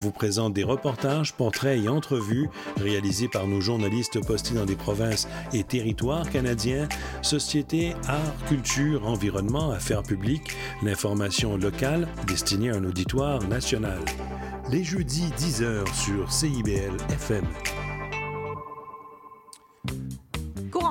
vous présente des reportages, portraits et entrevues réalisés par nos journalistes postés dans des provinces et territoires canadiens, société, art, culture, environnement, affaires publiques, l'information locale destinée à un auditoire national. Les jeudis 10h sur CIBL FM.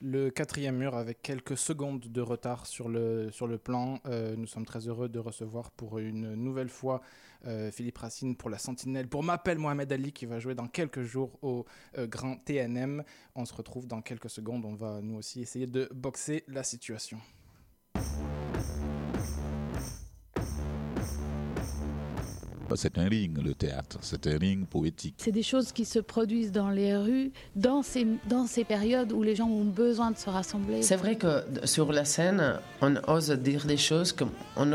le quatrième mur avec quelques secondes de retard sur le, sur le plan. Euh, nous sommes très heureux de recevoir pour une nouvelle fois euh, Philippe Racine pour la Sentinelle, pour M'appelle Mohamed Ali qui va jouer dans quelques jours au euh, Grand TNM. On se retrouve dans quelques secondes. On va nous aussi essayer de boxer la situation. C'est un ring, le théâtre. C'est un ring poétique. C'est des choses qui se produisent dans les rues, dans ces, dans ces périodes où les gens ont besoin de se rassembler. C'est vrai que sur la scène, on ose dire des choses qu'on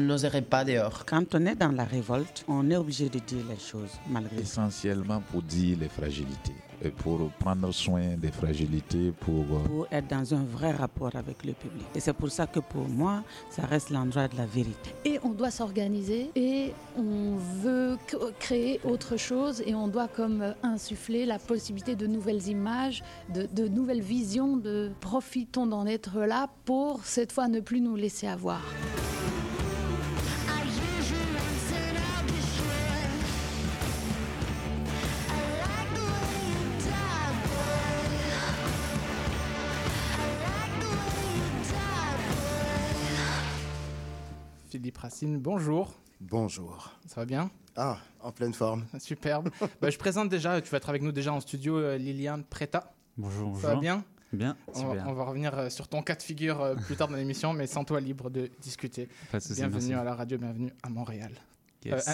n'oserait pas dehors. Quand on est dans la révolte, on est obligé de dire les choses, malgré Essentiellement pour dire les fragilités et pour prendre soin des fragilités, pour... Euh, pour être dans un vrai rapport avec le public. Et c'est pour ça que pour moi, ça reste l'endroit de la vérité. Et on doit s'organiser et on veut créer autre chose et on doit comme insuffler la possibilité de nouvelles images, de, de nouvelles visions, de profitons d'en être là pour cette fois ne plus nous laisser avoir. Philippe Racine, bonjour. Bonjour. Ça va bien? Ah, en pleine forme. Superbe. bah, je présente déjà, tu vas être avec nous déjà en studio, euh, Liliane Preta. Bonjour, Ça va bien? Bien, on va, on va, revenir euh, sur ton cas de figure euh, plus tard dans l'émission, mais sans toi libre de discuter. Pas de souci, bienvenue à la radio, bienvenue à Montréal.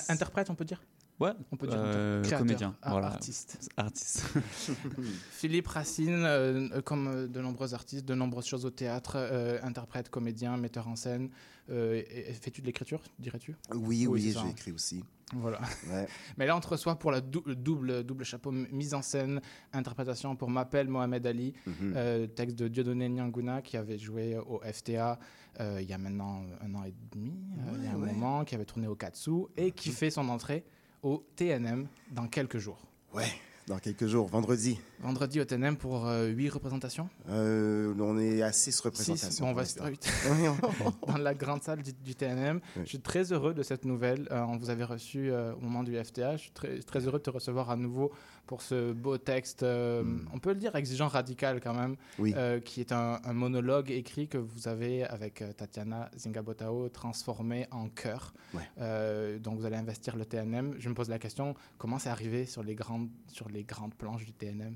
interprète, on peut dire? Ouais, on peut dire euh, créateur, comédien, voilà. artiste. Artiste. Philippe Racine, euh, comme de nombreux artistes, de nombreuses choses au théâtre, euh, interprète, comédien, metteur en scène. Euh, Fais-tu de l'écriture, dirais-tu? Oui, oui, oui j'ai écrit aussi. Voilà. Ouais. Mais là, on te reçoit pour la le double, double chapeau, mise en scène, interprétation pour M'appelle Mohamed Ali, Mm euh, texte de Dieudonné Nyanguna qui avait joué au FTA euh, il y a maintenant un an et demi, euh, Ouais, il y a un moment, qui avait tourné au Katsu et qui fait son entrée au TNM dans quelques jours. Ouais, dans quelques jours, vendredi. Vendredi au TNM pour euh, huit représentations. Euh, on est à six Six, représentations. bon, on va. Oui, on- dans la grande salle du, du TNM. Oui. Je suis très heureux de cette nouvelle. Euh, on vous avait reçu euh, au moment du FTA. Je suis très, très heureux de te recevoir à nouveau pour ce beau texte, euh, Mm. on peut le dire exigeant, radical quand même, Oui. euh, qui est un, un monologue écrit que vous avez avec euh, Tatiana Zingabotao transformé en chœur. Ouais. Donc vous allez investir le TNM. Je me pose la question, comment c'est arrivé sur les grandes, sur les grandes planches du TNM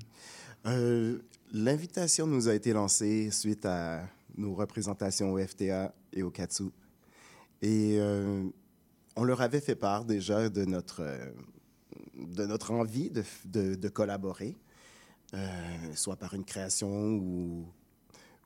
L'invitation nous a été lancée suite à nos représentations au FTA et au Katsu. Et on leur avait fait part déjà de notre, de notre envie de, de- de collaborer, euh, soit par une création ou,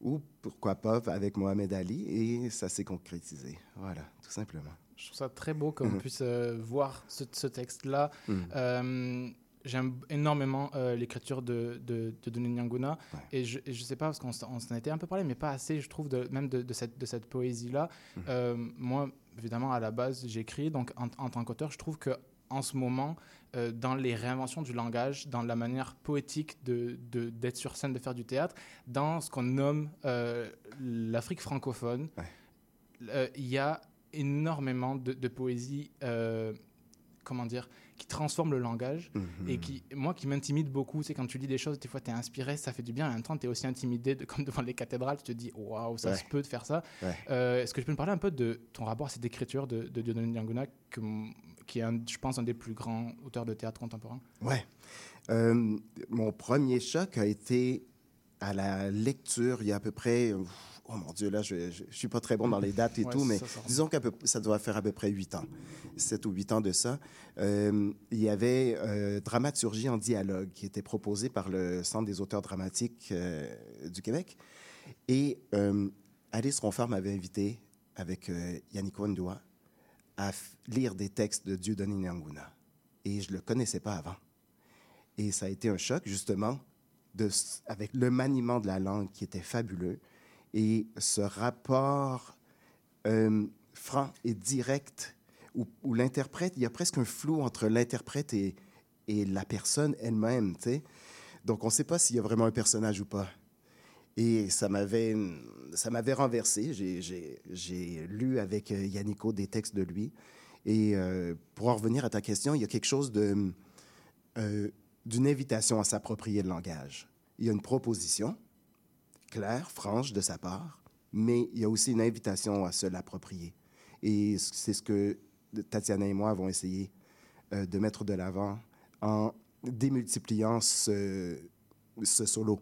ou pourquoi pas avec Mohamed Ali. Et ça s'est concrétisé. Voilà, tout simplement. Je trouve ça très beau qu'on Mhm. puisse euh, voir ce, ce texte-là. Mhm. Euh, J'aime énormément l'écriture de, de, de Denis Nyanguna. Ouais. Et je ne sais pas, parce qu'on s'en était un peu parlé, mais pas assez, je trouve, de, même de, cette, de cette poésie-là. Mhm. Moi, évidemment, à la base, j'écris. Donc, en, en tant qu'auteur, je trouve que en ce moment, euh, dans les réinventions du langage, dans la manière poétique de- d'être sur scène, de faire du théâtre, dans ce qu'on nomme euh, l'Afrique francophone, Ouais. euh, il y a énormément de, de poésie, comment dire, qui transforme le langage Mhm. et qui, moi, qui m'intimide beaucoup. C'est quand tu lis des choses, des fois, tu es inspiré, ça fait du bien. Et en même temps, tu es aussi intimidé, de, comme devant les cathédrales. Tu te dis, waouh, ça Ouais. se peut de faire ça. Ouais. Euh, Est-ce que tu peux me parler un peu de ton rapport à cette écriture de, de Dieudonné que qui est, un, je pense, un des plus grands auteurs de théâtre contemporain Ouais. Euh, mon premier choc a été à la lecture, il y a à peu près, oh mon Dieu, là, je ne suis pas très bon dans les dates et Ouais, tout, mais ça, disons que ça doit faire à peu près huit ans, sept ou huit ans de ça. Euh, il y avait euh, Dramaturgie en dialogue qui était proposé par le Centre des auteurs dramatiques du Québec. Et Alice Ronfort m'avait invité avec Yannick Wandua à lire des textes de Dieudonné Nyanguna. Et je ne le connaissais pas avant. Et ça a été un choc, justement, avec le maniement de la langue qui était fabuleux et ce rapport euh, franc et direct où, l'interprète, il y a presque un flou entre l'interprète et, et la personne elle-même. Donc, on ne sait pas s'il y a vraiment un personnage ou pas. Et ça m'avait, renversé. J'ai, lu avec euh, Yannico des textes de lui. Et euh, pour en revenir à ta question, il y a quelque chose euh, d'une invitation à s'approprier le langage. Il y a une proposition claire, franche de sa part, mais il y a aussi une invitation à se l'approprier. Et c'est ce que Tatiana et moi avons essayé de mettre de l'avant en démultipliant ce solo.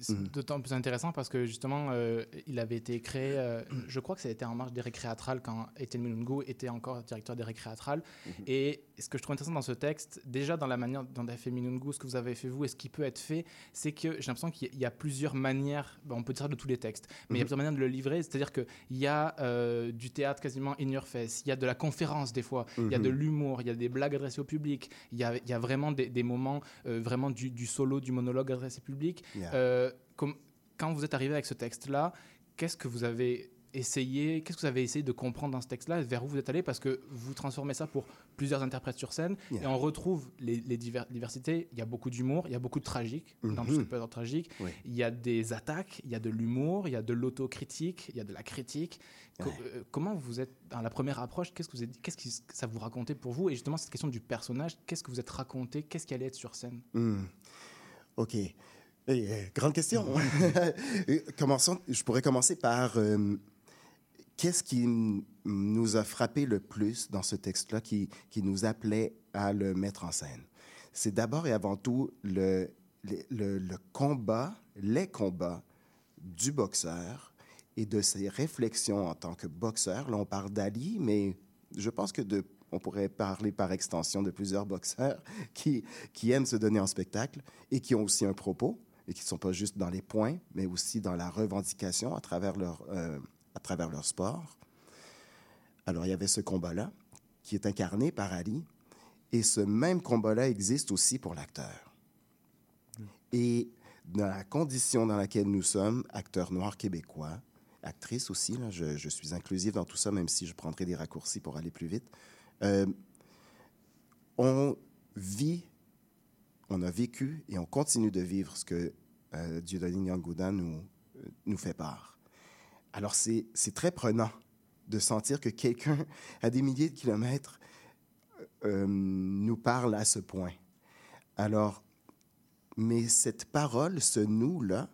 C'est Mhm. d'autant plus intéressant parce que justement, euh, il avait été créé, euh, je crois que ça a été en marge des récréatrales quand Étienne Mulungu était encore directeur des récréatrales. Et ce que je trouve intéressant dans ce texte, déjà dans la manière dont a fait Mulungu, ce que vous avez fait vous et ce qui peut être fait, c'est que j'ai l'impression qu'il y a- il y a plusieurs manières, ben, on peut dire ça de tous les textes, mais il y a Mhm. plusieurs manières de le livrer. C'est-à-dire qu'il y a euh, du théâtre quasiment in your face, il y a de la conférence des fois, il y a de Mhm. l'humour, il y a des blagues adressées au public, il y a, y a vraiment des, des moments euh, vraiment du, du solo, du monologue adressé au public. Yeah. Euh, comme, quand vous êtes arrivé avec ce texte-là, qu'est-ce que vous avez essayé, qu'est-ce que vous avez essayé de comprendre dans ce texte-là, vers où vous êtes allé, parce que vous transformez ça pour plusieurs interprètes sur scène, Yeah. et on retrouve les, les diver- diversités. Il y a beaucoup d'humour, il y a beaucoup de tragique dans tout ce qui Mhm. peut être tragique. Oui. Il y a des attaques, il y a de l'humour, il y a de l'autocritique, il y a de la critique. Co- euh, comment vous êtes dans la première approche Qu'est-ce que vous êtes, qu'est-ce que ça vous racontait pour vous? Et justement cette question du personnage, qu'est-ce que vous êtes raconté? Qu'est-ce qui allait être sur scène? Hmm. OK. Eh, eh, grande question. Euh, Commençons, je pourrais commencer par euh, qu'est-ce qui nous a frappé le plus dans ce texte-là qui, nous appelait à le mettre en scène? C'est d'abord et avant tout le, combat, les combats du boxeur et de ses réflexions en tant que boxeur. Là, on parle d'Ali, mais je pense que on pourrait parler par extension de plusieurs boxeurs qui, aiment se donner en spectacle et qui ont aussi un propos et qui ne sont pas juste dans les points, mais aussi dans la revendication à travers leur, euh, travers leur sport. Alors, il y avait ce combat-là qui est incarné par Ali, et ce même combat-là existe aussi pour l'acteur. Et dans la condition dans laquelle nous sommes, acteurs noirs québécois, actrices aussi, là, je, je suis inclusive dans tout ça, même si je prendrai des raccourcis pour aller plus vite, euh, on vit, on a vécu et on continue de vivre ce que euh, Dieudonné Nyangouda nous, euh, nous fait part. Alors, c'est très prenant de sentir que quelqu'un à des milliers de kilomètres euh, nous parle à ce point. Alors, mais cette parole, ce nous-là,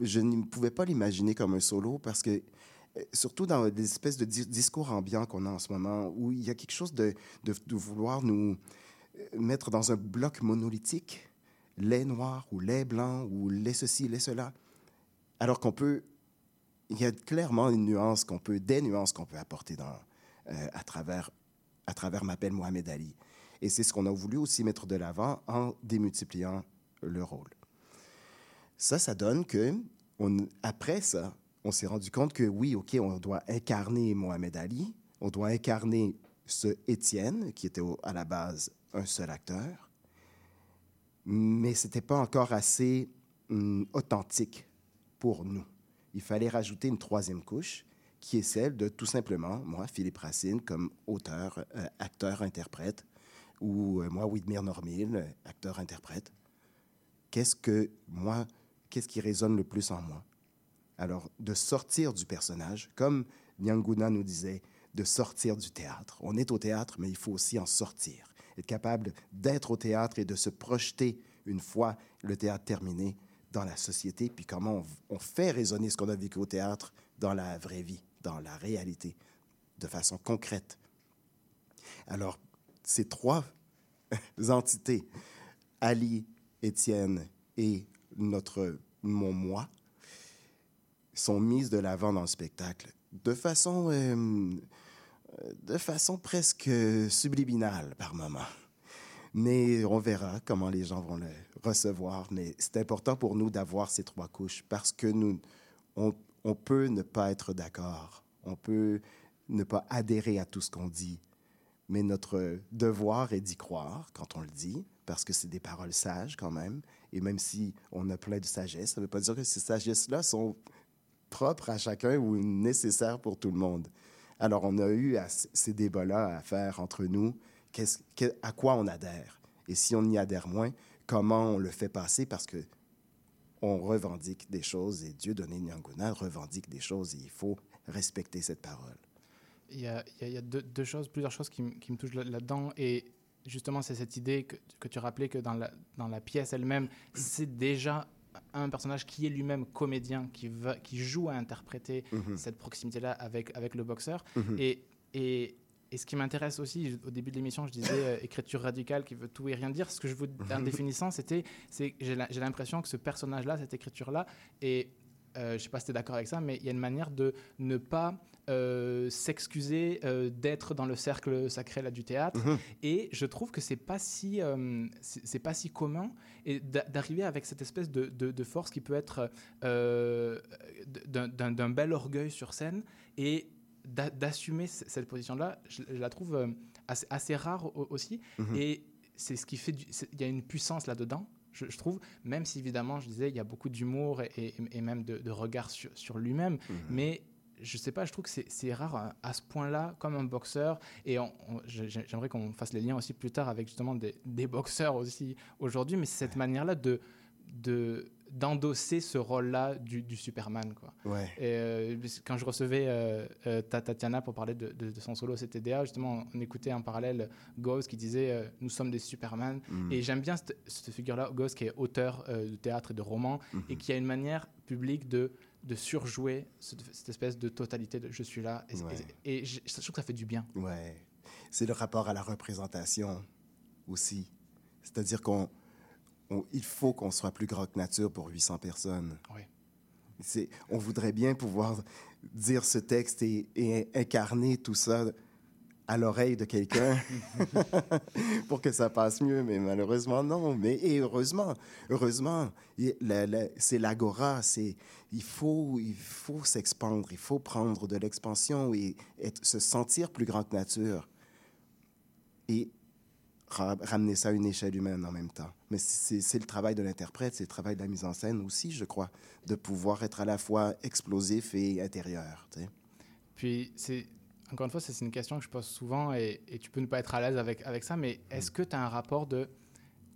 je ne pouvais pas l'imaginer comme un solo parce que, euh, surtout dans des espèces de di- discours ambiants qu'on a en ce moment, où il y a quelque chose de, de, de vouloir nous euh, mettre dans un bloc monolithique, les noirs ou les blancs ou les ceci, les cela, alors qu'on peut, il y a clairement des nuances qu'on peut apporter euh, à travers, M'appelle Mohamed Ali. Et c'est ce qu'on a voulu aussi mettre de l'avant en démultipliant le rôle. Ça, ça donne que, après ça, on s'est rendu compte que oui, OK, on doit incarner Mohamed Ali, on doit incarner ce Étienne, qui était à la base un seul acteur, mais ce n'était pas encore assez hum, authentique pour nous. Il fallait rajouter une troisième couche, qui est celle de tout simplement, moi, Philippe Racine, comme auteur, euh, acteur, interprète, ou euh, moi, Widmir Normil, acteur, interprète. Qu'est-ce que moi, qu'est-ce qui résonne le plus en moi? Alors, de sortir du personnage, comme Nyanguna nous disait, de sortir du théâtre. On est au théâtre, mais il faut aussi en sortir. Être capable d'être au théâtre et de se projeter une fois le théâtre terminé dans la société, puis comment on, fait résonner ce qu'on a vécu au théâtre dans la vraie vie, dans la réalité, de façon concrète. Alors, ces trois entités, Ali, Étienne et notre, mon moi sont mises de l'avant dans le spectacle de façon, euh, de façon presque subliminale par moment. Mais on verra comment les gens vont le recevoir. Mais c'est important pour nous d'avoir ces trois couches parce que nous, on, peut ne pas être d'accord. On peut ne pas adhérer à tout ce qu'on dit. Mais notre devoir est d'y croire quand on le dit, parce que c'est des paroles sages quand même. Et même si on a plein de sagesse, ça ne veut pas dire que ces sagesses-là sont propres à chacun ou nécessaires pour tout le monde. Alors, on a eu ces débats-là à faire entre nous. À quoi on adhère? Et si on y adhère moins, comment on le fait passer? Parce que on revendique des choses et Dieu donné Nyanguna revendique des choses et il faut respecter cette parole. Il y a, il y a deux, choses, plusieurs choses qui, qui me touchent là-dedans et justement c'est cette idée que, que, tu rappelais que dans la, dans la pièce elle-même, c'est déjà un personnage qui est lui-même comédien, qui, va, qui joue à interpréter mhm. cette proximité-là avec, avec le boxeur. Mhm. et, et, et, ce qui m'intéresse aussi, au début de l'émission, je disais euh, écriture radicale qui veut tout et rien dire. Ce que je vous, en définissant, c'était, c'est, j'ai l'impression que ce personnage-là, cette écriture-là, et euh, je ne sais pas si tu es d'accord avec ça, mais il y a une manière de ne pas euh, s'excuser d'être dans le cercle sacré là, du théâtre. Mhm. Et je trouve que c'est pas si c'est pas si commun et d'arriver avec cette espèce de, de, force qui peut être d'un bel orgueil sur scène et d'assumer cette position-là, je, la trouve euh, assez, assez rare aussi. Mhm. Et c'est ce qui fait. Il y a une puissance là-dedans, je, trouve, même si évidemment, je disais, il y a beaucoup d'humour et, et, même de, regard sur, sur lui-même. Mhm. Mais je sais pas, je trouve que c'est rare à, ce point-là, comme un boxeur. Et j'aimerais qu'on fasse les liens aussi plus tard avec justement des, des boxeurs aussi aujourd'hui. Mais c'est cette manière-là de. de d'endosser ce rôle-là du, Superman. Quoi. Ouais. Et, euh, quand je recevais euh, euh, Tatiana pour parler de, son solo CTDA, justement, on écoutait en parallèle Ghost qui disait Nous sommes des Superman. Mm. Et j'aime bien cette, figure-là, Ghost qui est auteur de théâtre et de romans mm-hmm. et qui a une manière publique de, de surjouer cette, espèce de totalité de je suis là. Et, et, je, trouve que ça fait du bien. Ouais. C'est le rapport à la représentation aussi. C'est-à-dire qu'on il faut qu'on soit plus grand que nature pour 800 personnes. Oui. On voudrait bien pouvoir dire ce texte et, incarner tout ça à l'oreille de quelqu'un pour que ça passe mieux, mais malheureusement non. Mais et heureusement, heureusement, c'est l'agora, c'est il faut il faut s'expandre, il faut prendre de l'expansion et se sentir plus grand que nature. Et ramener ça à une échelle humaine en même temps. Mais c'est le travail de l'interprète, c'est le travail de la mise en scène aussi, je crois, de pouvoir être à la fois explosif et intérieur. Puis, c'est encore une fois, c'est une question que je pose souvent et, et, tu peux ne pas être à l'aise avec, avec ça, mais est-ce mm. que tu as un rapport de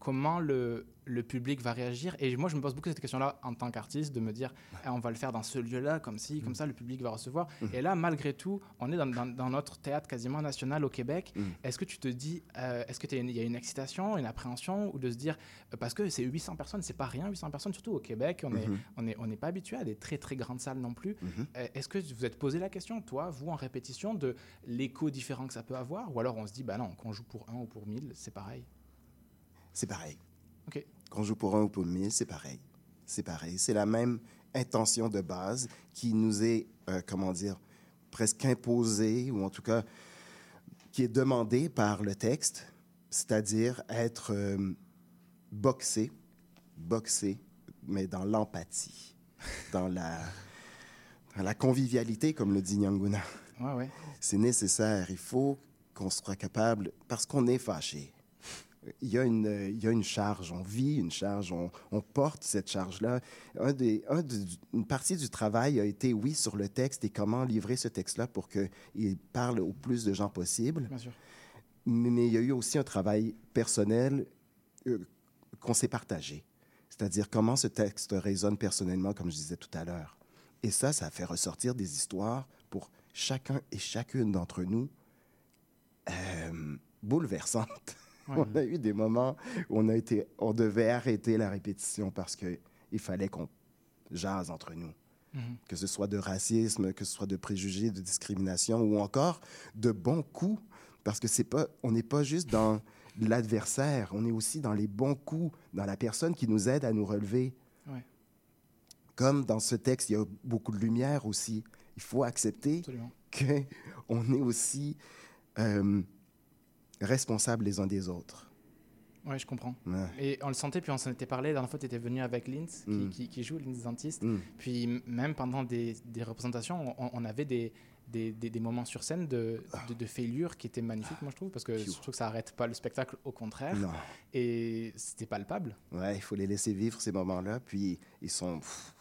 comment le, le public va réagir. Et moi, je me pose beaucoup cette question-là en tant qu'artiste, de me dire, eh, on va le faire dans ce lieu-là, comme si, comme mm. ça, le public va recevoir. Mm. Et là, malgré tout, on est dans, dans, notre théâtre quasiment national au Québec. Mm. Est-ce que tu te dis, euh, est-ce qu'il y a une excitation, une appréhension, ou de se dire, euh, parce que c'est 800 personnes, c'est pas rien, 800 personnes, surtout au Québec, on n'est mm-hmm. on est, on est pas habitué à des très, très grandes salles non plus. Mm-hmm. Euh, est-ce que vous êtes posé la question, toi, vous, en répétition, de l'écho différent que ça peut avoir, ou alors on se dit, bah non, qu'on joue pour un ou pour mille, c'est pareil C'est pareil. OK. Qu'on joue pour un ou pour mille, c'est pareil. C'est pareil. C'est la même intention de base qui nous est, euh, comment dire, presque imposée, ou en tout cas qui est demandée par le texte, c'est-à-dire être euh, boxé, boxé, mais dans l'empathie, dans la, dans la convivialité, comme le dit Nyanguna. Ouais, ouais. C'est nécessaire. Il faut qu'on soit capable, parce qu'on est fâché, il y, a une, il y a une charge, on vit une charge, on, on porte cette charge-là. Un des, un une partie du travail a été, oui, sur le texte et comment livrer ce texte-là pour qu'il parle au plus de gens possible. Bien sûr. Mais, il y a eu aussi un travail personnel euh, qu'on s'est partagé. C'est-à-dire comment ce texte résonne personnellement, comme je disais tout à l'heure. Et ça, ça fait ressortir des histoires pour chacun et chacune d'entre nous euh, bouleversantes. On a eu des moments où on, a été, on devait arrêter la répétition parce qu'il fallait qu'on jase entre nous. Mhm. Que ce soit de racisme, que ce soit de préjugés, de discrimination ou encore de bons coups. Parce que c'est pas, on n'est pas juste dans l'adversaire, on est aussi dans les bons coups, dans la personne qui nous aide à nous relever. Ouais. Comme dans ce texte, il y a beaucoup de lumière aussi. Il faut accepter qu'on est aussi euh, responsables les uns des autres. Ouais, je comprends. Ouais. Et on le sentait, puis on s'en était parlé. La dernière fois, tu étais venu avec Linz, qui, Mm. qui, qui joue, Linz Dentiste. Mm. Puis même pendant des, des représentations, on, on avait des, des, des- des moments sur scène de, de, de failure qui étaient magnifiques, moi je trouve, parce que je trouve que ça arrête pas le spectacle, au contraire. Non. Et c'était palpable. Ouais, il faut les laisser vivre ces moments-là. Puis ils sont. pff,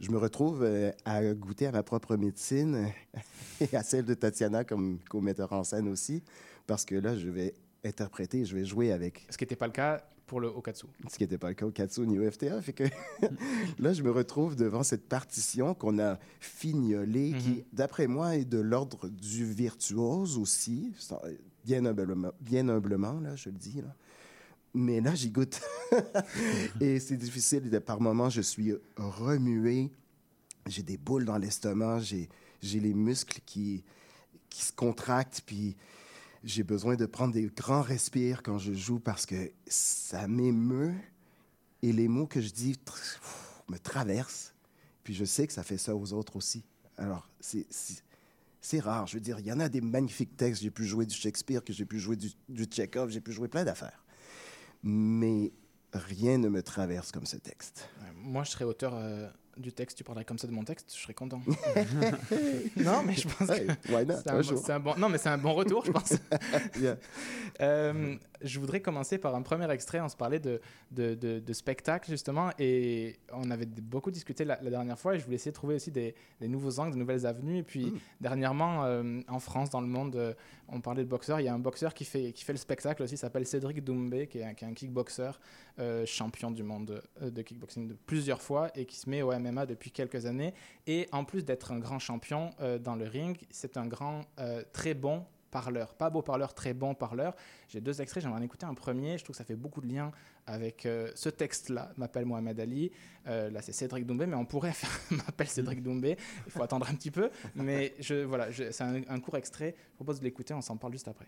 Je me retrouve euh, à goûter à ma propre médecine et à celle de Tatiana comme co-metteur en scène aussi, parce que là, je vais interpréter, je vais jouer avec Ce qui n'était pas le cas pour le Okatsu. ce qui n'était pas le cas au Katsu ni au FTA. Fait que là, je me retrouve devant cette partition qu'on a fignolée, Mhm. qui, d'après moi, est de l'ordre du virtuose aussi, bien humblement, bien humblement là, je le dis. Là. Mais là, j'y goûte. Et c'est difficile. Par moments, je suis remué. J'ai des boules dans l'estomac. J'ai, les muscles qui, qui se contractent. Puis j'ai besoin de prendre des grands respires quand je joue parce que ça m'émeut. Et les mots que je dis me traversent. Puis je sais que ça fait ça aux autres aussi. Alors, c'est, c'est, c'est rare. Je veux dire, il y en a des magnifiques textes. J'ai pu jouer du Shakespeare, que j'ai pu jouer du, du Tchekhov, j'ai pu jouer plein d'affaires. Mais rien ne me traverse comme ce texte. Moi, je serais auteur euh, du texte, tu parlerais comme ça de mon texte, je serais content. non, mais je pense que Hey, why not? c'est Un bon, non, mais c'est un bon retour, je pense. Yeah. Euh, je voudrais commencer par un premier extrait. On se parlait de, de, de- de spectacle, justement, et on avait beaucoup discuté la, la dernière fois, et je voulais essayer de trouver aussi des, des nouveaux angles, de nouvelles avenues. Et puis, Mm. dernièrement, euh, en France, dans le monde, euh, on parlait de boxeurs. Il y a un boxeur qui fait, qui fait le spectacle aussi, s'appelle Cédric Doumbé, qui est un, qui est un kickboxer, euh, champion du monde de kickboxing de plusieurs fois, et qui se met au MMA depuis quelques années. Et en plus d'être un grand champion dans le ring, c'est un grand, très bon parleur. Pas beau parleur, très bon parleur. J'ai deux extraits, j'aimerais en écouter un premier. Je trouve que ça fait beaucoup de liens avec euh, ce texte-là, M'appelle Mohamed Ali. Euh, là, c'est Cédric Doumbé, mais on pourrait faire M'appelle Cédric Doumbé. Il faut attendre un petit peu. Mais je, voilà, je- c'est un, un court extrait. Je propose de l'écouter, on s'en parle juste après.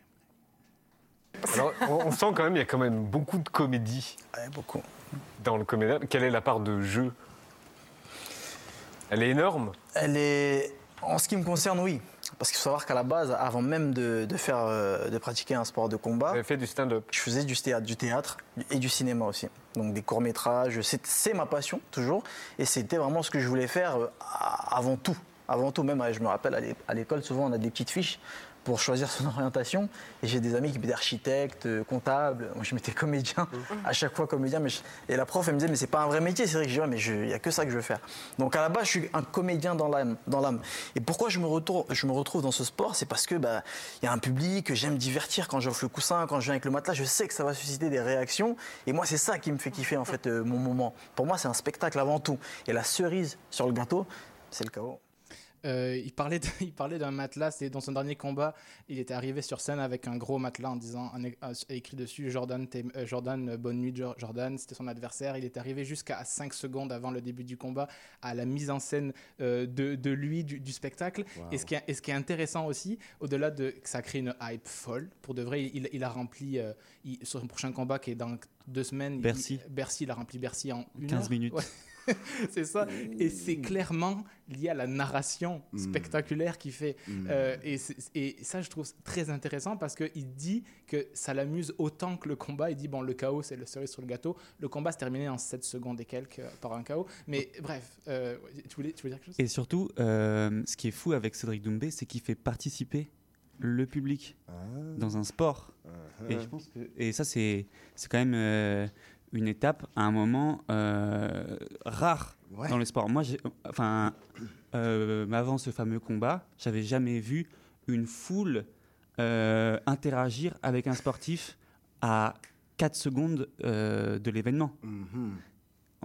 Alors, on, on sent quand même, il y a quand même beaucoup de comédie beaucoup. dans le comédien. Quelle est la part de jeu? Elle est énorme? Elle est. En ce qui me concerne, oui. Parce qu'il faut savoir qu'à la base, avant même de, de faire, euh, de pratiquer un sport de combat, Vous avez fait du stand-up. je faisais du théâtre, du théâtre et du cinéma aussi. Donc des courts métrages, c'est ma passion toujours, et c'était vraiment ce que je voulais faire euh, avant tout. Avant tout, même, je me rappelle à l'école, souvent on a des petites fiches pour choisir son orientation. Et j'ai des amis qui étaient architectes, euh, comptables. Moi, je m'étais comédien, à chaque fois comédien. Mais je- Et la prof, elle me disait, mais c'est pas un vrai métier. C'est vrai que je dis, Ouais, mais je- il n'y a que ça que je veux faire. Donc à la base, je suis un comédien dans l'âme. Dans l'âme. Et pourquoi je me, retrouve, je me retrouve dans ce sport? C'est parce que bah, y a un public, j'aime divertir quand j'offre le coussin, quand je viens avec le matelas. Je sais que ça va susciter des réactions. Et moi, c'est ça qui me fait kiffer, en fait, euh, mon moment. Pour moi, c'est un spectacle avant tout. Et la cerise sur le gâteau, c'est le chaos. Euh, il parlait de- il parlait d'un matelas dans son dernier combat, il était arrivé sur scène avec un gros matelas en disant euh, écrit dessus Jordan, euh, Jordan euh, bonne nuit Jo- Jordan, c'était son adversaire. Il est arrivé jusqu'à 5 secondes avant le début du combat à la mise en scène euh, de, de lui du, du spectacle. Et, ce qui est, et ce qui est intéressant aussi, au-delà de que ça crée une hype folle, pour de vrai, il, il a rempli il- son prochain combat qui est dans deux semaines. il- Bercy. Bercy, il a rempli Bercy en une 15 heure. minutes. Ouais. c'est ça. Et c'est clairement lié à la narration Mm. spectaculaire qu'il fait. Mm. Euh, et, ça, je trouve très intéressant parce qu'il dit que ça l'amuse autant que le combat. Il dit, bon, le chaos, c'est le cerise sur le gâteau. Le combat se terminait en 7 secondes et quelques euh, par un chaos. Mais bref, euh, tu, voulais, tu voulais dire quelque chose? Et surtout, euh, ce qui est fou avec Cédric Doumbé, c'est qu'il fait participer le public Ah. dans un sport. Et, je pense que, et ça, c'est c'est quand même euh, une étape, à un moment euh, rare Ouais. dans le sport. Moi, enfin, euh, avant ce fameux combat, j'avais jamais vu une foule euh, interagir avec un sportif à 4 secondes de l'événement. Mhm.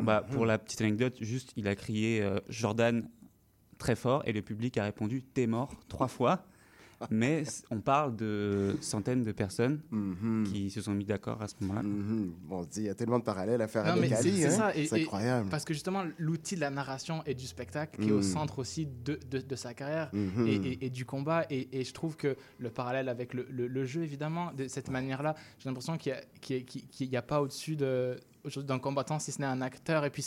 Bah, Pour la petite anecdote, juste, il a crié Jordan très fort et le public a répondu T'es mort trois fois. Mais on parle de centaines de personnes Mhm. qui se sont mis d'accord à ce moment-là. Mhm. Bon, on se dit, il y a tellement de parallèles à faire Non, avec Ali. c'est hein. ça. Et- C'est et- incroyable. Parce que justement, l'outil de la narration et du spectacle qui est au Mm. centre aussi de, de, de sa carrière Mhm. et, et- et du combat. Et, et je trouve que le parallèle avec le, le- le jeu, évidemment, de cette manière-là, j'ai l'impression qu'il n'y a pas au-dessus de aujourd'hui d'un combattant si ce n'est un acteur Et puis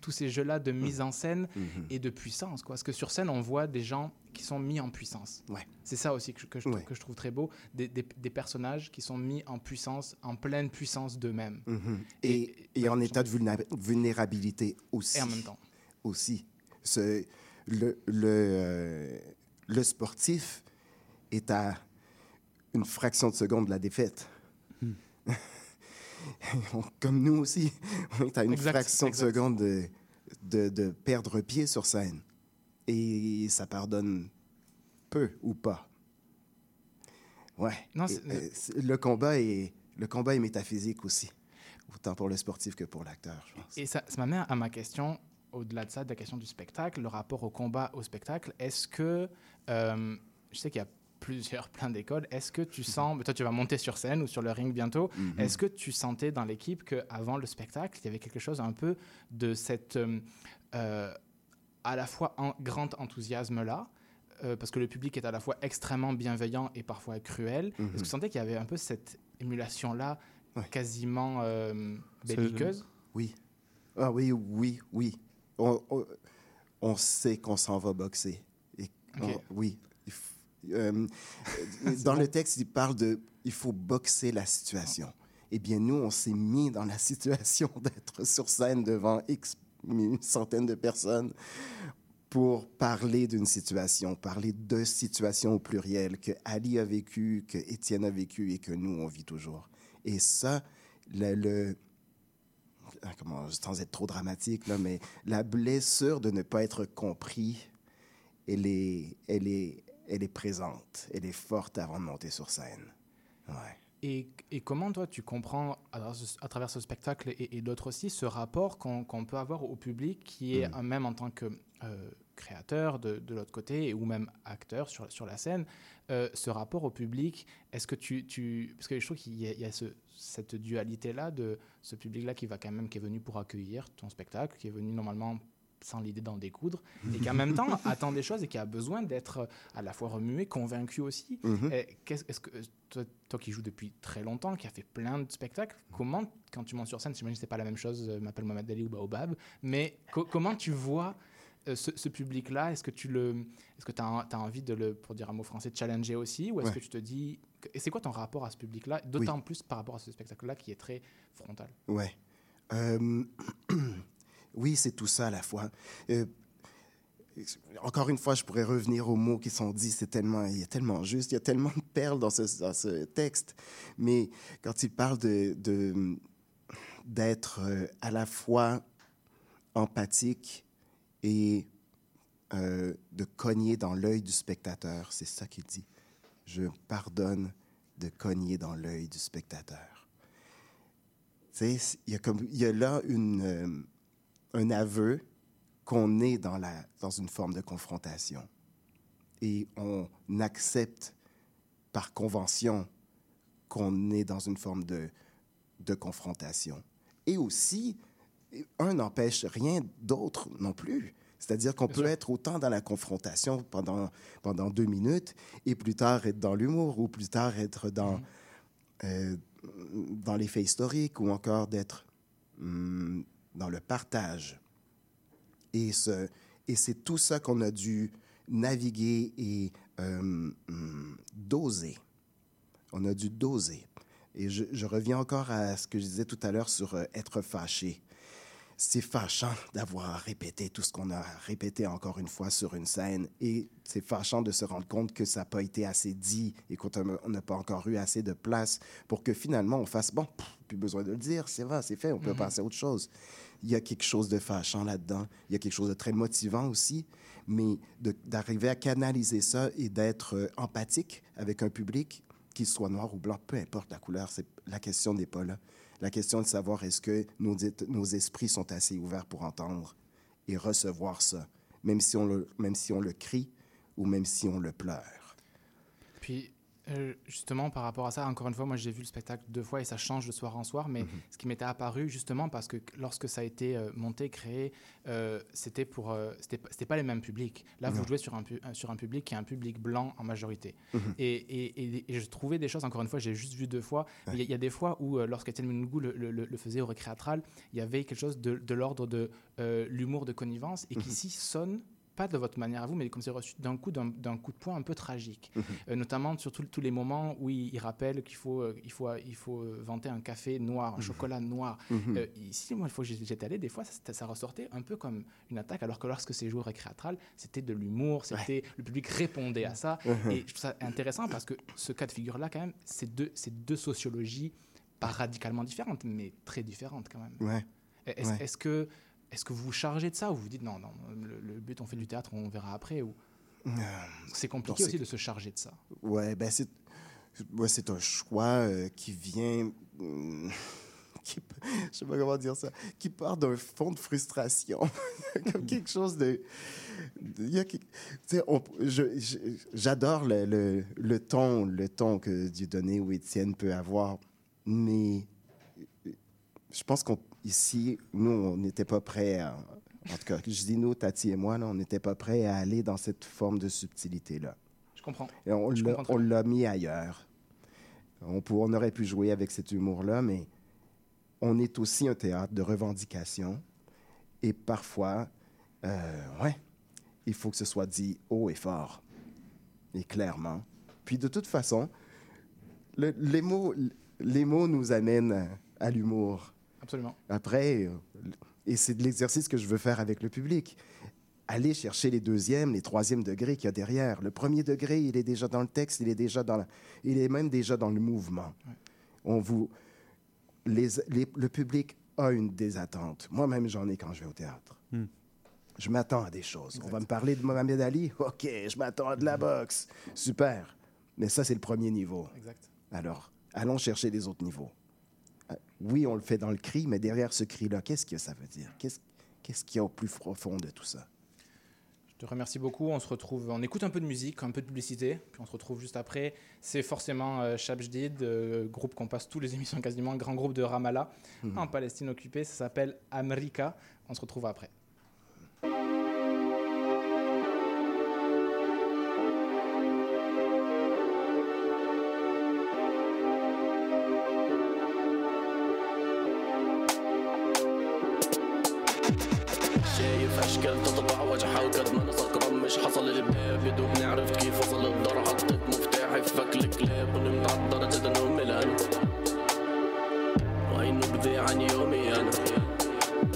tous ces jeux-là de mise en scène Mhm. et de puissance. Quoi. Parce que sur scène, on voit des gens qui sont mis en puissance. Ouais. C'est ça aussi que je, que je, Ouais. que je trouve très beau. Des, des- des personnages qui sont mis en puissance, en pleine puissance d'eux-mêmes. Mhm. Et, et en état de vulnérabilité aussi. Et en même temps. Aussi. Ce- le, le, euh, le sportif est à une fraction de seconde de la défaite. On- Comme nous aussi, on est à une Exact, fraction exact. de seconde de, de, de perdre pied sur scène. Et ça pardonne peu ou pas. Ouais. Non, Et, euh, le, combat est, le combat est métaphysique aussi, autant pour le sportif que pour l'acteur, je pense. Et ça, ça m'amène à ma question, au-delà de ça, de la question du spectacle, le rapport au combat, au spectacle. Est-ce que, euh, je sais qu'il y a plusieurs, plein d'écoles, est-ce que tu sens, toi tu vas monter sur scène ou sur le ring bientôt, Mhm. est-ce que tu sentais dans l'équipe qu'avant le spectacle, il y avait quelque chose un peu de cette, euh, euh, à la fois en, grand enthousiasme-là, euh, parce que le public est à la fois extrêmement bienveillant et parfois cruel. Mhm. Est-ce que tu sentais qu'il y avait un peu cette émulation-là, Ouais. quasiment euh, belliqueuse? Oui. Ah oui, oui, oui. On, on- on sait qu'on s'en va boxer. Et on- oui. F- euh, dans le texte, il parle de il faut boxer la situation. Eh bien, nous, on s'est mis dans la situation d'être sur scène devant X, une centaine de personnes pour parler d'une situation, parler de situations au pluriel que Ali a vécu, que Étienne a vécu et que nous, on vit toujours. Et ça, le, le- ah, comment, sans être trop dramatique, là, mais la blessure de ne pas être compris, elle est, elle est, elle est présente, elle est forte avant de monter sur scène. Ouais. Et, et comment toi tu comprends à travers ce, à travers ce spectacle et, et d'autres aussi ce rapport qu'on peut avoir au public qui est Mm. même en tant que euh, créateur de, de l'autre côté ou même acteur sur, sur la scène, euh, ce rapport au public, est-ce que tu, tu... Parce que je trouve qu'il y a, il y a ce- cette dualité-là de ce public-là qui va quand même, qui est venu pour accueillir ton spectacle, qui est venu normalement sans l'idée d'en découdre, et qui en même temps attend des choses et qui a besoin d'être à la fois remué, convaincu aussi. Mhm. Qu'est-ce- Est-ce que toi, toi qui joues depuis très longtemps, qui a fait plein de spectacles, comment, quand tu montes sur scène, j'imagine que c'est pas la même chose, euh, m'appelle Mohamed Ali ou Baobab, mais co- comment tu vois euh, ce, ce public-là? Est-ce que tu le, est-ce que tu as, envie de le, pour dire un mot français, challenger aussi, ou est-ce Ouais. que tu te dis, et c'est quoi ton rapport à ce public-là, d'autant plus par rapport à ce spectacle-là qui est très frontal? Ouais. Euh, oui, c'est tout ça à la fois. Euh, encore une fois, je pourrais revenir aux mots qui sont dits. C'est tellement, il y a tellement juste, il y a tellement de perles dans ce, texte. Mais quand il parle de, d'être euh, à la fois empathique et euh, de cogner dans l'œil du spectateur, c'est ça qu'il dit. Je pardonne de cogner dans l'œil du spectateur. Il y a comme il y a là une, un aveu qu'on est dans, la, dans une forme de confrontation. Et on accepte par convention qu'on est dans une forme de, de confrontation. Et aussi, un n'empêche rien d'autre non plus. C'est-à-dire qu'on peut être autant dans la confrontation pendant, pendant deux minutes et plus tard être dans l'humour ou plus tard être dans, euh, dans les faits historiques ou encore d'être hum, dans le partage. Et, ce, et c'est tout ça qu'on a dû naviguer et euh, hum, doser. On a dû doser. Et je, je reviens encore à ce que je disais tout à l'heure sur euh, être fâché. C'est fâchant d'avoir répété tout ce qu'on a répété encore une fois sur une scène. Et c'est fâchant de se rendre compte que ça n'a pas été assez dit et qu'on n'a pas encore eu assez de place pour que finalement on fasse bon, pff, plus besoin de le dire, c'est vrai, c'est fait, on peut Mhm. passer à autre chose. Il y a quelque chose de fâchant là-dedans. Il y a quelque chose de très motivant aussi. Mais d'arriver à canaliser ça et d'être euh, empathique avec un public, qu'il soit noir ou blanc, peu importe la couleur, la question n'est pas là. La question est de savoir est-ce que nos, nos esprits sont assez ouverts pour entendre et recevoir ça, même si on le, même si on le crie ou même si on le pleure? Euh, justement, par rapport à ça, encore une fois, moi j'ai vu le spectacle deux fois et ça change de soir en soir, mais Mhm. ce qui m'était apparu, justement, parce que lorsque ça a été euh, monté, créé, euh, c'était pour. c'était pas- les mêmes publics. Là, vous jouez sur un, pu- sur un public qui est un public blanc en majorité. Mhm. et, et, et- et je trouvais des choses, encore une fois, j'ai juste vu deux fois, il y a- il y, a des fois où, euh, lorsque Étienne Mounougou le, le- faisait au récréatral, il y avait quelque chose de, de l'ordre de l'humour de connivence et qui Mhm. ici sonne pas de votre manière à vous, mais comme c'est reçu d'un coup, d'un coup de poing un peu tragique. Mhm. Euh, notamment sur tous les moments où il, il rappelle qu'il faut, euh, il faut, il faut euh, vanter un café noir, un Mhm. chocolat noir. Mhm. Euh, ici, moi, une fois que j'étais allé, des fois, ça, ça ressortait un peu comme une attaque, alors que lorsque c'est joué récréatral, c'était de l'humour, c'était le public répondait à ça. Et je trouve ça intéressant parce que ce cas de figure-là, quand même, c'est deux, c'est deux sociologies pas radicalement différentes, mais très différentes quand même. Ouais. Est-ce Ouais. est-ce que, est que vous vous chargez de ça ou vous vous dites non, non, le, le but, on fait du théâtre, on verra après ou... C'est compliqué Non, aussi de se charger de ça? Ouais, ben c'est ouais, c'est un choix euh, qui vient hum, qui je sais pas comment dire ça, qui part d'un fond de frustration, comme quelque chose de il y a quelque- tu sais, on- je- je- j'adore le, le, le ton, le ton que Dieudonné ou Étienne peut avoir, mais je pense qu'ici, nous, on n'était pas prêts à, en tout cas, je dis nous, Tati et moi, là, on n'était pas prêts à aller dans cette forme de subtilité-là. Je comprends. Et on l'a- mis ailleurs. On, pour- on aurait pu jouer avec cet humour-là, mais on est aussi un théâtre de revendication. Et parfois, euh, ouais, il faut que ce soit dit haut et fort, et clairement. Puis de toute façon, le- les, mots, les mots nous amènent à l'humour. Absolument. Après, euh, et c'est de l'exercice que je veux faire avec le public. Aller chercher les deuxièmes, les troisièmes degrés qu'il y a derrière. Le premier degré, il est déjà dans le texte, il est déjà dans, la- il est même déjà dans le mouvement. On vous, les, les- le public a une des attentes. Moi-même, j'en ai quand je vais au théâtre. Hmm. Je m'attends à des choses. On va me parler de Mohamed Ali. OK, je m'attends à de la boxe. Super. Mais ça, c'est le premier niveau. Exact. Alors, allons chercher les autres niveaux. Euh, Oui, on le fait dans le cri, mais derrière ce cri-là, qu'est-ce que ça veut dire? Qu'est-ce qu'il y a au plus profond de tout ça? Je te remercie beaucoup. On se retrouve, on écoute un peu de musique, un peu de publicité, puis on se retrouve juste après. C'est forcément euh, Shabjdid, euh, groupe qu'on passe tous les émissions quasiment, grand groupe de Ramallah Mhm. en Palestine occupée. Ça s'appelle America. On se retrouve après. اشكال تطبع وجهها وقد ما نسكران مش حصل الباب يدوب نعرف كيف وصل الدار حطيت مفتاحي في فك الكلاب ونمت على درجة انه ملان وعينه بذي عن يومي أنا.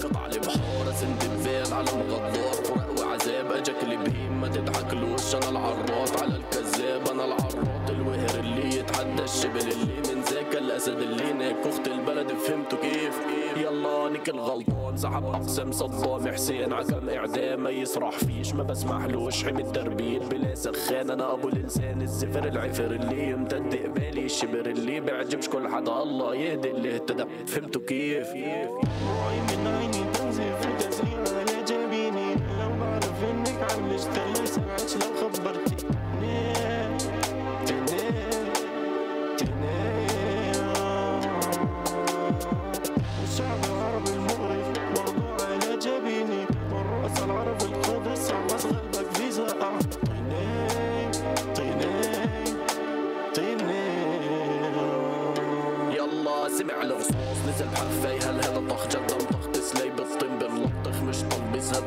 قطع لي بحارة سند ببال على مغدار فرق وعذاب أجاك البهيم ما تضحكلوش أنا العراط على الكذاب أنا العراط الوهر اللي يتحدى الشبل اللي من الاسد اللي هناك. اخت البلد فهمتوا كيف؟ يلا نيك الغلطان. سحب اقسام صدام. حسين عكم إعدام. ما يسرح فيش. ما بسمحلوش حمي التربيت بلا سخان. أنا أبو الإنسان. الزفر العفر اللي يمتد قبالي الشبر اللي بيعجبش كل حدا الله يهدي اللي اهتدى. فهمتوا كيف؟ وعي من عيني تنزف وتزريع على جبيني. لو بعرف إنك عملت تلي سمعت لو خبرتني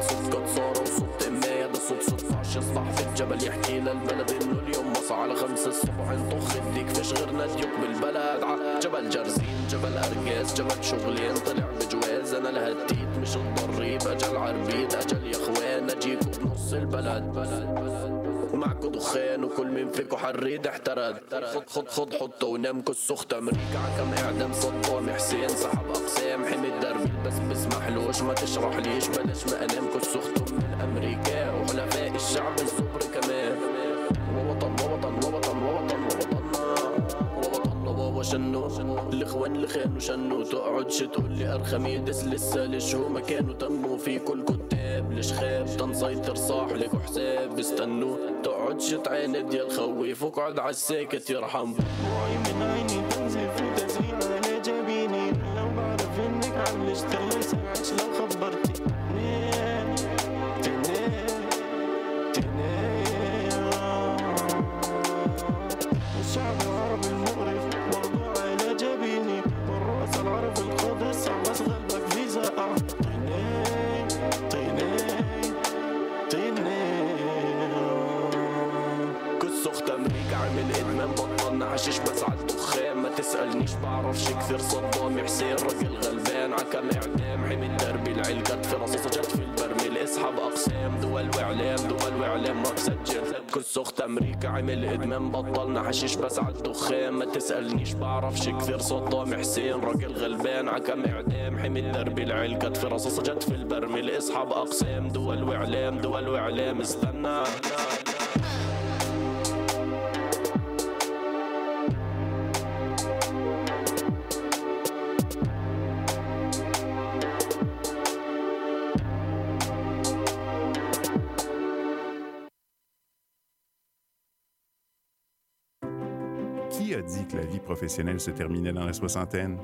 صوت قد صار وصوت امي هذا صوت 16 يصبح في الجبل يحكي للبلد إنه اليوم مصى على خمسة الصبح. نطخ الديك فيش غيرنا ديوك بالبلد. ع جبل جرزين جبل ارجاز جبل شغلين طلع بجواز. أنا لهالتيت مش الضريب أجل عربيد أجل يا أخوان اجيكوا بنص البلد. بلد بلد معكو دخان وكل مين فيكو حريد احترد. خد خد خد حطه ونامكو السخت. أمريكا عكم اعدام صدام حسين. سحب أقسام حمي الدرب بس بسمحلوش ما تشرح ليش؟ بلاش ما أنامكو السخت. من أمريكا وحلفاء الشعب الصبر كمان. ووطن ووطن ووطن ووطن ووطننا ووطننا وهو شنو الإخوان اللي خانوا شنو؟ تقعدش تقول لي ارخميدس لسه. ليش هو مكانه تمه في كل كتاب ليش خاب؟ تنسيطر صاح لك حساب استنوا تقعدش تعاند يا الخويف واقعد عالساكت يرحم. دموعي من عيني تنزف وتزريع على جبيني لو بعرف إنك عم اشتغل تسالنيش بعرفش كثير صدام حسين راجل غلبان عكم اعدام حمي الدربي العيل في رصاصه جت في البرميل. اسحب أقسام دول وإعلام دول وإعلام راب سجل كس اخت أمريكا عامل إدمان بطلنا حشيش بس عالدخان ما تسألنيش بعرفش كثير صدام حسين راجل غلبان عكم اعدام حمي الدربي العيل في رصاصه جت في البرميل. اسحب أقسام دول وإعلام دول وإعلام. استنى. Professionnelle se terminait dans la soixantaine?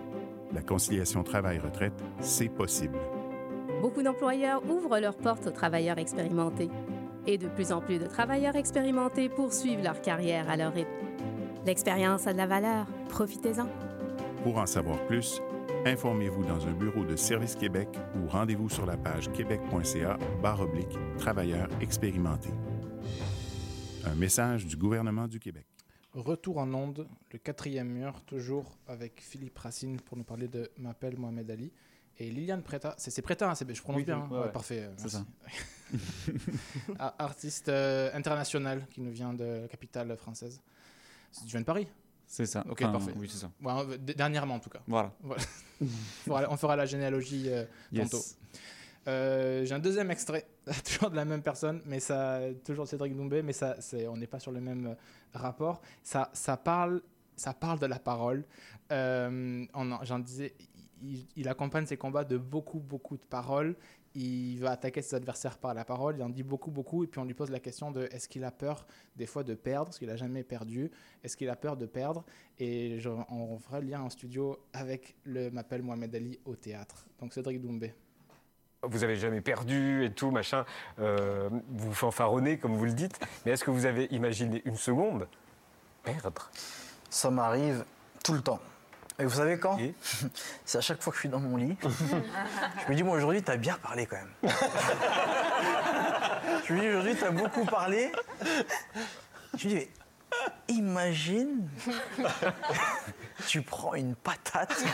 La conciliation travail-retraite, c'est possible. Beaucoup d'employeurs ouvrent leurs portes aux travailleurs expérimentés. Et de plus en plus de travailleurs expérimentés poursuivent leur carrière à leur rythme. L'expérience a de la valeur. Profitez-en. Pour en savoir plus, informez-vous dans un bureau de Service Québec ou rendez-vous sur la page québec.ca barre oblique travailleurs expérimentés. Un message du gouvernement du Québec. Retour en onde, le quatrième mur, toujours avec Philippe Racine pour nous parler de M'appelle Mohamed Ali. Et Liliane Preta, c'est Preta, hein, je prononce Oui, bien, hein ouais, Ouais, ouais. parfait. euh, merci. Ah, Artiste euh, international qui nous vient de la capitale française. Tu viens de Paris C'est ça. Ok, Enfin, parfait. oui, c'est ça. Dernièrement en tout cas. Voilà. on, fera, on fera la généalogie euh, Yes. tantôt. Euh, J'ai un deuxième extrait, toujours de la même personne, mais ça, toujours Cédric Doumbé, mais ça, on n'est pas sur le même euh, rapport. Ça, ça parle, ça parle de la parole. Euh, J'en disais, il, accompagne ses combats de beaucoup, beaucoup de paroles. Il va attaquer ses adversaires par la parole. Il en dit beaucoup, beaucoup, et puis on lui pose la question de est-ce qu'il a peur des fois de perdre, parce qu'il a jamais perdu? Est-ce qu'il a peur de perdre? Et on fera le lien en studio avec le m'appelle Mohamed Ali au théâtre. Donc Cédric Doumbé. Vous avez jamais perdu et tout, machin. Euh, vous fanfaronnez, comme vous le dites. Mais est-ce que vous avez imaginé une seconde perdre? Ça m'arrive tout le temps. Et vous savez quand? C'est à chaque fois que je suis dans mon lit. je me dis, moi aujourd'hui, t'as bien parlé quand même. je me dis, aujourd'hui, t'as beaucoup parlé. Je me dis, mais imagine, tu prends une patate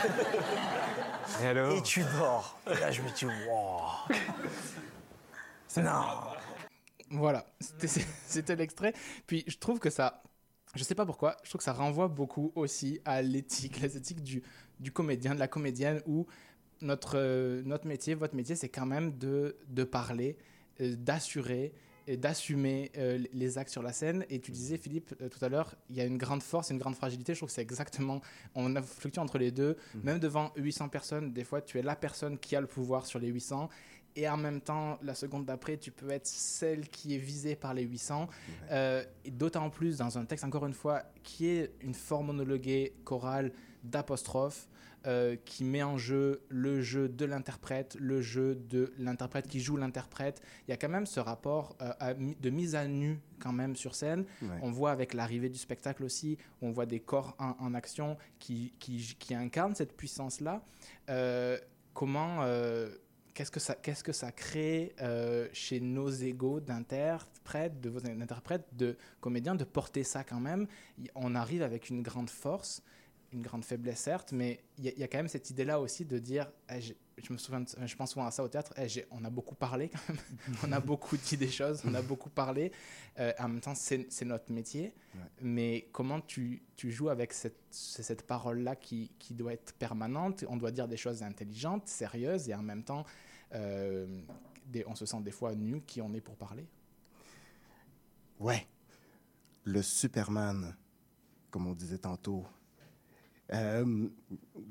Et alors tu dors. Et là, je me dis, wow. Non. Voilà, c'était l'extrait. Puis je trouve que ça, je sais pas pourquoi, je trouve que ça renvoie beaucoup aussi à l'éthique, les éthiques du, du comédien, de la comédienne, où notre, euh, notre métier, votre métier, c'est quand même de, de parler, euh, d'assurer d'assumer euh, les actes sur la scène. Et tu disais, Philippe, euh, tout à l'heure, il y a une grande force et une grande fragilité. Je trouve que c'est exactement, on a fluctué entre les deux. Même devant 800 personnes, des fois, tu es la personne qui a le pouvoir sur les 800. Et en même temps, la seconde d'après, tu peux être celle qui est visée par les 800. Euh, et D'autant plus dans un texte, encore une fois, qui est une forme monologuée chorale d'apostrophe, euh, qui met en jeu le jeu de l'interprète, le jeu de l'interprète qui joue l'interprète. Il y a quand même ce rapport euh, de mise à nu quand même sur scène. Ouais. On voit avec l'arrivée du spectacle aussi, on voit des corps en, en action qui, qui, qui incarnent cette puissance-là. Euh, comment... Qu'est-ce que ça, qu'est-ce que ça crée chez nos égaux d'interprètes, de vos interprètes, de comédiens, de porter ça quand même? On arrive avec une grande force, une grande faiblesse certes, mais il y, a- il y a quand même cette idée-là aussi de dire, eh, je me souviens, de- je pense souvent à ça au théâtre, eh, on a beaucoup parlé quand même, on a beaucoup dit des choses, on a beaucoup parlé. Euh, en même temps, c'est notre métier, mais comment tu, tu joues avec cette, parole-là qui, qui doit être permanente? On doit dire des choses intelligentes, sérieuses, et en même temps, euh, des- on se sent des fois nu qui on est pour parler. Ouais. Le Superman, comme on disait tantôt, Euh,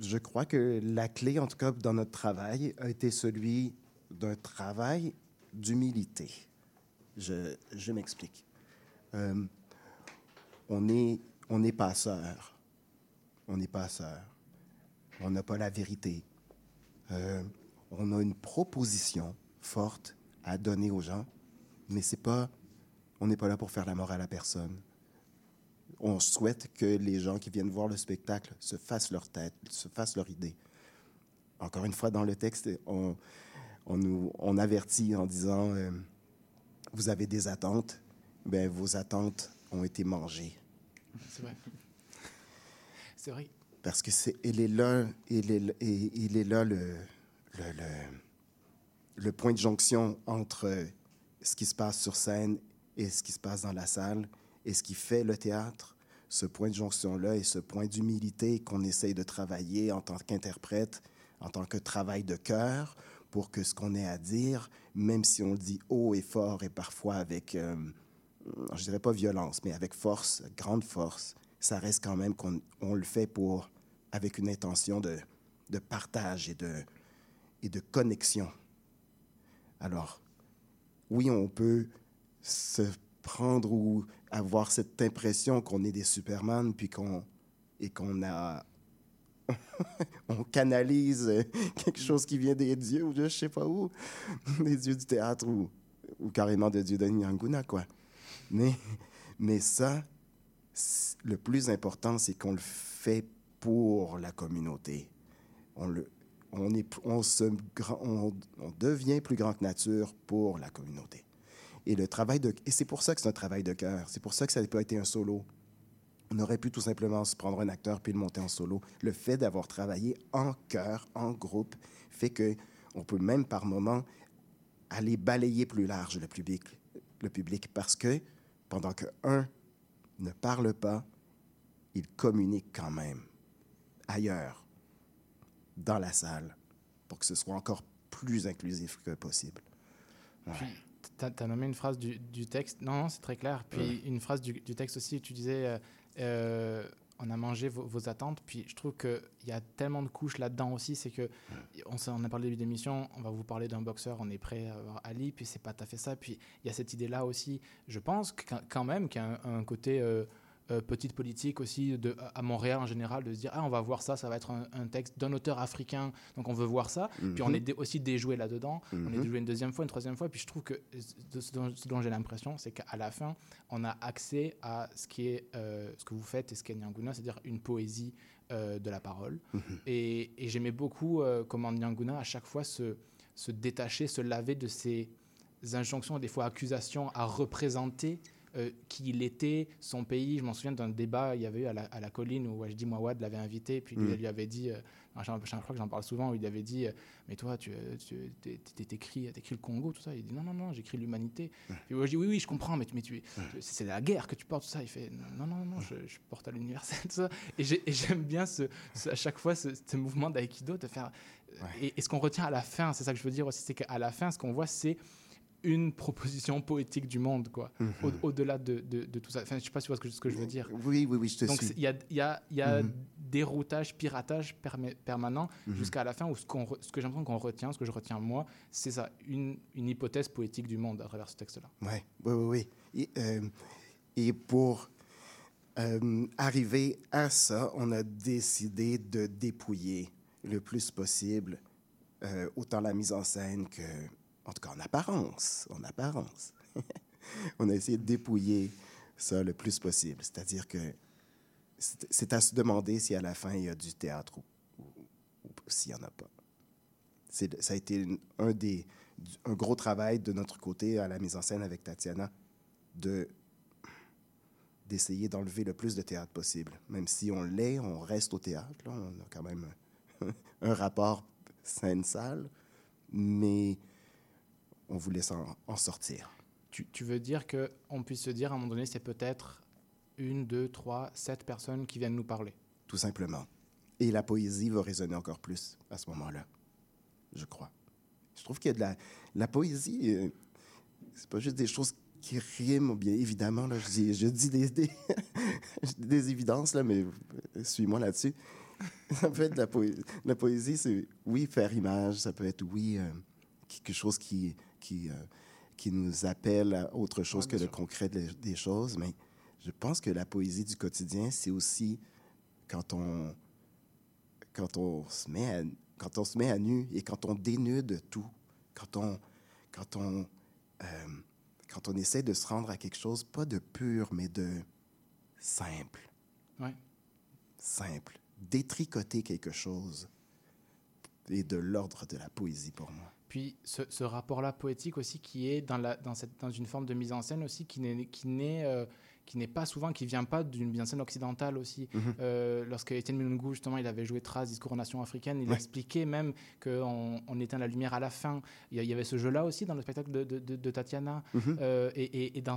je crois que la clé, en tout cas dans notre travail, a été celui d'un travail d'humilité. Je, m'explique. Euh, on est, on est passeur. On est passeur. On n'a pas la vérité. Euh, on a une proposition forte à donner aux gens, mais c'est pas, on n'est pas là pour faire la morale à personne. On souhaite que les gens qui viennent voir le spectacle se fassent leur tête, se fassent leur idée. Encore une fois, dans le texte, on, on nous on avertit en disant euh, vous avez des attentes, ben vos attentes ont été mangées. C'est vrai. C'est vrai. Parce que c'est il est là il est, il est là le, le, le, le point de jonction entre ce qui se passe sur scène et ce qui se passe dans la salle et ce qui fait le théâtre. Ce point de jonction-là et ce point d'humilité qu'on essaye de travailler en tant qu'interprète, en tant que travail de cœur, pour que ce qu'on ait à dire, même si on le dit haut et fort et parfois avec, euh, je dirais pas violence, mais avec force, grande force, ça reste quand même qu'on on le fait pour, avec une intention de, de partage et de, et de connexion. Alors, oui, on peut se prendre ou avoir cette impression qu'on est des Superman, puis qu'on et qu'on a on canalise quelque chose qui vient des dieux ou de je sais pas où, des dieux du théâtre ou, ou carrément des dieux de Nyanguna, quoi. Mais, mais ça, le plus important, c'est qu'on le fait pour la communauté. On, le, on, est, on, se, on, on devient plus grand que nature pour la communauté. Et le travail de, et c'est pour ça que c'est un travail de cœur. C'est pour ça que ça n'a pas été un solo. On aurait pu tout simplement se prendre un acteur puis le monter en solo. Le fait d'avoir travaillé en chœur, en groupe, fait que on peut même par moment aller balayer plus large le public, le public parce que pendant que un ne parle pas, il communique quand même ailleurs, dans la salle, pour que ce soit encore plus inclusif que possible. Tu as, nommé une phrase du, du texte. Non, non, c'est très clair. Puis, Ouais. une phrase du, du texte aussi, tu disais euh, euh, on a mangé vos, vos attentes. Puis, je trouve qu'il y a tellement de couches là-dedans aussi. C'est que, on, on a parlé début d'émission, on va vous parler d'un boxeur, on est prêt à avoir Ali, puis c'est pas tout à fait ça. Puis, il y a cette idée-là aussi. Je pense que, quand- quand même qu'il y a un, un côté. euh, euh, petite politique aussi de, à Montréal en général de se dire ah on va voir ça ça va être un, un texte d'un auteur africain donc on veut voir ça puis on Mhm. est aussi déjoué là-dedans on est Mhm. déjoué une deuxième fois une troisième fois puis je trouve que ce dont, j'ai l'impression c'est qu'à la fin on a accès à ce qui est euh, ce que vous faites et ce qu'est Nyanguna c'est-à-dire une poésie euh, de la parole Mhm. et, et j'aimais beaucoup comment Nyanguna à chaque fois se, se détacher se laver de ces injonctions des fois accusations à représenter euh, qui il était, son pays. Je m'en souviens d'un débat il y avait eu à la, à la colline où Wajdi Mouawad l'avait invité, puis lui, Mm. elle lui avait dit, euh, j'en- je crois que j'en parle souvent, où il avait dit, euh, mais toi, tu, tu t'écris, le Congo, tout ça. Il dit, non, non, non, j'écris l'humanité. Puis Wajdi, oui, oui, je comprends, mais, tu, mais tu, tu- c'est la guerre que tu portes, tout ça. Il fait, non, non, non, je, je porte à l'universel, tout ça. Et j'ai- et j'aime bien ce, ce- à chaque fois ce, ce mouvement d'aïkido, de faire... Et, et ce qu'on retient à la fin, c'est ça que je veux dire aussi, c'est qu'à la fin, ce qu'on voit, c'est une proposition poétique du monde, quoi. Mhm. Au- Au-delà de, de- de tout ça. Enfin, je sais pas si tu vois ce que, ce que je veux dire. Oui, oui, oui, je te Donc, il y a, y a, y a Mhm. déroutage, piratage perma- permanent Mhm. jusqu'à la fin où ce, qu'on ce que j'ai l'impression qu'on retient, ce que je retiens moi, c'est ça, une, une hypothèse poétique du monde à travers ce texte-là. Oui, oui, oui. oui. Et, euh, et pour euh, arriver à ça, on a décidé de dépouiller le plus possible euh, autant la mise en scène que, en tout cas en apparence, en apparence. on a essayé de dépouiller ça le plus possible. C'est-à-dire que c'est à se demander si à la fin il y a du théâtre ou, ou- ou s'il n'y en a pas. Ça a été un des un gros travail de notre côté à la mise en scène avec Tatiana de d'essayer d'enlever le plus de théâtre possible. Même si on l'est, on reste au théâtre. là. on a quand même un rapport scène-salle, mais on voulait s'en en sortir. Tu, tu veux dire qu'on puisse se dire à un moment donné, c'est peut-être une, deux, trois, sept personnes qui viennent nous parler. Tout simplement. Et la poésie va résonner encore plus à ce moment-là, je crois. Je trouve qu'il y a de la, la poésie, euh, c'est pas juste des choses qui riment, bien évidemment, là, je dis, je dis des, évidences, là, mais euh, suis-moi là-dessus. poésie. La poésie, c'est oui, faire image, ça peut être oui, euh, quelque chose qui, qui, euh, qui nous appelle à autre chose Ouais, que le concret des, des choses. Mais je pense que la poésie du quotidien, c'est aussi quand on, quand on se met à, quand on se met à nu et quand on dénude tout, quand on, quand on, euh, quand on essaie de se rendre à quelque chose, pas de pur, mais de simple. Ouais. Simple. Détricoter quelque chose est de l'ordre de la poésie pour moi. Puis ce, rapport-là poétique aussi qui est dans, la, dans, cette, dans une forme de mise en scène aussi qui n'est qui euh, qui n'est pas souvent, qui vient pas d'une mise en scène occidentale aussi. Mhm. Euh, lorsque Étienne Mulungu, justement, il avait joué Traz, Discours aux Nations africaines, il Ouais. expliquait même qu'on on éteint la lumière à la fin. Il y, avait ce jeu-là aussi dans le spectacle de, de- de- de Tatiana. Mhm. Euh, et et- et dans,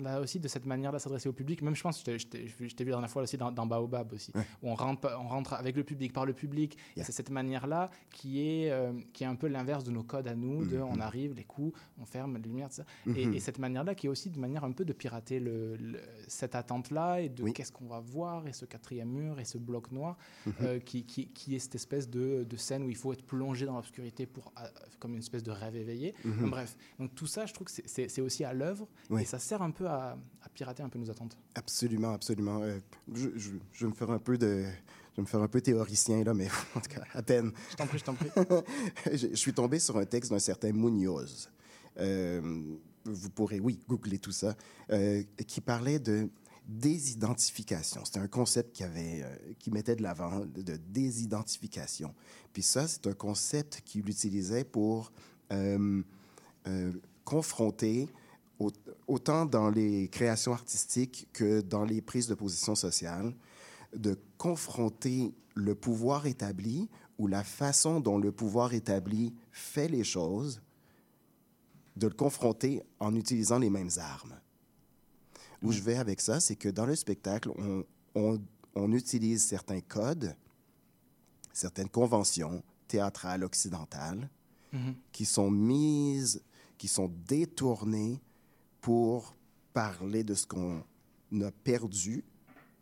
là aussi, de cette manière-là, s'adresser au public. Même, je pense, je t'ai- vu la dernière fois aussi dans, dans Baobab aussi, Ouais. où on rentre, on rentre avec le public, par le public. Et c'est cette manière-là qui est, euh, qui est un peu l'inverse de nos codes à nous, de Mhm. on arrive, les coups, on ferme les lumières, tout ça. Et, Mhm. et cette manière-là qui est aussi de manière un peu de pirater le, le- cette attente-là et de Oui. qu'est-ce qu'on va voir et ce quatrième mur et ce bloc noir Mhm. euh, qui, qui, qui est cette espèce de, de scène où il faut être plongé dans l'obscurité pour euh, comme une espèce de rêve éveillé. Mhm. Bref, donc tout ça, je trouve que c'est- aussi à l'œuvre Oui. et ça sert un peu à, à pirater un peu nos attentes. Absolument, absolument. Euh, je, je, je vais me faire un peu de... Je vais me faire un peu théoricien, là, mais en tout cas, à peine. Je t'en prie, je t'en prie. je, je suis tombé sur un texte d'un certain Munoz. Euh, vous pourrez, oui, googler tout ça, euh, qui parlait de désidentification. C'était un concept qui, avait, euh, qui mettait de l'avant, de, de désidentification. Puis ça, c'est un concept qu'il utilisait pour euh, confronter, au- autant dans les créations artistiques que dans les prises de position sociales, de confronter le pouvoir établi ou la façon dont le pouvoir établi fait les choses, de le confronter en utilisant les mêmes armes. Où je vais avec ça, c'est que dans le spectacle, on, on- on utilise certains codes, certaines conventions théâtrales occidentales Mhm. qui sont mises, qui sont détournées pour parler de ce qu'on a perdu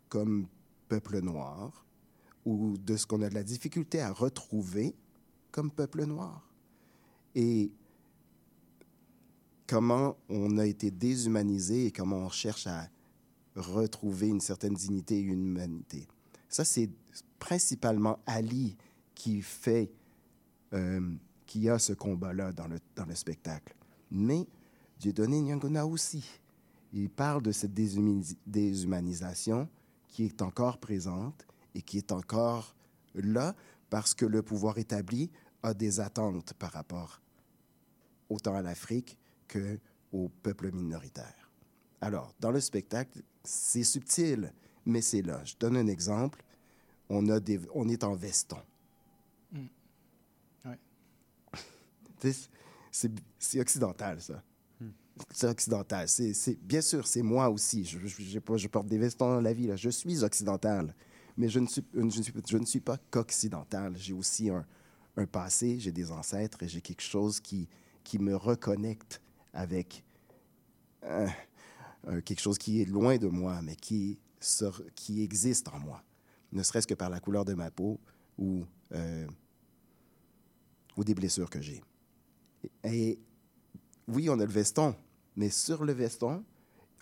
comme peuple noir ou de ce qu'on a de la difficulté à retrouver comme peuple noir. Et comment on a été déshumanisé et comment on cherche à retrouver une certaine dignité et une humanité. Ça, c'est principalement Ali qui fait, euh, qui a ce combat-là dans le, dans le spectacle. Mais Dieudonné Nyangona aussi. Il parle de cette déshumani- déshumanisation qui est encore présente et qui est encore là parce que le pouvoir établi a des attentes par rapport autant à l'Afrique que aux peuples minoritaires. Alors, dans le spectacle, c'est subtil, mais c'est là. Je donne un exemple. On, a des, on est en veston. Mm. Ouais. Tu sais, C'est c'est occidental, ça. C'est occidental. C'est, c'est- bien sûr, c'est moi aussi. Je, je, j'ai pas- je porte des vestons dans la vie. Là. Je suis occidental. Mais je ne suis, je ne suis, je ne suis pas qu'occidental. J'ai aussi un, un passé, j'ai des ancêtres et j'ai quelque chose qui, qui me reconnecte avec euh, quelque chose qui est loin de moi, mais qui, existe en moi. Ne serait-ce que par la couleur de ma peau ou, euh, ou des blessures que j'ai. Et oui, on a le veston, mais sur le veston,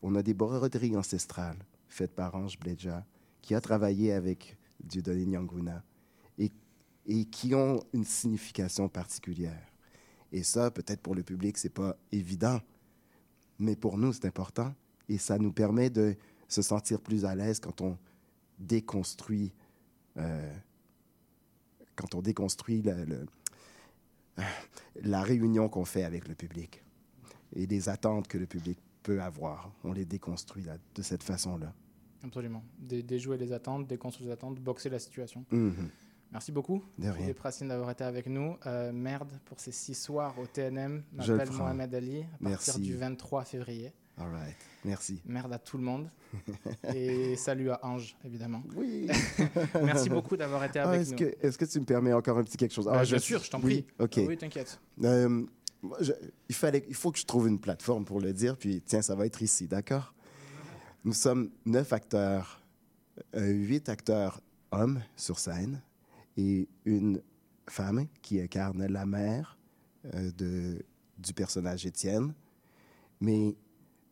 on a des broderies ancestrales faites par Ange Bledja, qui a travaillé avec Dieudonné Nyanguna et, et qui ont une signification particulière. Et ça, peut-être pour le public, c'est pas évident, mais pour nous, c'est important. Et ça nous permet de se sentir plus à l'aise quand on déconstruit, euh, quand on déconstruit le- la réunion qu'on fait avec le public et les attentes que le public peut avoir. On les déconstruit là, de cette façon-là. Absolument. Dé- déjouer les attentes, déconstruire les attentes, boxer la situation. Mhm. Merci beaucoup, De rien. Philippe d'avoir été avec nous. Euh, merde pour ces six soirs au TNM. M'appelle. Mohamed Ali à partir du 23 février. All right. Merci. Merde à tout le monde. Et salut à Ange, évidemment. Oui. Merci beaucoup d'avoir été Ah, avec est-ce nous. Que, est-ce que tu me permets encore un petit quelque chose? Ben, je- bien sûr, je t'en oui, prie. OK. Ah oui, t'inquiète. Euh, je- il, fallait, il faut que je trouve une plateforme pour le dire, puis tiens, ça va être ici, d'accord? Nous sommes neuf acteurs, euh, huit acteurs homme sur scène et une femme qui incarne la mère euh, de, du personnage Étienne. Mais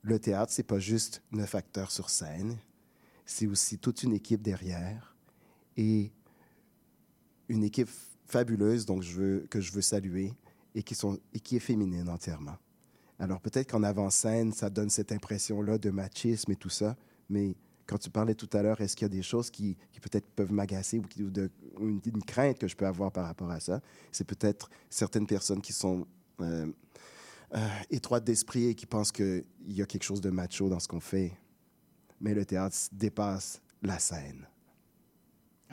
le théâtre, c'est pas juste neuf acteurs sur scène, c'est aussi toute une équipe derrière et une équipe fabuleuse donc que je veux saluer et qui, sont, et qui est féminine entièrement. Alors peut-être qu'en avant-scène, ça donne cette impression-là de machisme et tout ça, mais quand tu parlais tout à l'heure, est-ce qu'il y a des choses qui, qui peut-être peuvent m'agacer ou, qui- une crainte que je peux avoir par rapport à ça? C'est peut-être certaines personnes qui sont euh, euh, étroites d'esprit et qui pensent qu'il y a quelque chose de macho dans ce qu'on fait. Mais le théâtre dépasse la scène.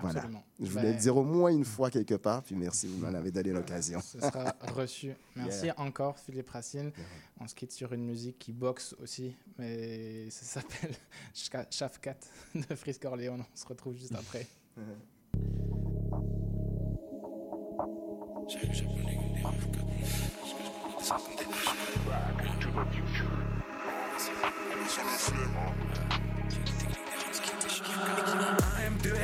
Voilà. Absolument. Je voulais Ben- le dire au moins une fois quelque part, puis merci, vous m'en avez donné l'occasion. Ce sera reçu. Merci Yeah. encore, Philippe Racine. On se quitte sur une musique qui boxe aussi, mais ça s'appelle Shafkat de Frisk Orléans. On se retrouve juste après.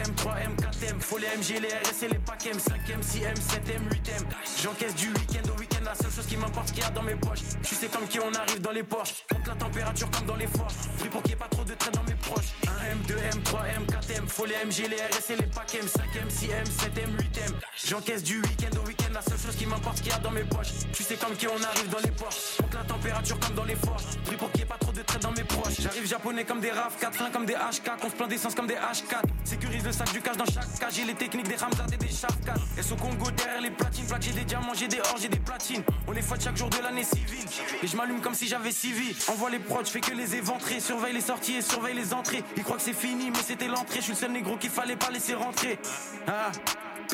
M, 2 M, 3 M, 4 M, faut les MG, les RS et les packs M, 5 M, 6 M, 7 M, 8 M. J'encaisse du week-end au week-end, la seule chose qui m'importe qu'il y a dans mes poches. Tu sais comme qui on arrive dans les Porsche, compte la température comme dans les forges. Pris pour qu'il n'y ait pas trop de traits dans mes proches. 1 M, 2 M, 3 M, 4 M, faut les MG, les RS et les packs M, 5 M, 6 M, 7 M, 8 M. J'encaisse du week-end au week-end, la seule chose qui m'importe qu'il y a dans mes poches. Tu sais comme qui on arrive dans les Porsche, compte la température comme dans les forges. Pris pour qu'il n'y ait pas trop de traits dans mes proches. J'arrive japonais comme des RAV 4 flingues comme des HK, on se plaint d'essence comme des H4. Sécurise le sac du cash dans chaque cage, j'ai les techniques des Ramzat et des Shafkat. Et au Congo derrière les platines, plaques, j'ai des diamants, j'ai des or, j'ai des platines. On est fouette chaque jour de l'année civile. Et je m'allume comme si j'avais vies. Envoie les je fais que les éventrer. Surveille les sorties et surveille les entrées. Ils croient que c'est fini, mais c'était l'entrée. Je suis le seul négro qu'il fallait pas laisser rentrer. Ah,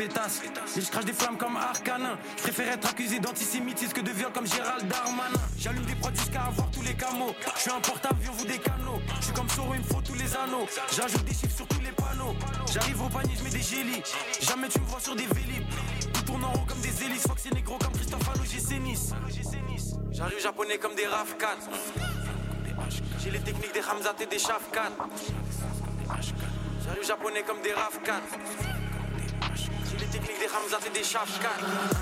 Et je crache des flammes comme Arcanin. Je préfère être accusé d'antisémitisme que de viol comme Gérald Darmanin. J'allume des prods jusqu'à avoir tous les camos. Je suis un porte-avions, vous des canaux. Je suis comme Soro, il me faut tous les anneaux. J'ajoute des chiffres sur tous les panneaux. J'arrive au panier, je mets des gélis. Jamais tu me vois sur des vélib. Tout tourne en rond comme des hélices. Fox et négro comme Christophe Allo, j'ai Nice. J'arrive japonais comme des RAV 4. J'ai les techniques des Ramzat et des Shafkat. J'arrive japonais comme des RAV 4. J'ai les techniques des Ramzat et des Shafkat.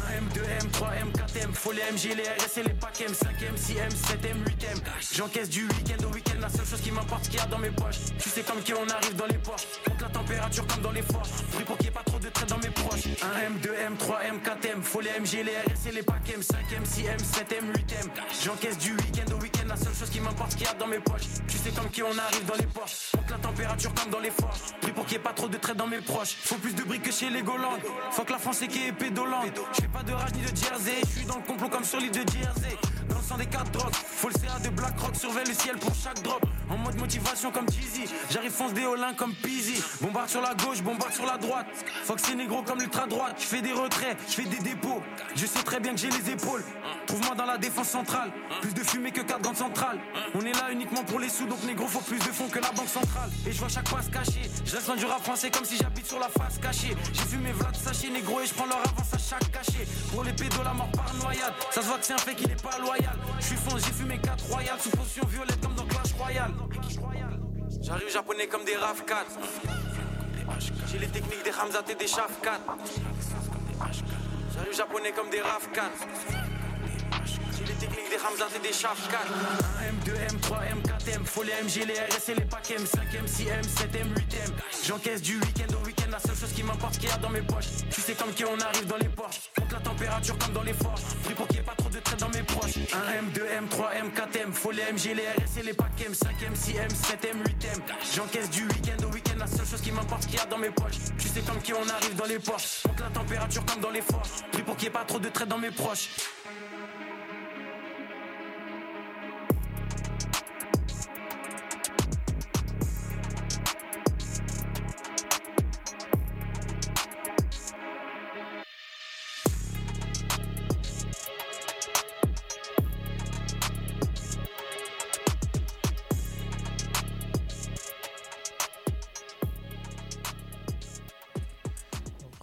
1 M, 2 M, 3 M, 4 M. Faut les MG, les RS et les packs M. 5 M, 6 M, 7 M, 8 M. J'encaisse du week-end au week-end. La seule chose qui m'importe, qu'il y a dans mes poches. Tu sais comme qui on arrive dans les Porsche. Compte la température comme dans les forges. Pris pour qu'il n'y ait pas trop de traits dans mes proches. 1 M, 2 M, 3 M, 4 M. Faut les MG, les RS et les packs M. 5 M, 6 M, 7 M, 8 M. J'encaisse du week-end au week-end. La seule chose qui m'importe, qu'il y a dans mes poches. Tu sais comme qui on arrive dans les Porsche. Compte la température comme dans les forges. Pris pour qu'il n'y ait pas trop de traits dans mes proches. Faut plus de briques que chez les Golandes. Faut que la France est qui est pédolente. Je fais pas de rage ni de jersey. Je suis dans le complot comme sur l'île de Jersey. Dans le sang des quatre drogues. Faut le CA de BlackRock. Surveille le ciel pour chaque drop. En mode motivation comme Jeezy. J'arrive fonce des Olin comme Peasy. Bombarde sur la gauche, bombarde sur la droite. Que c'est négro comme l'ultra droite. Je fais des retraits, je fais des dépôts. Je sais très bien que j'ai les épaules. Trouve-moi dans la défense centrale. Plus de fumée que quatre grandes centrales. On est là uniquement pour les sous, donc négro faut plus de fonds que la banque centrale. Et je vois chaque passe cachée. Je reste du rap français comme si j'habite sur la face cachée. J'ai fumé Vlad sachet négro et je prends leur avance à chaque cachet. Pour les pédos, la mort par noyade. Ça se voit que c'est un fait qu'il est pas loyal. Je suis fonce, j'ai fumé 4 royales sous potion violette comme dans Clash Royale. J'arrive japonais comme des RAV 4. J'ai les techniques des Ramzat et des Shafkat. J'arrive japonais comme des RAV 4. Techniques des Ramzat et des Shafkat. 1 M, 2 M, 3 M, 4 M. Faut les MG, les RS et les packs M. 5 M, 6 M, 7 M, 8 M. J'encaisse du week-end au week-end. La seule chose qui m'importe, qu'il y a dans mes poches. Tu sais comme qui on arrive dans les Porsche. Compte la température comme dans les forges. Pris pour qu'il n'y ait pas trop de traits dans mes proches. 1 M, 2 M, 3 M, 4 M. Faut les MG, les RS et les packs M. 5 M, 6 M, 7 M, 8 M. J'encaisse du week-end au week-end. La seule chose qui m'importe, qu'il y a dans mes poches. Tu sais comme qui on arrive dans les Porsche. Compte la température comme dans les forges. Pris pour qu'il n'y ait pas trop de traits dans mes proches.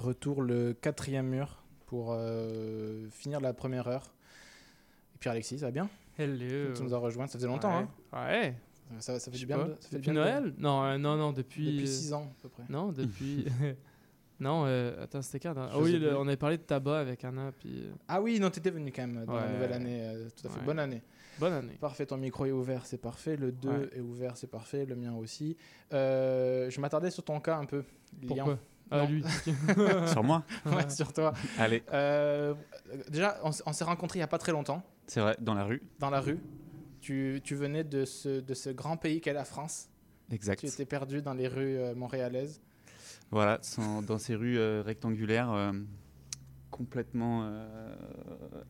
Retour le quatrième mur pour euh, finir la première heure. Et puis Alexis, ça va bien? Hello. Tu nous as rejoint, ça faisait longtemps. Ouais. Hein? Ouais. ça, ça fait du bien. de- ça fait depuis bien de- Noël? Non, euh, non, non, depuis. Depuis euh, six ans, à peu près. Non, depuis. Non, euh, attends, c'était quand Ah oui, le- on avait parlé de tabac avec Anna, puis. euh, Ah oui, non, t'étais venu quand même dans la nouvelle année. euh, tout à fait. Ouais. Bonne année. Bonne année. Parfait, ton micro est ouvert, c'est parfait. Le 2 Ouais. est ouvert, c'est parfait. Le mien aussi. Euh, je m'attardais sur ton cas un peu. Pourquoi? Ah, lui. Sur moi Ouais, sur toi. Allez. Euh, déjà, on, s'est rencontrés il n'y a pas très longtemps, C'est vrai, dans la rue. dans la rue. Tu, tu venais de ce, de ce grand pays qu'est la France. Exact. Tu étais perdu dans les rues euh, montréalaises. Voilà, sans- dans ces rues euh, rectangulaires complètement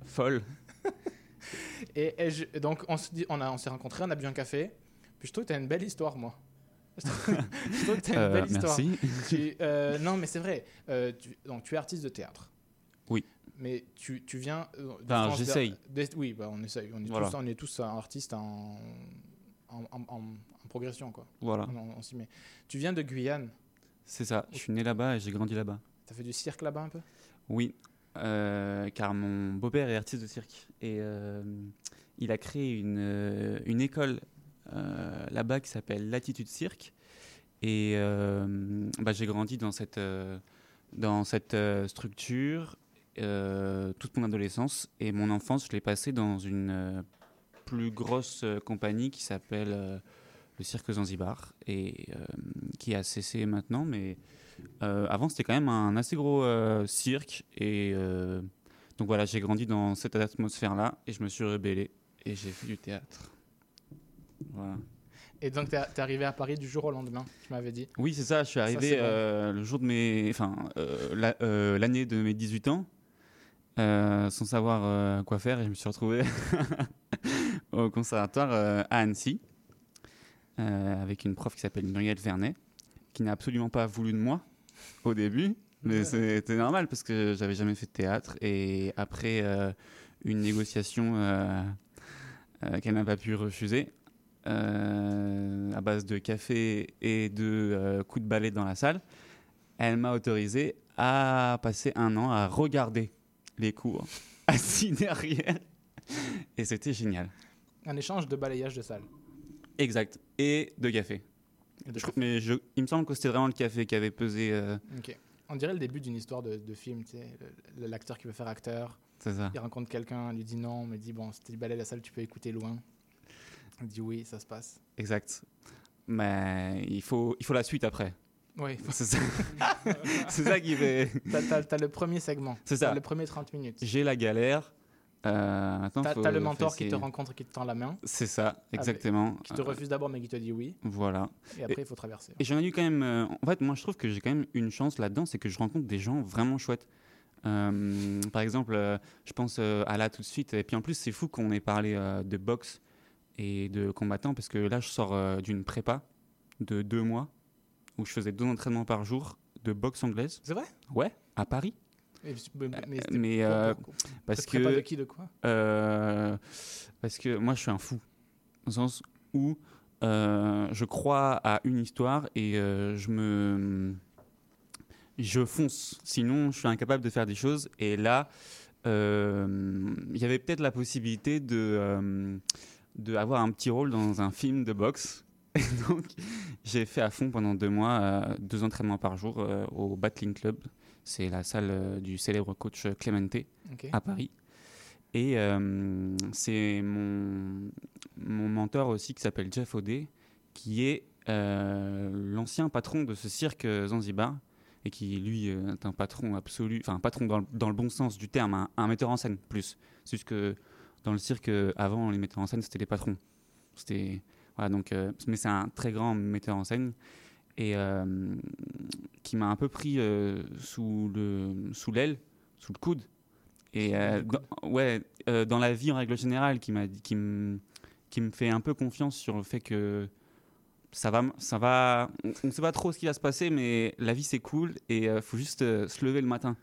folles. Et, et je- et donc, on s'est on a- on s'est rencontrés, on a bu un café. Puis je trouve que tu as une belle histoire, moi. Je trouve que tu as une Euh, belle histoire. merci. Tu- euh, non, mais c'est vrai. Euh, tu, donc, tu es artiste de théâtre. Oui. Mais tu, tu viens. France- j'essaye. oui, bah, on essaye. On est, Voilà. tous, on est tous artistes en, en, en- en- en progression, quoi. Voilà. On, on s'y met. Tu viens de Guyane. C'est ça, je suis né là-bas et j'ai grandi là-bas. Tu as fait du cirque là-bas un peu? Oui, euh, car mon beau-père est artiste de cirque et euh, il a créé une, une école là-bas qui s'appelle Latitude Cirque. Et euh, bah, j'ai grandi dans cette, euh, dans cette euh, structure euh, toute mon adolescence et mon enfance, je l'ai passée dans une euh, plus grosse euh, compagnie qui s'appelle euh, le Cirque Zanzibar et euh, qui a cessé maintenant, mais euh, avant c'était quand même un assez gros euh, cirque et euh, donc voilà, j'ai grandi dans cette atmosphère-là et je me suis rebellé et j'ai fait du théâtre. Voilà. Et donc, tu es, arrivé à Paris du jour au lendemain, tu m'avais dit. Oui, c'est ça. Je suis arrivé euh, le jour de mes, enfin, euh, la- euh, l'année de mes 18 ans, sans savoir quoi faire, et je me suis retrouvé au conservatoire à Annecy avec une prof qui s'appelle Muriel Vernet, qui n'a absolument pas voulu de moi au début, mais c'était normal parce que j'avais jamais fait de théâtre et après euh, une négociation euh, euh, qu'elle n'a pas pu refuser euh, à base de café et de euh, coups de balai dans la salle, elle m'a autorisé à passer un an à regarder les cours assis derrière. Et c'était génial. Un échange de balayage de salle. Exact. Et de café. Et de Je- mais je- il me semble que c'était vraiment le café qui avait pesé. euh, Ok. On dirait le début d'une histoire de, de film, tu sais, l'acteur qui veut faire acteur. C'est ça. Il rencontre quelqu'un, lui dit non, mais dit bon, si tu balayer la salle, tu peux écouter loin. Dit oui, ça se passe. Exact. Mais il faut, il faut la suite après. Oui. C'est ça. c'est ça qui fait. T'as, t'as- t'as le premier segment. C'est ça. T'as le premier 30 minutes. J'ai la galère. Euh, T'as, le mentor qui te rencontre et qui te tend la main. C'est ça, Avec- exactement. qui te refuse d'abord, mais qui te dit oui. Voilà. Et après, il faut traverser. Et j'en ai eu quand même. euh, en fait, moi, je trouve que j'ai quand même une chance là-dedans, c'est que je rencontre des gens vraiment chouettes. Euh, par exemple, euh, je pense à là tout de suite. Et puis en plus, c'est fou qu'on ait parlé de boxe et de combattants, parce que là, je sors euh, d'une prépa de deux mois où je faisais deux entraînements par jour de boxe anglaise. C'est vrai? Ouais, à Paris. Et- mais- mais Mais euh, parce que de qui, de quoi? Euh, parce que moi je suis un fou au sens où euh, je crois à une histoire et euh, je me je fonce sinon je suis incapable de faire des choses et là euh, il y avait peut-être la possibilité de euh, de avoir un petit rôle dans un film de boxe. Et donc j'ai fait à fond pendant deux mois euh, deux entraînements par jour euh, au Battling Club. C'est la salle euh, du célèbre coach Clemente à Paris. Et c'est mon, mon mentor aussi qui s'appelle Jeff O'Day, qui est l'ancien patron de ce cirque Zanzibar, et qui lui est un patron absolu, enfin un patron dans le, dans le bon sens du terme, un, un metteur en scène plus. C'est juste que dans le cirque, euh, avant, les metteurs en scène, c'était les patrons. C'était, voilà, donc, euh, mais c'est un très grand metteur en scène, et euh, qui m'a un peu pris euh, sous le sous l'aile, sous le coude. Et dans, ouais, dans la vie en règle générale, qui m'a qui me qui me fait un peu confiance sur le fait que ça va, ça va. On ne sait pas trop ce qui va se passer, mais la vie c'est cool et il faut juste se lever le matin.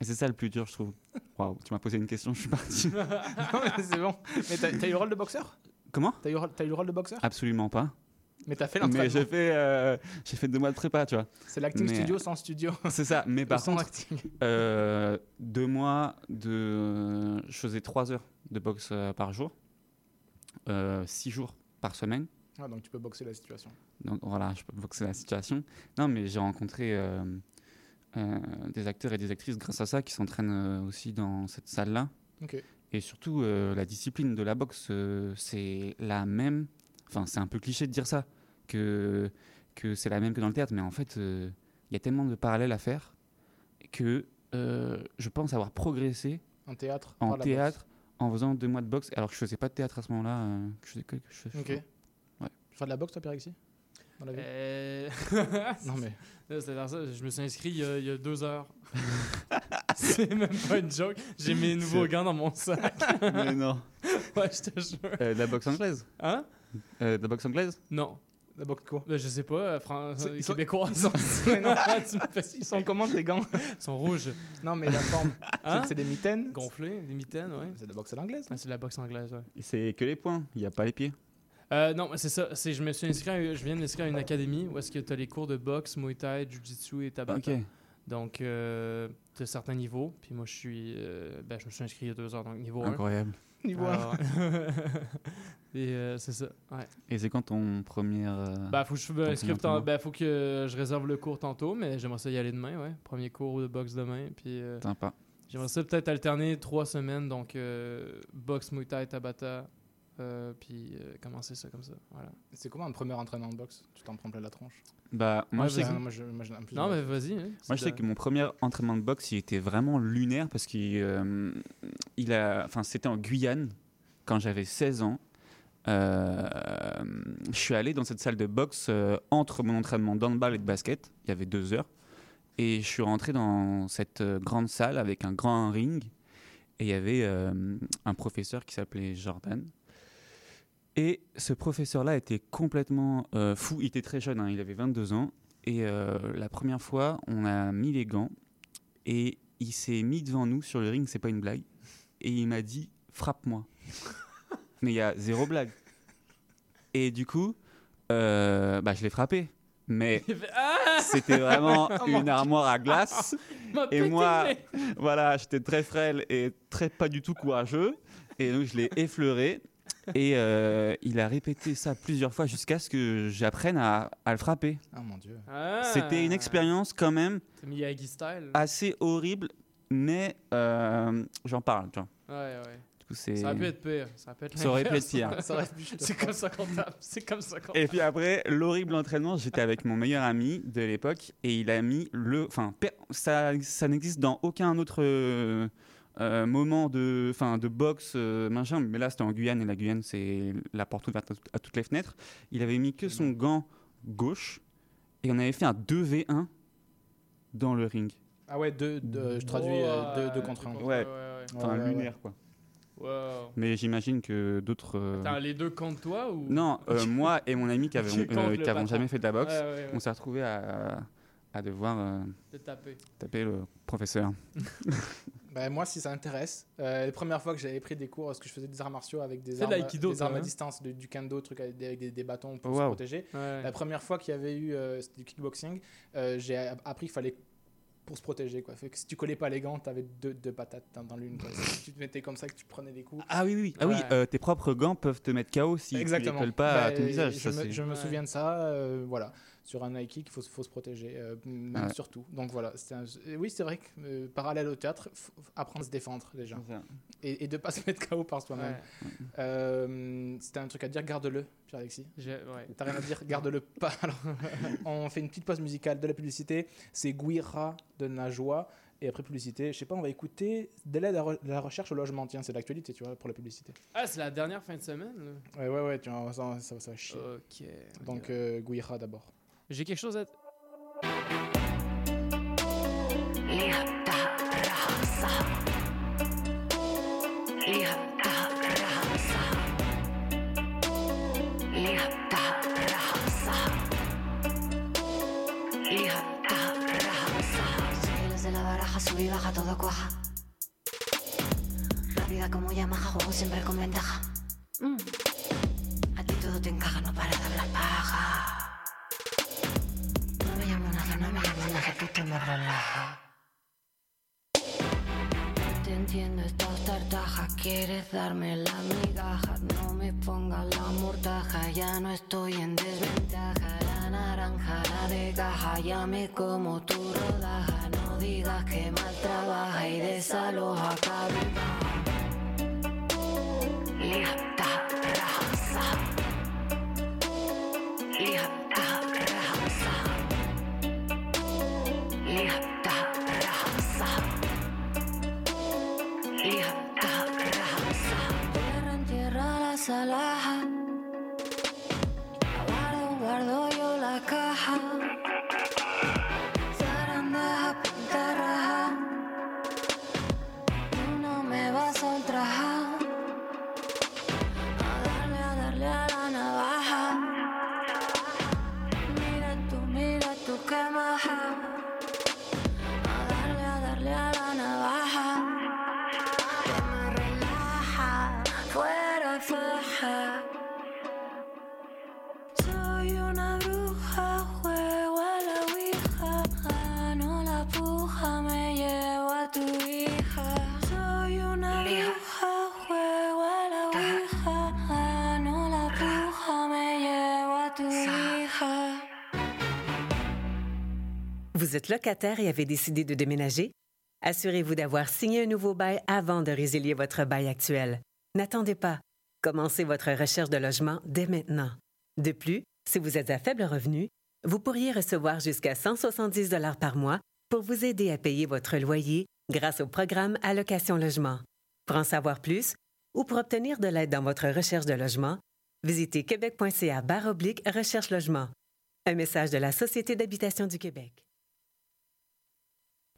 Et c'est ça le plus dur, je trouve. Waouh, tu m'as posé une question, je suis parti. Non, mais c'est bon. Mais t'as, t'as eu le rôle de boxeur? Comment? T'as eu, t'as eu le rôle de boxeur? Absolument pas. Mais t'as fait Mais l'entraînement. j'ai fait, euh, j'ai fait deux mois de prépa, tu vois. C'est l'acting Mais- studio sans studio. C'est ça. Mais par Sans contre, acting. euh, deux mois de, je faisais trois heures de boxe euh, par jour, euh, six jours par semaine. Ah, donc tu peux boxer la situation. Donc voilà, je peux boxer la situation. Non, mais j'ai rencontré euh, euh, des acteurs et des actrices grâce à ça qui s'entraînent euh, aussi dans cette salle-là. Et surtout, euh, la discipline de la boxe, euh, c'est la même. Enfin, c'est un peu cliché de dire ça, que, que c'est la même que dans le théâtre, mais en fait, euh, il y a tellement de parallèles à faire que euh, je pense avoir progressé En théâtre en théâtre en faisant deux mois de boxe, alors que je faisais pas de théâtre à ce moment-là. euh, que je faisais que- que je faisais- Ok. Ouais. Tu fais de la boxe, toi, Pierre-Alexis Dans la vie Euh, Non, mais- Là, ça, je me suis inscrit il y a, il y a deux heures. c'est même pas une joke. J'ai mes nouveaux gants dans mon sac. Mais non. Ouais, je te jure. Euh, de la boxe anglaise Hein? Euh, De la boxe anglaise? Non. La boxe quoi? Ben, Je sais pas, euh, Fran- euh, ils sont- québécois. ils sont- Mais non. Tu me fais- Ils sont comment tes gants? Ils sont rouges. Non, mais la forme. Hein? C'est- C'est des mitaines Gonflés, des mitaines, ouais. C'est de la boxe à l'anglaise. Ah, c'est de la boxe anglaise, ouais. Et C'est que les points, il n'y a pas les pieds. Euh, non, mais c'est ça. C'est, je me suis inscrit, à- je viens de m'inscrire à une académie où est-ce que tu as les cours de boxe, muay thai, jiu-jitsu et tabata. Donc, euh, tu as certains niveaux. Puis moi, je suis, euh, ben, je me suis inscrit il y a deux heures, donc niveau 1. Incroyable. Niveau un. Alors, et euh, c'est ça, ouais. Et c'est quand ton premier. euh, Bah, faut que je m'inscrive ben, faut que je réserve le cours tantôt, mais j'aimerais ça y aller demain, ouais. Premier cours de boxe demain. Puis, euh, Sympa. j'aimerais ça peut-être alterner trois semaines, donc euh, boxe, muay thai, tabata. Euh, puis euh, commencer ça comme ça, voilà. C'est comment un premier entraînement de boxe? Tu t'en prends plein la tronche Bah, moi, Ouais, je sais, vas-y. que, Moi, je- moi, j'ai un peu- Non, mais vas-y. hein, moi, je sais que mon premier entraînement de boxe, il était vraiment lunaire parce qu'il euh, il a, enfin, c'était en Guyane quand j'avais 16 ans. Euh, je suis allé dans cette salle de boxe euh, entre mon entraînement d'handball et de basket. Il y avait deux heures. Et je suis rentré dans cette grande salle avec un grand ring. Et il y avait euh, un professeur qui s'appelait Jordan. Et ce professeur-là était complètement euh, fou. Il était très jeune, hein, il avait 22 ans. Et euh, la première fois, on a mis les gants et il s'est mis devant nous sur le ring, c'est pas une blague. Et il m'a dit frappe-moi. Mais il y a zéro blague. Et du coup, euh, bah, je l'ai frappé. Mais Ah c'était vraiment une armoire à glace. Et moi, voilà, j'étais très frêle et très pas du tout courageux. Et donc je l'ai effleuré. Et euh, il a répété ça plusieurs fois jusqu'à ce que j'apprenne à, à le frapper. Ah mon dieu. Ah. C'était une expérience quand même C'est Miyagi style. assez horrible, mais euh, j'en parle. Tu vois. Ouais, ouais. Du coup, c'est- Ça aurait pu être pire. Ça, aurait pu être Ça aurait pu être pire. Ça aurait pu- C'est comme ça qu'on tape. C'est comme ça qu'on Et puis après, l'horrible entraînement, j'étais avec mon meilleur ami de l'époque et il a mis le. Enfin, ça n'existe dans aucun autre euh, euh, moment de, enfin, de boxe, euh, machin. Mais là, c'était en Guyane et la Guyane, c'est la porte ouverte à, tout- à toutes les fenêtres. Il avait mis que son gant gauche et on avait fait un 2v1 dans le ring. Ah ouais, deux, deux- je traduis euh, deux, deux contre un. Ouais, enfin Ouais, ouais, lunaire ouais. quoi. Wow. Mais j'imagine que d'autres. euh, les deux contre toi ou? Non, euh, moi et mon ami qui avons, Qui contre euh, jamais fait de la boxe, Ouais, ouais, ouais. on s'est retrouvés à, à devoir euh, De taper. taper le professeur. Bah, moi, si ça intéresse, euh, les premières fois que j'avais pris des cours, parce que je faisais des arts martiaux avec des armes, l'aïkido, des à distance, de- du kendo, truc avec des, avec des- des bâtons pour Oh, se protéger. Ouais. La première fois qu'il y avait eu euh, c'était du kickboxing, euh, j'ai appris qu'il fallait pour se protéger. Quoi. Fait que si tu collais pas les gants, tu avais deux, deux patates dans, dans l'une. si tu te mettais comme ça, que tu prenais des coups. Ah oui, oui. Ah oui euh, tes propres gants peuvent te mettre KO si Exactement. tu les colles pas à ton visage. Je, ça, me, c'est- je me souviens de ça. euh, voilà. Sur un Nike, il faut, faut se protéger, euh, même Ouais. surtout. Donc voilà. c'était un- oui, c'est vrai que euh, parallèle au théâtre, faut apprendre à se défendre déjà. Et, et de pas se mettre KO par soi-même. Euh, C'était un truc à dire, garde-le, Pierre-Alexis. Ouais. T'as rien à dire, garde-le pas. Alors, on fait une petite pause musicale de la publicité. C'est Guira de Najwa. Et après publicité, je sais pas, on va écouter de l'aide à re- de la recherche au logement. Tiens, c'est l'actualité, tu vois, pour la publicité. Ah, c'est la dernière fin de semaine. là. Ouais, ouais, ouais, tu vois, ça, ça, ça va chier. Ok. Donc, euh, Guira d'abord. J'ai quelque chose à. Siglos de la baraja, sube y baja, todo cuaja. Rápida como Yamaha, juego siempre con ventaja. Mm. A ti todo te encaja, no para de hablar paja. No me tú te entiendo estas tartajas, quieres darme la migaja. No me pongas la mortaja, ya no estoy en desventaja. La naranja, la de caja, ya me como tu rodaja. No digas que mal trabaja y desaloja cabeza. Lihta, salah. Vous êtes locataire et avez décidé de déménager? Assurez-vous d'avoir signé un nouveau bail avant de résilier votre bail actuel. N'attendez pas. Commencez votre recherche de logement dès maintenant. De plus, si vous êtes à faible revenu, vous pourriez recevoir jusqu'à 170 dollars par mois pour vous aider à payer votre loyer grâce au programme Allocation Logement. Pour en savoir plus ou pour obtenir de l'aide dans votre recherche de logement, visitez québec.ca recherche logement. Un message de la Société d'habitation du Québec.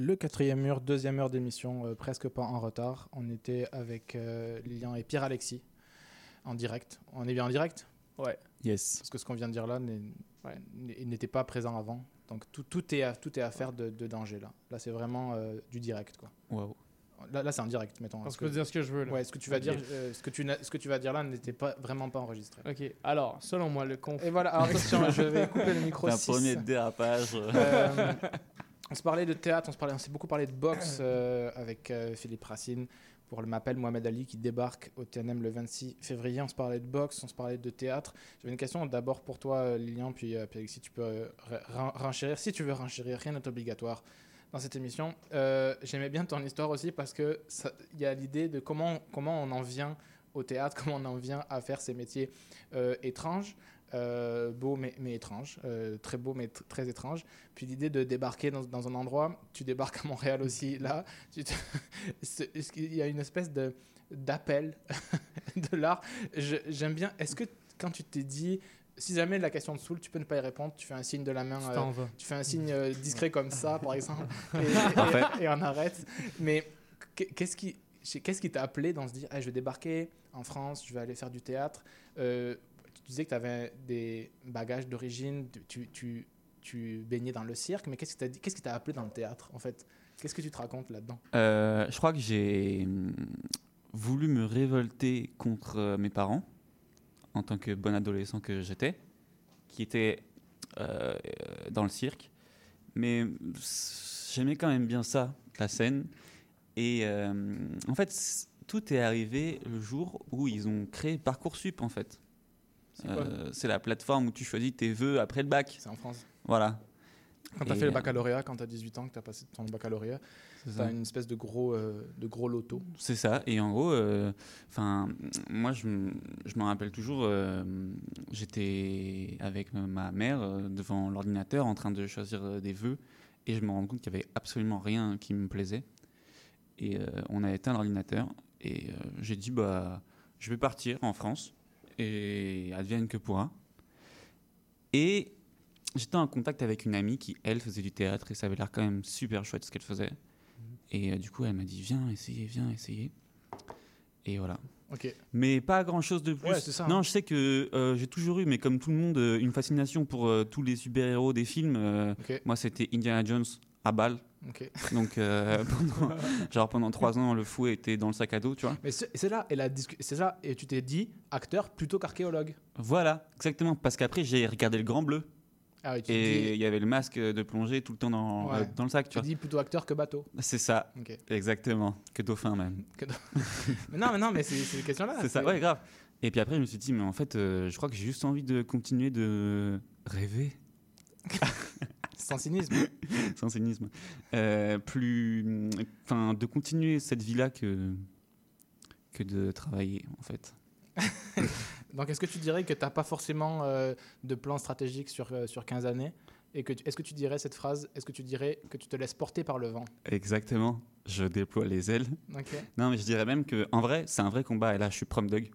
Le quatrième mur, deuxième heure d'émission, euh, presque pas en retard. On était avec euh, Lilian et Pierre-Alexis en direct. On est bien en direct? Ouais. Yes. Parce que ce qu'on vient de dire là, n'est- ouais, n'était pas présent avant. Donc tout, tout, est, à, tout est à faire de, de danger là. Là, c'est vraiment euh, du direct. quoi. Waouh. Là, là c'est en direct, mettons. Parce que je peux dire ce que je veux, là. Ouais, ce que tu vas dire, euh, ce, que tu ce que tu vas dire là n'était pas, vraiment pas enregistré. Ok, alors, selon moi, le conf. Et voilà, alors, attention, je vais couper le micro. Un premier dérapage. Euh, on se parlait de théâtre, on se parlait, on s'est beaucoup parlé de boxe euh, avec euh, Philippe Racine pour le m'appelle Mohamed Ali qui débarque au TNM le 26 février. On se parlait de boxe, on se parlait de théâtre. J'avais une question d'abord pour toi, euh, Lilian, puis, euh, puis Alexis, tu peux ren- renchérir. Si tu veux renchérir, rien n'est obligatoire dans cette émission. J'aimais bien ton histoire aussi parce que ça- il y a l'idée de comment, comment on en vient au théâtre, comment on en vient à faire ces métiers étranges. Euh, beaux mais, mais étranges, euh, très beaux mais tr- très étranges. Puis l'idée de débarquer dans, dans un endroit, tu débarques à Montréal aussi, là, tu te- qu'il y a une espèce de d'appel de l'art? J'aime bien. Est-ce que quand tu t'es dit, si jamais la question te saoule, tu peux ne pas y répondre, tu fais un signe de la main, Tu euh, tu fais un signe euh, discret comme ça, par exemple, et, Parfait. et- et on arrête. Mais qu'est- qu'est-ce qui qu'est-ce qui t'a appelé dans se dire, Ah, je vais débarquer en France, je vais aller faire du théâtre. Euh, disais que tu avais des bagages d'origine, tu, tu, tu baignais dans le cirque, mais qu'est-ce qui qui t'a appelé dans le théâtre en fait? Qu'est-ce que tu te racontes là-dedans? Euh, je crois que j'ai hum, voulu me révolter contre euh, mes parents en tant que bon adolescent que j'étais, qui était euh, dans le cirque. Mais j'aimais quand même bien ça, la scène. Et en fait, tout est arrivé le jour où ils ont créé Parcoursup, en fait. C'est Euh, C'est la plateforme où tu choisis tes vœux après le bac. C'est en France. Voilà. Quand tu as Et, fait le euh, baccalauréat, quand tu as 18 ans, que tu as passé ton baccalauréat, C'est tu ça. as une espèce de gros, euh, de gros loto. C'est ça. Et en gros, euh, enfin, moi, je, m- je me rappelle toujours, euh, j'étais avec ma mère devant l'ordinateur en train de choisir des vœux et je me rends compte qu'il n'y avait absolument rien qui me plaisait. Et euh, on a éteint l'ordinateur et euh, j'ai dit, bah, je vais partir en France et advienne que pourra. Et j'étais en contact avec une amie qui, elle, faisait du théâtre et ça avait l'air quand même super chouette ce qu'elle faisait. Et euh, du coup, elle m'a dit Viens, essayer, viens, essayer. Et voilà. Mais pas grand chose de plus. Ouais, c'est ça, Non, hein. je sais que euh, j'ai toujours eu, mais comme tout le monde, euh, une fascination pour euh, tous les super-héros des films. Moi, c'était Indiana Jones à balle. Donc, euh, pendant, genre pendant trois ans, le fou était dans le sac à dos, tu vois. Mais c'est là, et c'est ça, et tu t'es dit acteur plutôt qu'archéologue. Voilà, exactement. Parce qu'après, j'ai regardé le Grand Bleu. Ah oui, et dis- il y avait le masque de plongée tout le temps dans, Ouais. euh, dans le sac, tu Tu dis plutôt acteur que bateau. C'est ça, exactement. Que dauphin même. Que mais non, mais non, mais c'est c'est une question là. C'est ça, ouais, grave. Et puis après, je me suis dit, mais en fait, euh, je crois que j'ai juste envie de continuer de rêver. Sans cynisme. Sans cynisme. Euh, plus. Enfin, de continuer cette vie-là que, que de travailler, en fait. Donc, est-ce que tu dirais que tu n'as pas forcément euh, de plan stratégique sur, euh, sur 15 années et que Est-ce que tu dirais cette phrase Est-ce que tu dirais que tu te laisses porter par le vent? Exactement. Je déploie les ailes. Non, mais je dirais même que, en vrai, c'est un vrai combat. Et là, je suis prom dog.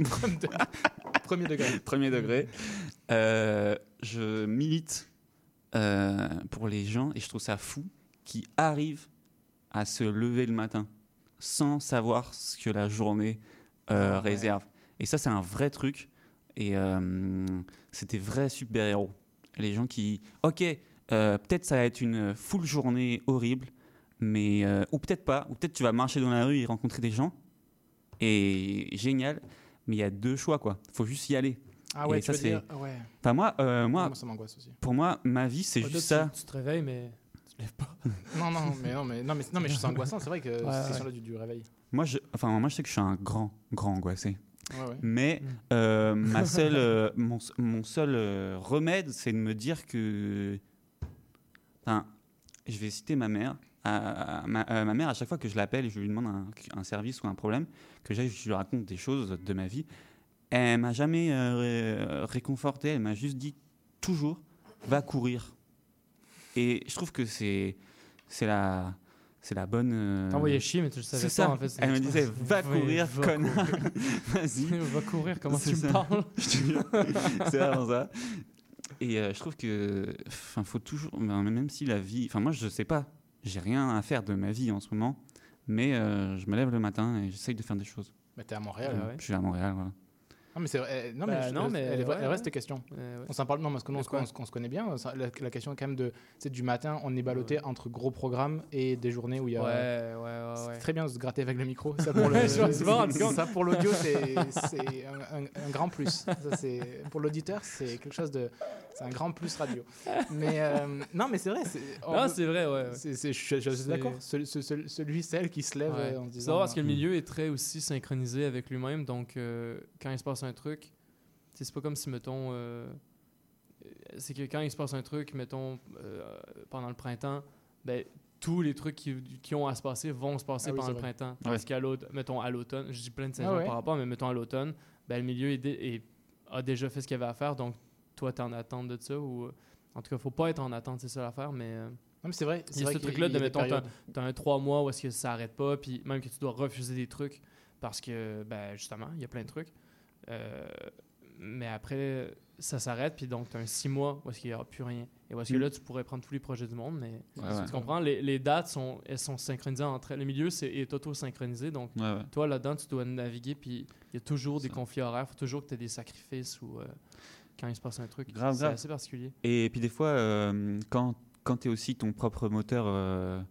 Premier degré. Premier degré. Euh, je milite euh, pour les gens et je trouve ça fou qui arrivent à se lever le matin sans savoir ce que la journée euh, Ah ouais. réserve. Et ça, c'est un vrai truc. Et euh, c'est des vrais super-héros. Les gens qui. Ok, peut-être ça va être une full journée horrible, mais. ou peut-être pas. Ou peut-être tu vas marcher dans la rue et rencontrer des gens. Et génial. Mais il y a deux choix, quoi. faut juste y aller. Ah ouais, Et tu ça, veux c'est- dire- ah ouais. Enfin, moi, euh, moi, Moi, ça m'angoisse aussi. Pour moi, ma vie, c'est Ouais, juste ça. tu, tu te réveilles, mais tu te lèves pas. Non, non, mais non, mais non, mais, non, mais c'est angoissant. C'est vrai que Ouais, cette ouais. question-là du, du réveil. Moi, je, enfin, moi, je sais que je suis un grand, grand angoissé. Ouais, ouais. Mais euh, ma seule, euh, mon, mon seul euh, remède, c'est de me dire que. Enfin, je vais citer ma mère. À- à- ma, euh, ma mère, à chaque fois que je l'appelle et je lui demande un, un service ou un problème, que j'aille, je lui raconte des choses de ma vie, elle m'a jamais euh, ré- réconforté. Elle m'a juste dit toujours, va courir. Et je trouve que c'est, c'est la, c'est la bonne. euh, T'envoyais chier, mais tu le savais pas, ça. en fait, Elle me disait, va courir, connard. Vas-y. Va courir, comment tu me ça. parles Je te jure. c'est vraiment ça. Et euh, je trouve que, enfin, faut toujours, même si la vie, enfin, moi, je sais pas, j'ai rien à faire de ma vie en ce moment, mais euh, je me lève le matin et j'essaye de faire des choses. Mais t'es à Montréal. Euh, Je suis à Montréal, voilà. Non mais c'est vrai. eh, Non Bah, mais, je- non, mais elle, est- ouais, elle reste ouais. question. Ouais. On s'en parle non parce que nous on se, quoi on se- on se connaît bien. La, la question quand même de c'est du matin on est ballotté entre gros programmes et des journées où il y a. Ouais, ouais, ouais, C'est très bien de se gratter avec le micro. Ça pour le, ça pour l'audio c'est c'est un, un- un grand plus. Ça, c'est pour l'auditeur c'est quelque chose de c'est un grand plus radio. Mais euh, non mais c'est vrai. Non, c'est vrai, ouais, ouais. c'est- c'est- je suis- je suis C'est- d'accord. Celui, celui- celui celle qui se lève Ouais. euh, en disant. vrai parce que le milieu est très aussi synchronisé avec lui-même. Donc, euh, quand il se passe un truc, c'est pas comme si, mettons, euh, euh, c'est que quand il se passe un truc, mettons, euh, pendant le printemps, ben, tous les trucs qui, qui ont à se passer vont se passer Ah oui, pendant le vrai. printemps. Ouais. Parce qu'à l'automne, mettons, à l'automne, je dis plein de saisons Ah ouais. par rapport, mais mettons à l'automne, ben, le milieu est dé- est- a déjà fait ce qu'il avait à faire. Donc, toi, tu es en attente de ça. Ou, euh, en tout cas, faut pas être en attente, c'est ça l'affaire. Mais, euh, Non, mais c'est vrai. il c'est y a vrai ce truc-là de, mettons, t'as t'as un trois mois où est-ce que ça arrête pas, puis même que tu dois refuser des trucs parce que, ben, justement, il y a plein de trucs. Euh, mais après, ça s'arrête, puis donc tu as un six mois où est-ce qu'il n'y aura plus rien. Et où est-ce que là, tu pourrais prendre tous les projets du monde, mais Ouais, ouais. tu comprends, les, les dates sont, elles sont synchronisées entre elles. Le milieu c'est, est auto-synchronisé, donc Ouais, ouais. toi, là-dedans, tu dois naviguer, puis il y a toujours des conflits horaires, il faut toujours que tu aies des sacrifices ou euh, quand il se passe un truc. Grave, c'est grave. assez particulier. Et puis des fois, euh, quand, quand tu es aussi ton propre moteur euh,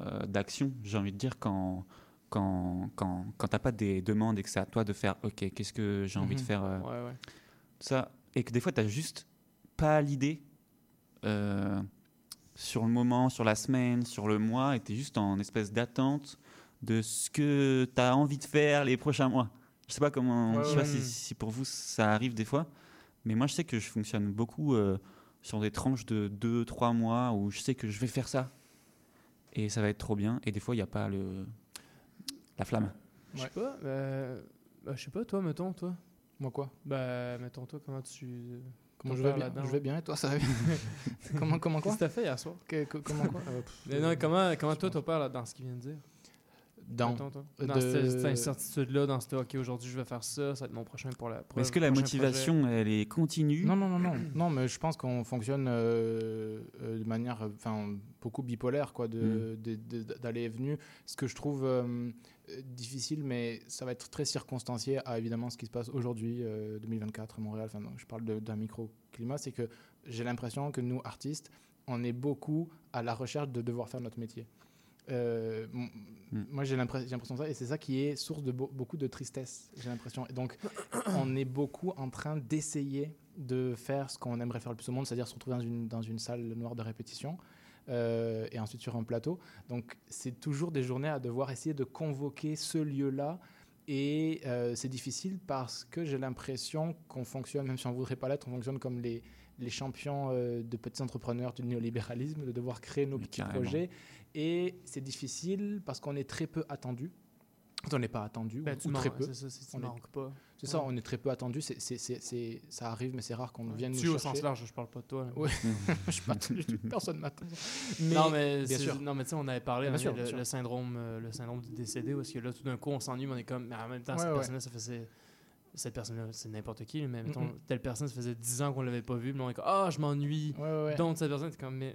euh, d'action, j'ai envie de dire, quand, quand, quand, quand tu pas des demandes et que c'est à toi de faire, OK, qu'est-ce que j'ai envie de Mhm. faire Ouais, ouais. ça, et que des fois, tu juste pas l'idée sur le moment, sur la semaine, sur le mois, et tu es juste en espèce d'attente de ce que tu as envie de faire les prochains mois. Je sais pas comment, Ouais, je sais pas si, si pour vous ça arrive des fois, mais moi je sais que je fonctionne beaucoup euh, sur des tranches de 2-3 mois où je sais que je vais faire ça. Et ça va être trop bien, et des fois il n'y a pas le, la flamme. Je sais pas, euh, bah, je sais pas, toi, mettons, toi. Moi quoi? Bah, mettons, toi, comment tu. Comment je vais bien Je vais bien et toi ça va bien? Comment comment quoi? Qu'est-ce que t'as fait hier soir? Que- que- Comment quoi? Euh, pff, Mais non, comment, comment toi, t'opères là, dans ce qu'il vient de dire? Dans Mettons, toi. de- Dans cette, cette incertitude-là, dans ce OK, aujourd'hui, je vais faire ça, ça va être mon prochain pour la. Mais est-ce que la motivation projet? elle est continue? Non, non, non, non. non, mais je pense qu'on fonctionne euh, euh, de manière euh, enfin, beaucoup bipolaire, quoi, de- d'aller et venir. Ce que je trouve euh, euh, difficile, mais ça va être très circonstancié à évidemment ce qui se passe aujourd'hui, euh, 2024 à Montréal. Enfin, je parle d'un microclimat, c'est que j'ai l'impression que nous, artistes, on est beaucoup à la recherche de devoir faire notre métier. Euh, m- Moi, j'ai l'impression de ça, et c'est ça qui est source de beau- beaucoup de tristesse, j'ai l'impression. Donc, on est beaucoup en train d'essayer de faire ce qu'on aimerait faire le plus au monde, c'est-à-dire se retrouver dans une, dans une salle noire de répétition. euh, et ensuite sur un plateau. Donc c'est toujours des journées à devoir essayer de convoquer ce lieu-là. Et euh, c'est difficile parce que j'ai l'impression qu'on fonctionne, même si on ne voudrait pas l'être, on fonctionne comme les, les champions euh, de petits entrepreneurs du néolibéralisme, de devoir créer nos petits carrément. projets. Et c'est difficile parce qu'on est très peu attendu. On n'est pas attendu, Ben, ou, très peu. c'est ça, c'est- On est- pas. C'est ça, on est très peu attendu. C'est, c'est, c'est, c'est- ça arrive, mais c'est rare qu'on vienne nous Tu au chercher. sens large, je parle pas de toi. Ouais. je suis pas attendu, personne m'attend. non, mais, bien c'est- sûr. Non, mais tu sais, on avait parlé, Bien hein, sûr, le, bien sûr. le syndrome, euh, le syndrome du décédé, où est-ce que là, tout d'un coup, on s'ennuie, mais on est comme, mais en même temps, Ouais, cette ouais. personne-là, ça faisait. Cette personne-là, c'est n'importe qui, mais mettons, Mhm. telle personne, ça faisait 10 ans qu'on l'avait pas vu, mais on est comme, ah, je m'ennuie. Ouais, ouais, ouais. Donc, cette personne, t'es comme, mais.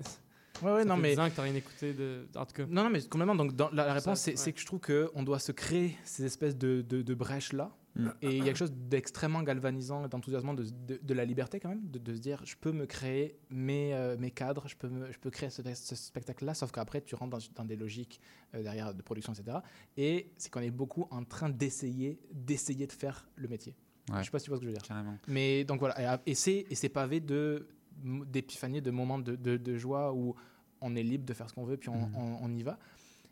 Ouais, ouais, ça non, fait mais- 10 ans que t'as rien écouté de. En tout cas. Non, non, mais complètement. Donc, dans, la, réponse, c'est ouais. que je trouve qu'on doit se créer ces espèces de, de, de brèches-là. Mm. Et il y a quelque chose d'extrêmement galvanisant et d'enthousiasmant de, de, de la liberté, quand même, de, de se dire je peux me créer mes, euh, mes cadres, je peux, me- je peux créer ce, ce spectacle-là, sauf qu'après, tu rentres dans, dans des logiques euh, derrière de production, etc. Et c'est qu'on est beaucoup en train d'essayer d'essayer de faire le métier. Ouais. Je sais pas si tu vois ce que je veux dire. Carrément. Mais donc voilà, et, et c'est et c'est pavé de d'épiphanies, de moments de, de, de joie où on est libre de faire ce qu'on veut, puis on, Mhm. on- on y va.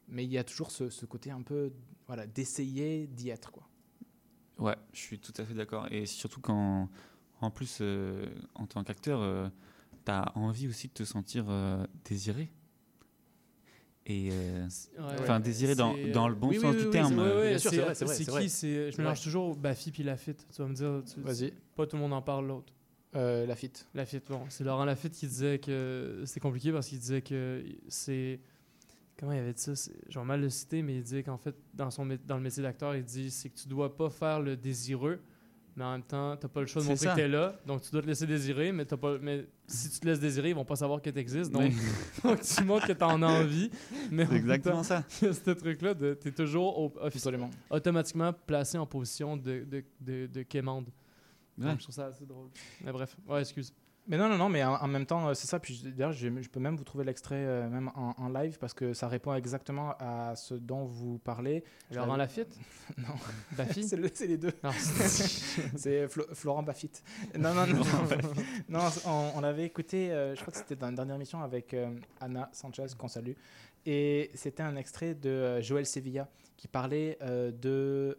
Mais il y a toujours ce, ce côté un peu voilà, d'essayer d'y être. Quoi. Ouais, je suis tout à fait d'accord. Et surtout quand, en plus, euh, en tant qu'acteur, tu as envie aussi de te sentir euh, désiré. Et euh, enfin, Ouais, désiré dans, euh, le bon oui, sens oui, du oui, terme. c'est- ouais, ouais, Bien sûr, c'est- c'est vrai, c'est vrai, C'est c'est vrai. qui c'est- Je mélange toujours Bafi puis Lafitte. Tu vas me dire. Vas-y. Pas tout le monde en parle l'autre. Euh, Lafitte. Lafitte, bon. C'est Laurent Lafitte qui disait que c'est compliqué parce qu'il disait que c'est. Comment il avait dit ça? Vais mal le citer, mais il disait qu'en fait, dans, son, dans le métier d'acteur, il dit c'est que tu dois pas faire le désireux, mais en même temps, tu pas le choix de montrer ça. que tu es là. Donc, tu dois te laisser désirer, mais, t'as pas, mais si tu te laisses désirer, ils vont pas savoir que tu existes. Donc, donc, tu montres que tu en as envie. Mais en C'est même exactement temps, ça. il y a ce truc-là, de- tu es toujours au- Absolument. automatiquement placé en position de, de, de, de quémande. Ouais. Donc, je trouve ça assez drôle. Mais bref, ouais, excuse. Mais non, non, non, mais en, même temps, euh, c'est ça. Puis je- d'ailleurs, je, je peux même vous trouver l'extrait euh, même en, en live parce que ça répond exactement à ce dont vous parlez. Laurent Je l'avais- Lafitte Non. Bafi c'est, le- c'est les deux. Non. c'est Flo- Florent Bafitte. Non, non, non. non, on, on l'avait écouté, euh, je crois que c'était dans une dernière émission avec euh, Anna Sanchez, qu'on salue. Et c'était un extrait de euh, Joël Sevilla qui parlait euh, de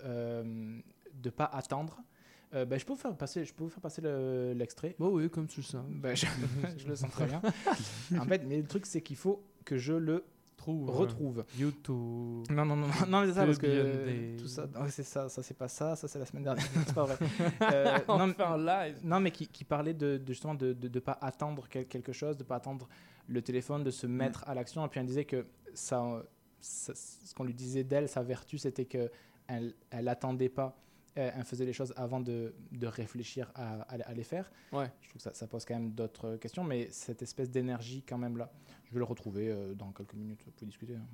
ne pas attendre. Euh, ben, je peux vous faire passer, je peux vous faire passer le- l'extrait. Bah oui, comme tu le sens. Ben, je, je le sens très bien. en fait, mais le truc, c'est qu'il faut que je le Trouve, retrouve. YouTube. Non, non, non, non, mais c'est ça, parce que tout ça, c'est ça, ça c'est pas ça, ça c'est la semaine dernière, c'est pas vrai. Euh, On non, fait en live. non, mais qui, qui parlait de, de justement de ne pas attendre quel- quelque chose, de pas attendre le téléphone, de se Mm. mettre à l'action. Et puis elle disait que ça, ça- ce qu'on lui disait d'elle, sa vertu, c'était que elle, elle attendait pas, elle faisait les choses avant de, de réfléchir à, à- à les faire. Ouais. Je trouve que ça, ça pose quand même d'autres questions, mais cette espèce d'énergie quand même là, je vais le retrouver euh, dans quelques minutes pour discuter. hein.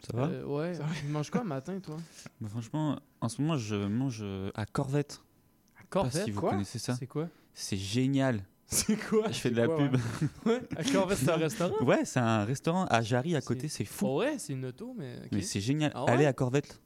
Ça va? Euh, Ouais. Ça va. Tu manges quoi le matin, toi? Bah, Franchement, en ce moment, je mange euh, à Corvette. À Je sais Corvette pas si vous Quoi? connaissez ça. C'est quoi? C'est génial. C'est quoi? Je fais de la quoi, pub. Ouais, à Corvette, c'est un restaurant? Ouais, c'est un restaurant à Jarry à côté, c'est fou. Vrai, c'est une auto, mais. Mais c'est génial. Ah ouais? Allez à Corvette.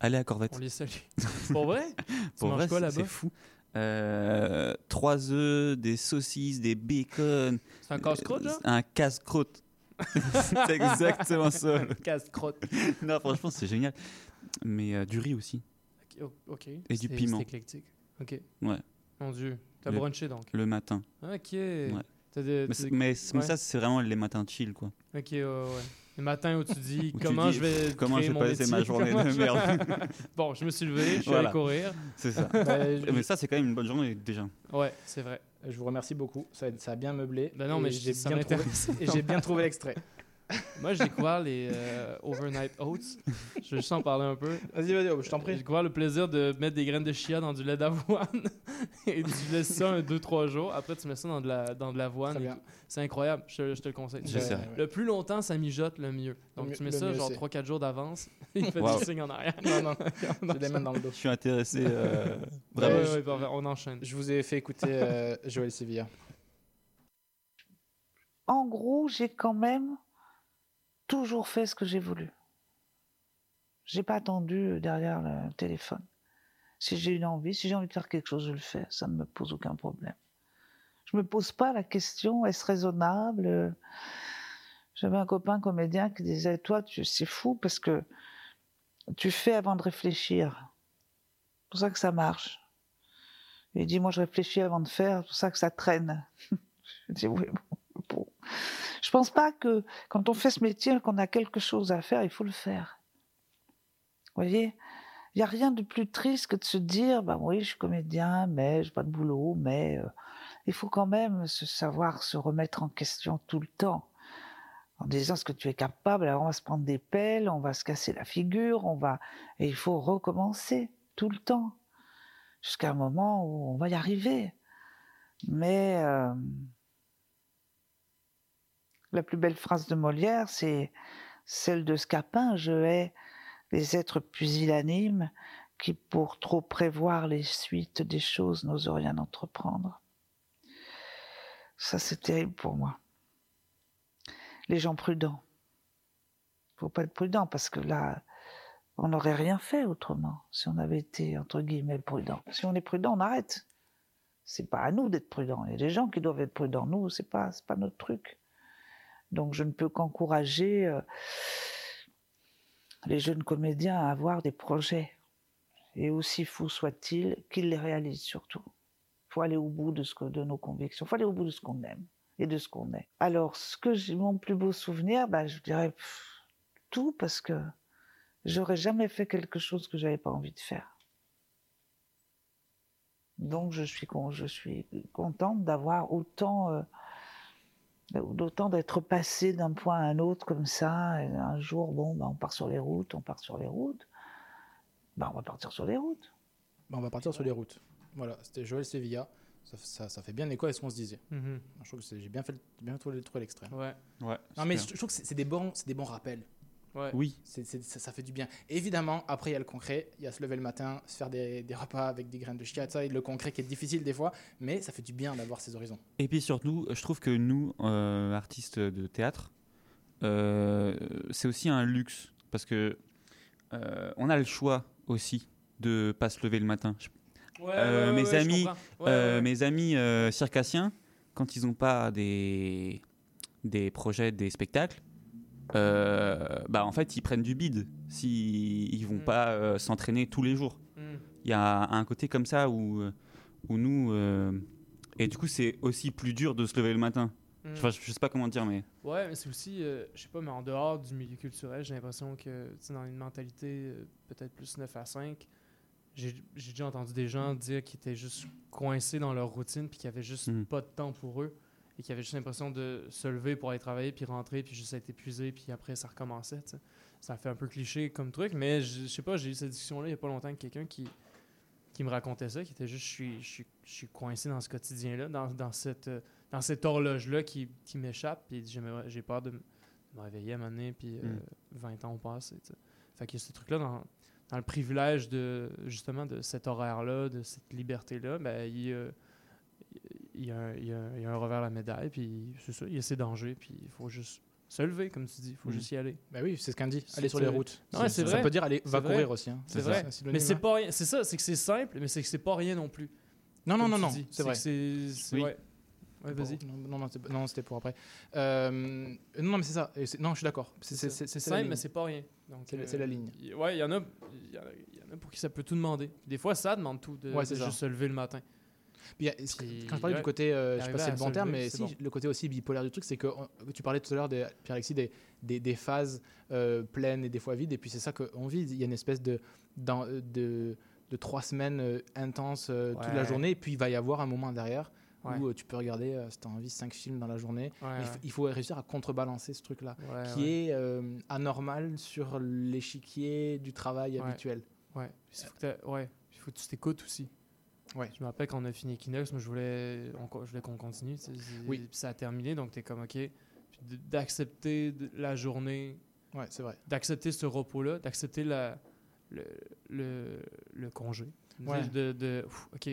Allez à Corvette. On les salue. Pour vrai? Pour vrai, quoi c'est- fou. Euh, trois œufs, des saucisses, des bacon. C'est un casse-croûte, Un casse-croûte. c'est exactement ça. Casse-croûte. non, franchement, c'est génial. Mais euh, du riz aussi. Ok, Ok. Et du piment. C'est éclectique. Ok. Ouais. Mon Dieu. T'as Le- brunché donc Le matin. Ok. Ouais. T'as des- Mais, mais, ça, c'est vraiment les matins chill, quoi. Ok, ouais, ouais. Les matins où tu dis Où tu comment dis, je vais comment passer ma journée de merde. bon, je me suis levé, je suis Voilà. allé courir. C'est ça. Euh, je- mais ça, c'est quand même une bonne journée déjà. Ouais, c'est vrai. Je vous remercie beaucoup, ça, ça a bien meublé. Ben non, mais j'ai bien trouvé, j'ai bien trouvé l'extrait. Moi, j'ai découvert les euh, Overnight Oats. Je vais juste en parler un peu. Vas-y, vas-y, je t'en prie. J'ai découvert le plaisir de mettre des graines de chia dans du lait d'avoine et tu laisses ça un, deux, trois jours. Après, tu mets ça dans de la- dans de l'avoine. C'est incroyable. Je, je te le conseille. Je sais. Le plus longtemps ça mijote, le mieux. Donc, tu mets ça mieux, genre c'est- 3-4 jours d'avance. Il fait Wow. du signe en arrière. Non, non, j'ai des mains dans le dos. Je suis intéressé. euh, vraiment. ouais, ouais, parfait. on enchaîne. Je vous ai fait écouter euh, Joël Sevilla. En gros, j'ai quand même toujours fait ce que j'ai voulu. J'ai pas attendu derrière le téléphone. Si j'ai une envie, si j'ai envie de faire quelque chose, je le fais. Ça ne me pose aucun problème. Je me pose pas la question est-ce raisonnable J'avais un copain comédien qui disait toi, c'est fou parce que tu fais avant de réfléchir. C'est pour ça que ça marche. Il dit moi je réfléchis avant de faire, c'est pour ça que ça traîne. je dis oui bon. Je pense pas que quand on fait ce métier, qu'on a quelque chose à faire, il faut le faire. Vous voyez? Il n'y a rien de plus triste que de se dire, bah oui, je suis comédien, mais j'ai pas de boulot, mais euh, il faut quand même se savoir se remettre en question tout le temps. En disant ce que tu es capable, alors on va se prendre des pelles, on va se casser la figure, on va et il faut recommencer tout le temps jusqu'à un moment où on va y arriver. Mais euh, la plus belle phrase de Molière, c'est celle de Scapin Je hais les êtres pusillanimes qui, pour trop prévoir les suites des choses, n'osent rien entreprendre. Ça, c'est terrible pour moi. Les gens prudents. Il faut pas être prudent parce que là, on n'aurait rien fait autrement si on avait été, entre guillemets, prudent. Si on est prudent, on arrête. C'est pas à nous d'être prudents. Il y a des gens qui doivent être prudents. Nous, c'est pas, pas notre truc. Donc, je ne peux qu'encourager euh, les jeunes comédiens à avoir des projets. Et aussi fous soit-il, qu'ils les réalisent surtout. Il faut aller au bout de, ce que, de nos convictions. Il faut aller au bout de ce qu'on aime et de ce qu'on est. Alors, ce que j'ai mon plus beau souvenir, bah, je dirais tout parce que j'aurais jamais fait quelque chose que j'avais pas envie de faire. Donc, je suis, je suis contente d'avoir autant, euh, d'autant d'être passé d'un point à un autre comme ça. Et un jour, bon, bah, on part sur les routes, on part sur les routes. Bah, on va partir sur les routes. Bah, on va partir sur les routes. Voilà, c'était Joël Sevilla. Ça, ça- ça fait bien écho à ce qu'on se disait. Mhm. Je trouve que j'ai bien, fait le- bien trouvé, l'extrait. Ouais. Ouais, Non, mais je, je trouve que c'est c'est des bons, c'est des bons rappels. Ouais. Oui. Ça, ça fait du bien. Évidemment, après, il y a le concret. Il y a se lever le matin, se faire des, des repas avec des graines de chia, ça, et le concret qui est difficile des fois, mais ça fait du bien d'avoir ces horizons. Et puis surtout, je trouve que nous, euh, artistes de théâtre, euh, c'est aussi un luxe parce que euh, on a le choix aussi de pas se lever le matin. Je- Ouais, Euh, ouais, ouais, mes, amis, comprends. Ouais, euh, ouais. mes amis euh, circassiens, quand ils n'ont pas des, des projets, des spectacles, bah en fait ils prennent du bide s'ils ils Mm. vont pas euh, s'entraîner tous les jours. Mm. Il y a un côté comme ça où, euh, où nous euh, et du coup c'est aussi plus dur de se lever le matin. Mm. Enfin, je, sais pas comment dire mais Ouais, mais c'est aussi, euh, je sais pas, mais en dehors du milieu culturel, j'ai l'impression que, dans une mentalité euh, peut-être plus 9 à 5, j'ai j'ai déjà entendu des gens dire qu'ils étaient juste coincés dans leur routine puis qu'ils avaient juste Mm. pas de temps pour eux et qu'ils avaient juste l'impression de se lever pour aller travailler puis rentrer puis juste être épuisé puis après ça recommençait. Ça fait un peu cliché comme truc, mais je sais pas, j'ai eu cette discussion-là il y a pas longtemps avec quelqu'un qui, qui me racontait ça, qui était juste, je suis, je suis, je suis coincé dans ce quotidien-là, dans, dans cette, dans cette horloge-là qui, qui m'échappe, puis j'ai peur de, me réveiller à un moment donné, puis euh, Mm. 20 ans ont passé, tu sais. Fait qu'il y a ce truc-là dans, dans le privilège de, justement, de cet horaire-là, de cette liberté-là, ben, il y a, il y a un- il y a un- il y a un revers à la médaille, puis c'est ça, il y a ses dangers, puis il faut juste se lever, comme tu dis, il faut juste y aller. Bah oui, c'est ce qu'on dit, aller sur les routes. Non, ouais, ça vrai. peut dire aller- va vrai. courir aussi, hein. C'est ça, vrai. synonyme, Mais c'est pas rien. C'est ça, c'est que c'est simple, mais c'est que c'est pas rien non plus. Non, non, non, non, c'est vrai. c'est- Oui. ouais. Ouais, Pour- vas-y. Non, non, c'était pour après. Euh, non, non, mais c'est ça. Non, je suis d'accord. C'est simple, mais c'est pas rien. Donc, C'est la- euh, c'est la ligne. y- Ouais, il y en a, y en a, il y en a pour qui ça peut tout demander. Des fois, ça demande tout de, Ouais, de ça. juste se lever le matin. Puis, Puis, quand je parlais ouais, du côté, euh, je sais pas si c'est le bon terme, mais si, bon. le côté aussi bipolaire du truc, c'est que on- tu parlais tout à l'heure, de- Pierre-Alexis, des, des, des phases euh, pleines et des fois vides, et puis c'est ça qu'on vit. Il y a une espèce de, dans- de, de trois semaines euh, intenses euh, toute la Ouais. journée, et puis il va y avoir un moment derrière Ouais. où euh, tu peux regarder, euh, si tu as envie, 5 films dans la journée. Ouais, il, ouais. faut réussir à contrebalancer ce truc-là, Ouais, qui ouais. est euh, anormal sur l'échiquier du travail Ouais. habituel. Ouais. Puis il faut que t'as- ouais. Il faut que tu t'écoutes aussi. Ouais. Je me rappelle quand on a fini Equinox, moi je voulais, on co- je voulais qu'on continue. tu sais, Oui. Ça a terminé, donc t'es comme ok. D'accepter la journée. Ouais, c'est vrai. D'accepter ce repos-là, d'accepter la le, le, le congé. Ouais. De, de ouf, ok.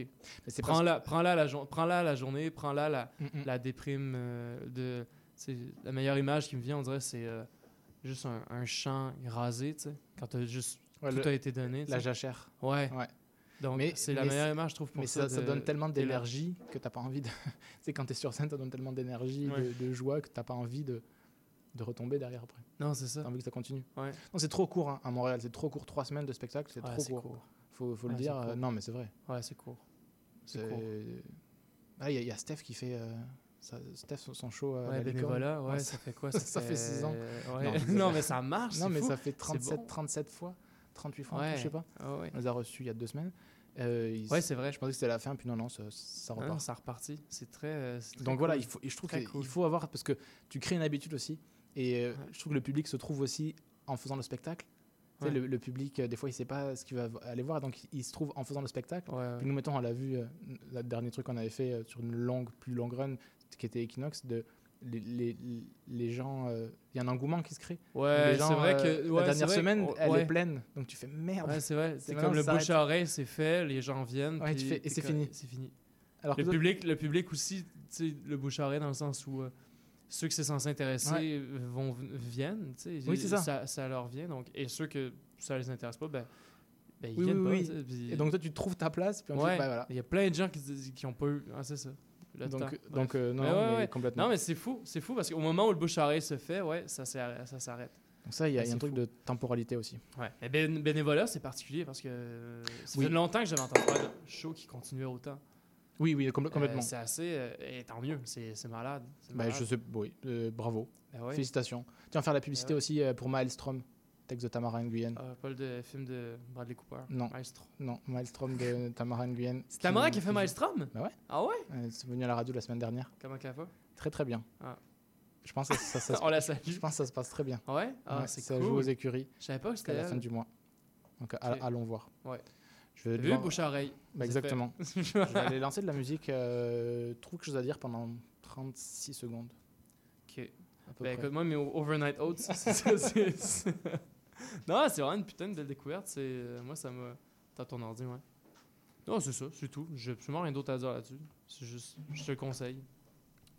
c'est Prends-la, prends-la la, jour- prends-la la journée, prends-la la, Mm, mm. la déprime euh, de. c'est la meilleure image qui me vient, on dirait, c'est euh, juste un, un champ rasé, tu sais, quand t'as juste Ouais, tout le- a été donné. tu La sais. jachère. Ouais. Ouais. Donc Mais- c'est la meilleure c'est- image, je trouve, pour Mais ça. ça, ça de- donne tellement d'énergie que t'as pas envie de. tu sais, quand t'es sur scène, ça donne tellement d'énergie, Ouais. de, de joie que t'as pas envie de, de retomber derrière après. Non, c'est ça. T'as envie que ça continue. Ouais. Non, c'est trop court hein, à Montréal. C'est trop court. Trois semaines de spectacle, c'est Ouais, trop c'est court. court. Faut, faut le Ouais, dire. c'est euh, non, mais c'est vrai. Ouais, c'est court. C'est C'est- court. Ah, Il y, a- il y a Steph qui fait. euh, ça- Steph, son- show. à Ouais, bénévolat, ouais, ça fait quoi, Ça, ça fait fait- 6 ans. ouais. sais Non, mais ça marche, Non, c'est mais fou. ça fait C'est 37, bon. 37 fois, 38 fois, Ouais. je sais pas. Ah ouais. On les a reçus il y a deux semaines. Euh, Ouais, c'est vrai. Je pensais que c'était la fin, puis non, non, ça, ça Ah repart. non, ça repartit. C'est très, euh, c'est très Donc voilà, il faut, et je trouve qu'il cool. faut avoir, parce que tu crées une habitude aussi, et euh, je trouve que le public se trouve aussi en faisant le spectacle. Tu sais, Ouais. le, le public, euh, des fois, il sait pas ce qu'il va aller voir, donc il se trouve en faisant le spectacle. Ouais. Puis nous, mettons, on l'a vu, le dernier truc qu'on avait fait sur une longue, plus longue run, qui était Equinox, de les, les, les gens, euh, il y a un engouement qui se crée. Ouais, gens, c'est vrai euh, que- ouais, la dernière vrai semaine, elle ouais. est pleine, donc tu fais merde. Ouais, c'est vrai. C'est comme le ça bouche à oreille, c'est fait, les gens viennent. Tu fais- et c'est fini. C'est fini. Alors le, public, le public aussi, le bouche à oreille dans le sens où euh, ceux que c'est censé intéresser Ouais. euh, vont, viennent. Oui, c'est ça. ça. leur vient. Donc, et ceux que ça les intéresse pas, ben, ben ils Oui, viennent oui, pas. puis- Et donc toi, tu trouves ta place, puis ensuite, Ouais, bah, voilà. Il y a plein de gens qui, qui ont pas eu. Ah, c'est ça. Donc- euh, non, Mais non, ouais, mais ouais. complètement. Non, mais c'est fou. C'est fou parce qu'au moment où le bouche se fait, ouais, ça s'arrête. Ça s'arrête. Donc ça, il y a, y un truc fou. de temporalité aussi. Ouais. Et ben- bénévolat, c'est particulier parce que euh, ça Oui. fait longtemps que j'avais entendu parler de show qui continuait autant. Oui, oui, Euh, complètement. c'est assez. euh, et tant mieux, c'est malade. Bah, malade. je sais, oui, euh, bravo. Ben ouais. Félicitations. Tiens, faire la publicité Ben aussi euh, pour Maelstrom, texte de Tamara Nguyen. Ah, pas le film de Bradley Cooper. non, Maestro. non, Maelstrom de Tamara Nguyen. C'est Tamara qui a fait Maelstrom Bah ouais. Ah ouais Euh, C'est venu à la radio la semaine dernière. Comment qu'elle va Très très bien. Ah. Je pense que ça, ça, se- On la. Je pense que ça se passe très bien. Ouais Ah, Ouais, c'est ça cool. joue aux écuries. Je savais pas que c'était la fin du mois. Donc allons voir. Ouais. Je vais vu, bouche à oreille. Bah, exactement. je vais aller lancer de la musique. Euh, trouve quelque chose à dire pendant 36 secondes. Ok. À près. écoute, moi, mes Overnight Oats, ça, c'est- Non, c'est vraiment une putain de belle découverte. C'est... euh, Moi, ça m'a. T'as ton ordi, ouais. Non, c'est ça, c'est tout. J'ai absolument rien d'autre à dire là-dessus. C'est juste. Je te le conseille.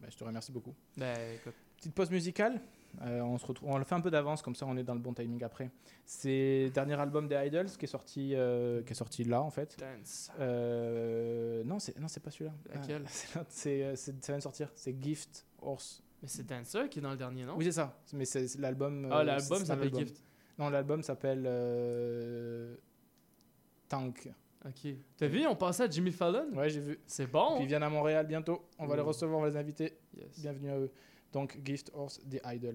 Bah, je te remercie beaucoup. Ben écoute. Petite pause musicale. Euh, on, se retrouve, on le fait un peu d'avance, comme ça on est dans le bon timing après. C'est le dernier album des Idols qui est sorti, euh, qui est sorti là en fait. Dance. Euh, non, c'est non, c'est pas celui-là. Laquelle? Ah, c'est c'est, ça vient de sortir. C'est Gift Horse. Mais c'est Dancer qui est dans le dernier, non? Oui, c'est ça. Mais c'est, l'album. Ah, l'album s'appelle. Gift. Non, l'album s'appelle euh, Tank. Ok. T'as vu, on passait à Jimmy Fallon? Ouais, j'ai vu. C'est bon? Puis ils viennent à Montréal bientôt. On va les Ouh. recevoir, on va les inviter. Yes. Bienvenue à eux. Donc, Gift Horse, The Idols.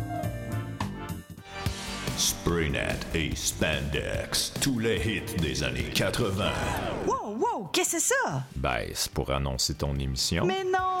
Spraynet et Spandex, tous les hits des années 80. Wow, wow, qu'est-ce que c'est ça? Ben, c'est pour annoncer ton émission. Mais non,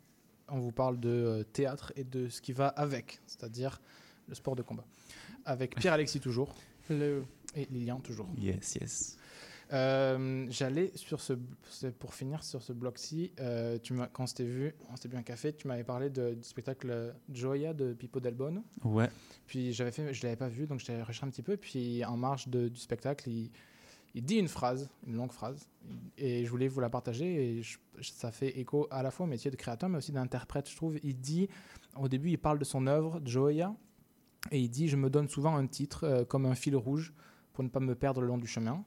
On vous parle de euh, théâtre et de ce qui va avec, c'est-à-dire le sport de combat. Avec Pierre-Alexis toujours. Et Lilian toujours. Yes, yes. Euh, J'allais sur ce, pour finir sur ce bloc-ci. euh, tu m'as, quand on s'était vu, on s'était bu un café, tu m'avais parlé de- du spectacle Gioia de Pippo Del Bono. Ouais. Puis j'avais fait, je l'avais pas vu, donc j'étais recherché un petit peu. Puis en marge de- du spectacle, il, il dit une phrase, une longue phrase, et je voulais vous la partager. Et ça fait écho à la fois au métier de créateur, mais aussi d'interprète, je trouve. Il dit, au début, il parle de son œuvre, Gioia, et il dit Je me donne souvent un titre euh, comme un fil rouge pour ne pas me perdre le long du chemin.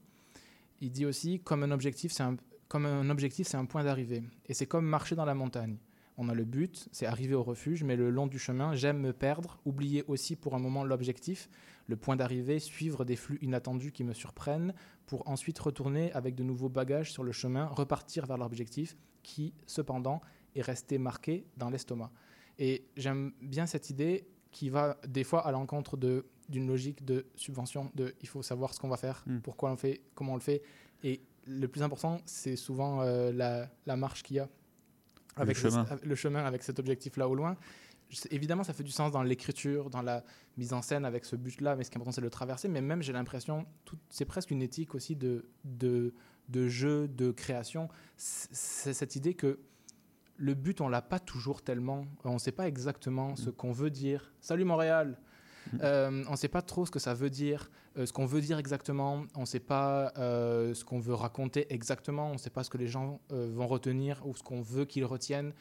Il dit aussi Comme un objectif, c'est comme un objectif, c'est un point d'arrivée. Et c'est comme marcher dans la montagne. On a le but, c'est arriver au refuge, mais le long du chemin, j'aime me perdre, oublier aussi pour un moment l'objectif, le point d'arrivée, suivre des flux inattendus qui me surprennent, pour ensuite retourner avec de nouveaux bagages sur le chemin, repartir vers l'objectif, qui, cependant, est resté marqué dans l'estomac. Et j'aime bien cette idée qui va des fois à l'encontre de d'une logique de subvention, de il faut savoir ce qu'on va faire, Mm. pourquoi on le fait, comment on le fait. Et le plus important, c'est souvent euh, la, la marche qu'il y a avec Le chemin. avec- le chemin avec cet objectif-là au loin. Évidemment, ça fait du sens dans l'écriture, dans la mise en scène avec ce but-là, mais ce qui est important, c'est de le traverser. Mais même, j'ai l'impression, c'est presque une éthique aussi de, de, de jeu, de création. C'est c'est cette idée que le but, on l'a pas toujours tellement. On ne sait pas exactement ce qu'on veut dire. Salut Montréal Euh, on ne sait pas trop ce que ça veut dire, euh, ce qu'on veut dire exactement, on ne sait pas euh, ce qu'on veut raconter exactement, on ne sait pas ce que les gens vont retenir ou ce qu'on veut qu'ils retiennent.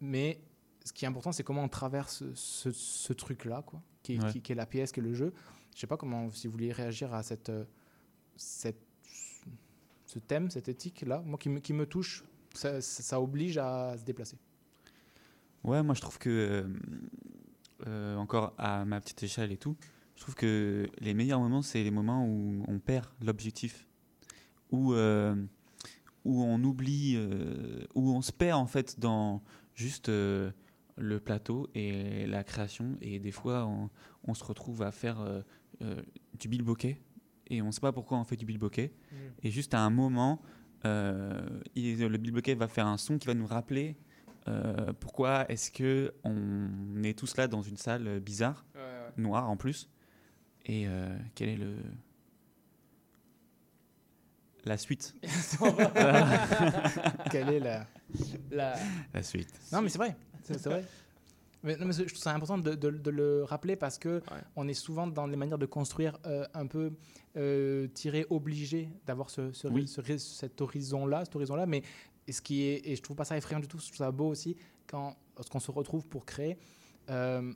Mais ce qui est important, c'est comment on traverse ce, ce truc-là, quoi, qui, est- Ouais. qui- qui est la pièce, qui est le jeu. Je ne sais pas comment, si vous vouliez réagir à cette, cette, ce thème, cette éthique-là, moi qui me, qui me touche, ça, ça- ça oblige à se déplacer. Ouais, moi je trouve que, euh, encore à ma petite échelle et tout, je trouve que les meilleurs moments, c'est les moments où on perd l'objectif, où, euh, où on oublie, euh, où on se perd en fait dans juste le plateau et la création. Et des fois, on, on se retrouve à faire du bilboquet et on ne sait pas pourquoi on fait du bilboquet. Mm. Et juste à un moment, il- le bilboquet va faire un son qui va nous rappeler euh, pourquoi est-ce que on est tous là dans une salle bizarre, Ouais, ouais. noire en plus, et euh, quel est le la suite? Quelle est la, la... La suite. Non, mais c'est vrai. C'est vrai. Mais, non, mais je trouve ça important de, de- de le rappeler parce que on est souvent dans les manières de construire euh, un peu euh, tiré, obligé d'avoir ce, ce- Oui. ce- cet horizon-là, cet horizon-là. Mais ce qui est, et je trouve pas ça effrayant du tout, je trouve ça beau aussi quand lorsqu'on se retrouve pour créer. euh,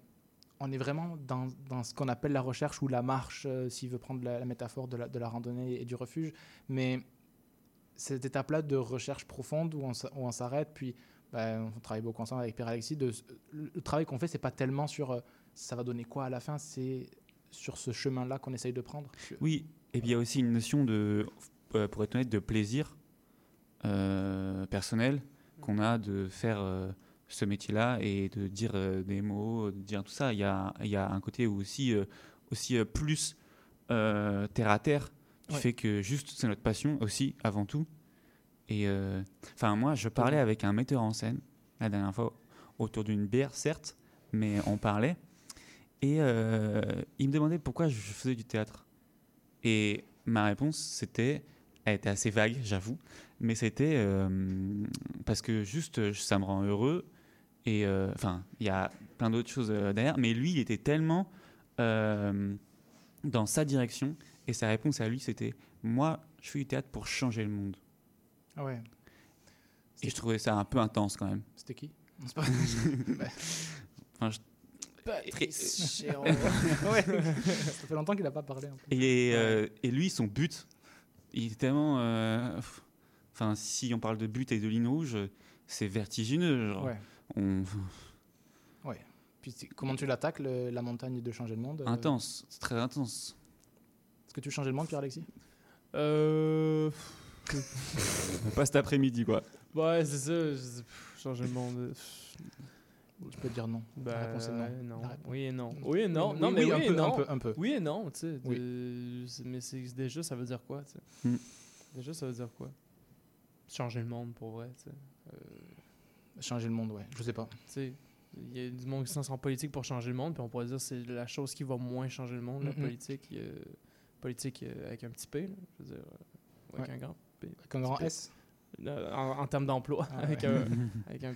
on est vraiment dans, ce qu'on appelle la recherche ou la marche, euh, s'il veut prendre la, métaphore de la, randonnée et du refuge. Mais cette étape-là de recherche profonde où on, s'arrête, puis ben, on travaille beaucoup ensemble avec Pierre-Alexis. Le, travail qu'on fait, c'est pas tellement sur euh, ça va donner quoi à la fin, c'est sur ce chemin-là qu'on essaye de prendre. Oui, et puis il y a aussi une notion de, euh, pour être honnête, de plaisir personnel qu'on a de faire euh, ce métier-là et de dire euh, des mots, de dire tout ça. Il y a, il y a un côté aussi, euh, aussi euh, plus euh, terre à terre qui Ouais. fait que juste c'est notre passion aussi, avant tout. Et euh, enfin, moi, je parlais avec un metteur en scène la dernière fois autour d'une bière, certes, mais on parlait. Et euh, il me demandait pourquoi je faisais du théâtre. Et ma réponse, c'était, elle était assez vague, j'avoue, mais c'était euh, parce que juste euh, ça me rend heureux. Et euh, enfin, il y a plein d'autres choses derrière, mais lui, il était tellement euh, dans sa direction. Et sa réponse à lui, c'était Moi, je fais du théâtre pour changer le monde. Ah ouais. Et je trouvais ça un peu intense quand même. C'était qui? Pas-. Enfin, je- Patrice ouais. Ça fait longtemps qu'il n'a pas parlé. en plus. Et, euh, et lui, son but, il est tellement. euh, Enfin, si on parle de but et de ligne rouge, c'est vertigineux. genre. Ouais. On- Ouais. Puis comment tu l'attaques, le- la montagne de changer le monde euh, Intense, c'est très intense. Est-ce que tu veux changer le monde, Pierre-Alexis? Euh. Pas cet après-midi, quoi. Ouais, c'est ça. Changer le monde. Euh. Tu peux dire non. Bah, La réponse est non. La réponse- Oui et non. Oui et non. Oui, non, mais oui, oui, un et peu, non. un peu, un peu. Oui et non, tu sais. Oui. de- c'est- Mais c'est déjà, ça veut dire quoi, tu sais? Hmm. Déjà, ça veut dire quoi? Changer le monde, pour vrai, tu sais. Euh, Changer le monde, ouais. Je sais pas. tu sais, il y a du monde qui se lance en politique pour changer le monde, puis on pourrait dire que c'est la chose qui va moins changer le monde, la Mhm. politique. euh, politique euh, avec un petit P, là, je veux dire. euh, avec Ouais. un grand P. Avec un grand P. S? Euh, En, en termes d'emploi, Ah avec, ouais. un, avec un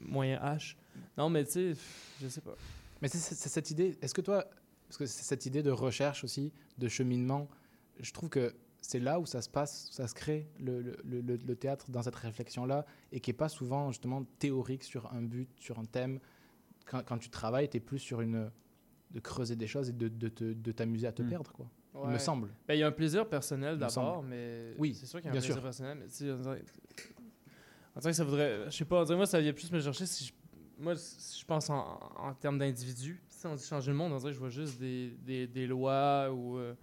moyen H. Non, mais tu sais, je sais pas. Mais c'est cette idée, est-ce que toi, parce que c'est cette idée de recherche aussi, de cheminement, je trouve que c'est là où ça se passe, où ça se crée le, le- le- théâtre dans cette réflexion-là, et qui n'est pas souvent justement théorique sur un but, sur un thème. Quand, quand tu travailles, tu es plus sur une. de creuser des choses et de, de te- de t'amuser à te Mm. perdre, quoi. Il me semble. Ben, il y a un plaisir personnel d'abord, mais Oui, c'est sûr qu'il y a un plaisir sûr. personnel. Mais on dirait que ça voudrait. Je sais pas, on dirait moi, ça vient plus me chercher si je, moi, si je pense en, en termes d'individu. Tu sais, on dit changer le monde, on dirait que je vois juste des, des, des lois ou euh,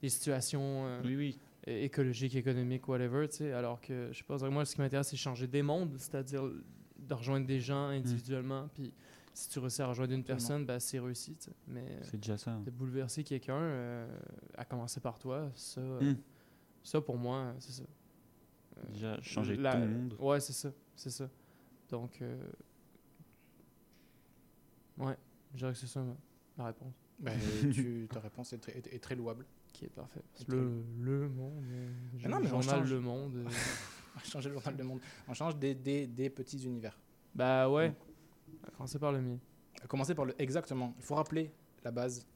des situations euh, Oui, oui. é- écologiques, économiques, whatever, tu sais. Alors que, je sais pas, moi, ce qui m'intéresse, c'est changer des mondes, c'est-à-dire de rejoindre des gens individuellement, puis si tu réussis à rejoindre une personne, ben, c'est réussi, tu sais. Mais C'est déjà ça. de bouleverser quelqu'un, euh, à commencer par toi, ça, euh, Mm. ça pour moi, c'est ça. Déjà, changer la- ton monde. Ouais, c'est ça, c'est ça. Donc, euh, ouais, je dirais que c'est ça ma, réponse. Ben, tu, ta réponse est très, est- est très louable. Qui est parfait. C'est Le, très- le monde, euh, Ah non, mais on journal change. Le Monde. euh, On change le journal du monde. On change des, des, des petits univers. bah ouais, à commencer par le mien. À commencer par le. Exactement. Il faut rappeler la base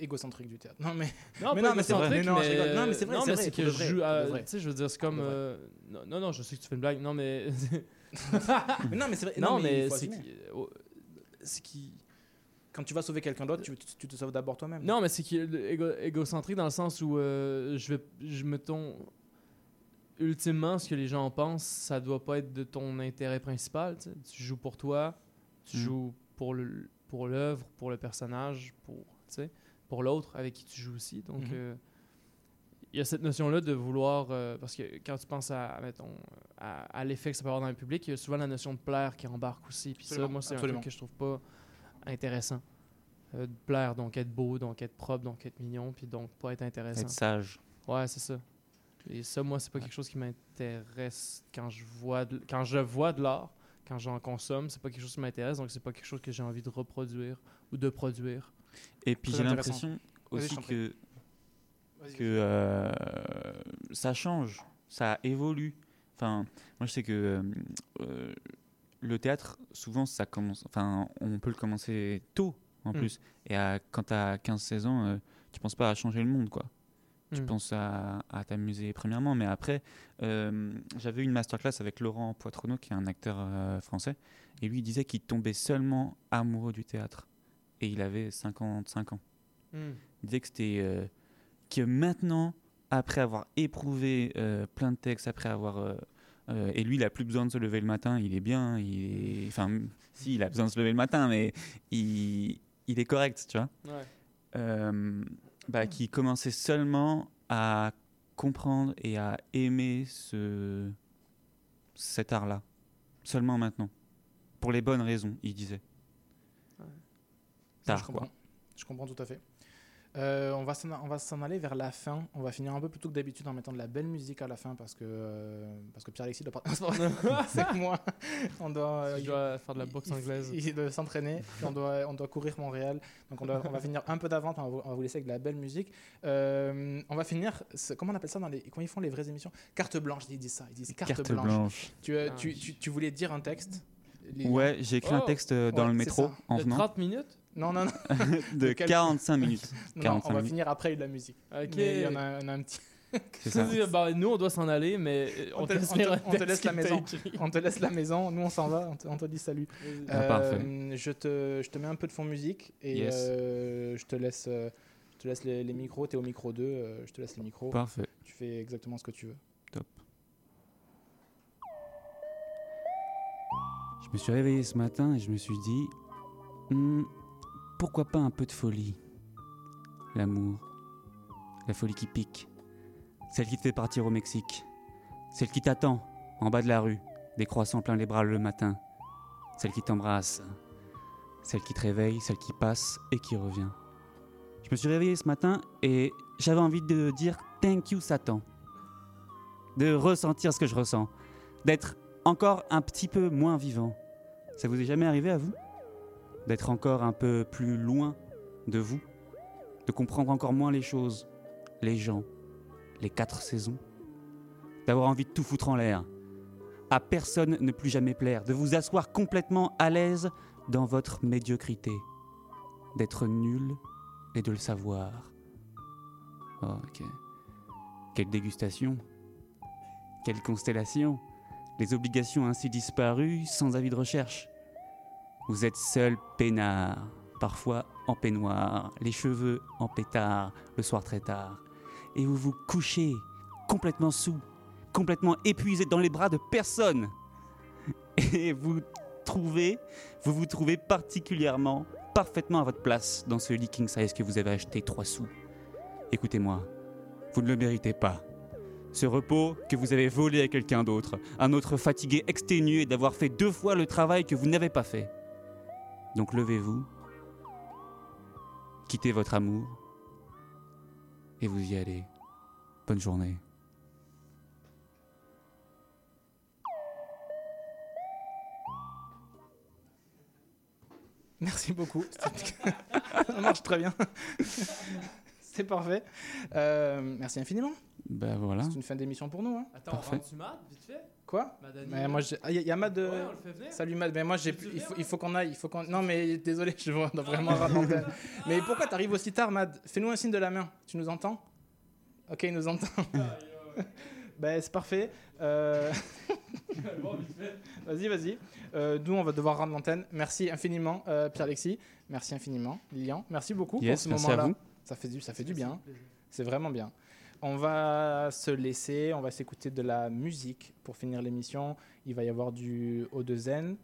égocentrique du théâtre. Non, mais. Non, mais non, mais c'est vrai. Mais non, mais c'est euh, vrai, non, c'est mais vrai, c'est que je vrai, joue. Tu sais, je veux dire, c'est comme. Euh, non, non, non, je sais que tu fais une blague. Non, mais. Non, mais c'est vrai. Non, mais c'est C'est qui. Quand tu vas sauver quelqu'un d'autre, tu, tu- tu te sauves d'abord toi-même. Non, mais c'est qui égo, égocentrique dans le sens où euh, je vais, je mettons, ultimement, ce que les gens pensent, ça doit pas être de ton intérêt principal. tu joues pour toi, tu Mm. joues pour le, pour l'œuvre, pour le personnage, pour, tu sais, pour l'autre avec qui tu joues aussi. Donc, Mhm. euh, y a cette notion-là de vouloir, euh, parce que quand tu penses à, mettons, à, à l'effet que ça peut avoir dans le public, il y a souvent la notion de plaire qui embarque aussi. Puis ça, moi, c'est un truc que je trouve pas intéressant. Euh, de plaire, donc être beau, donc être propre, donc être mignon, puis donc pas être intéressant. Être sage. Ouais, c'est ça. Et ça, moi, c'est pas quelque chose qui m'intéresse quand je vois de, quand je vois de l'art, quand j'en consomme, c'est pas quelque chose qui m'intéresse, donc c'est pas quelque chose que j'ai envie de reproduire ou de produire. Et puis j'ai l'impression aussi que, que euh, ça change, ça évolue. Enfin, moi je sais que euh, euh, le théâtre, souvent, ça commence, enfin, on peut le commencer tôt en Mm. plus. Et à, quand tu as 15-16 ans, euh, tu penses pas à changer le monde, quoi. Tu Mm. penses à, à t'amuser premièrement, mais après, j'avais une masterclass avec Laurent Poitronneau, qui est un acteur français, et lui il disait qu'il tombait seulement amoureux du théâtre. Et il avait 55 ans. Mm. Il disait que c'était. Que maintenant, après avoir éprouvé euh, plein de textes, après avoir. euh, euh, et lui, il a plus besoin de se lever le matin, il est bien, il est. Enfin, si, il a besoin de se lever le matin, mais il, il est correct, tu vois. Ouais. Bah, qui commençait seulement à comprendre et à aimer ce, cet art-là. Seulement maintenant. Pour les bonnes raisons, il disait. Ça, Tard, je quoi. comprends. Je comprends tout à fait. Euh, on va s'en on va s'en aller vers la fin. On va finir un peu plus tôt que d'habitude en mettant de la belle musique à la fin parce que, euh, parce que Pierre-Alexis doit pas... C'est moi. On doit, Je dois faire de la boxe il- anglaise. Il, doit s'entraîner. on doit, on doit courir Montréal. Donc on, doit- on va finir un peu d'avant. On, va vous- on va vous laisser avec de la belle musique. Euh, on va finir. Comment on appelle ça dans les, quand ils font les vraies émissions? Carte blanche. Ils disent ça. Ils disent carte, Carte blanche. blanche. Tu, euh, tu, tu, tu voulais dire un texte? Les- Ouais, j'ai écrit un texte euh, dans Ouais, le métro en venant. 30 minutes? Non, non, non. De quel- 45 minutes. Non, 45 on va minutes. finir après de la musique. Ok. Il y en a, en a un petit. C'est ça. Bah, nous, on doit s'en aller, mais euh, On te, laisse on te- on te la maison. On te laisse la maison. Nous, on s'en va. On te, on te dit salut. Ah, parfait. je, te, je te mets un peu de fond musique et Yes. euh, je te laisse, euh, je te laisse les, les micros. Tu es au micro 2. euh, je te laisse les micros. Parfait. Tu fais exactement ce que tu veux. Top. Je me suis réveillé ce matin et je me suis dit, Hmm, pourquoi pas un peu de folie? L'amour. La folie qui pique. Celle qui te fait partir au Mexique. Celle qui t'attend en bas de la rue, des croissants plein les bras le matin. Celle qui t'embrasse. Celle qui te réveille, celle qui passe et qui revient. Je me suis réveillé ce matin et j'avais envie de dire thank you Satan de ressentir ce que je ressens, d'être encore un petit peu moins vivant. Ça vous est jamais arrivé à vous? D'être encore un peu plus loin de vous De comprendre encore moins les choses, les gens, les quatre saisons D'avoir envie de tout foutre en l'air À personne ne plus jamais plaire, de vous asseoir complètement à l'aise dans votre médiocrité, d'être nul et de le savoir. Oh. Quelle dégustation quelle constellation Les obligations ainsi disparues sans avis de recherche. Vous êtes seul peinard, parfois en peignoir, les cheveux en pétard, le soir très tard. Et vous vous couchez, complètement sous, complètement épuisé dans les bras de personne. Et vous trouvez, vous vous trouvez particulièrement, parfaitement à votre place dans ce lit king size que vous avez acheté trois sous. Écoutez-moi, vous ne le méritez pas. Ce repos que vous avez volé à quelqu'un d'autre, un autre fatigué, exténué d'avoir fait deux fois le travail que vous n'avez pas fait. Donc levez-vous, quittez votre amour, et vous y allez. Bonne journée. Merci beaucoup. Ça marche très bien. C'est parfait. Euh, merci infiniment. Ben voilà. C'est une fin d'émission pour nous. hein. Attends, Parfait. on Matt, vite fait Quoi Madani, Mais moi, j'ai- ah, il y, a- il y a Mad. euh, Ouais, fait venir. Salut Mad. Mais moi, j'ai, il faut, il faut qu'on aille. Il faut qu'on... Non, mais désolé, je dois vraiment rendre l'antenne. Mais pourquoi t'arrives aussi tard, Mad? Fais-nous un signe de la main. Tu nous entends? Ok, il nous entend. ben, c'est parfait. Euh, vas-y, vas-y. Euh, nous, on va devoir rendre l'antenne. Merci infiniment, euh, Pierre-Alexis. Merci infiniment, Lilian. Merci beaucoup Yes, pour ce merci à moment-là. vous. Ça fait du, ça fait du bien. C'est vraiment bien. On va se laisser, on va s'écouter de la musique pour finir l'émission. Il va y avoir du Odezen,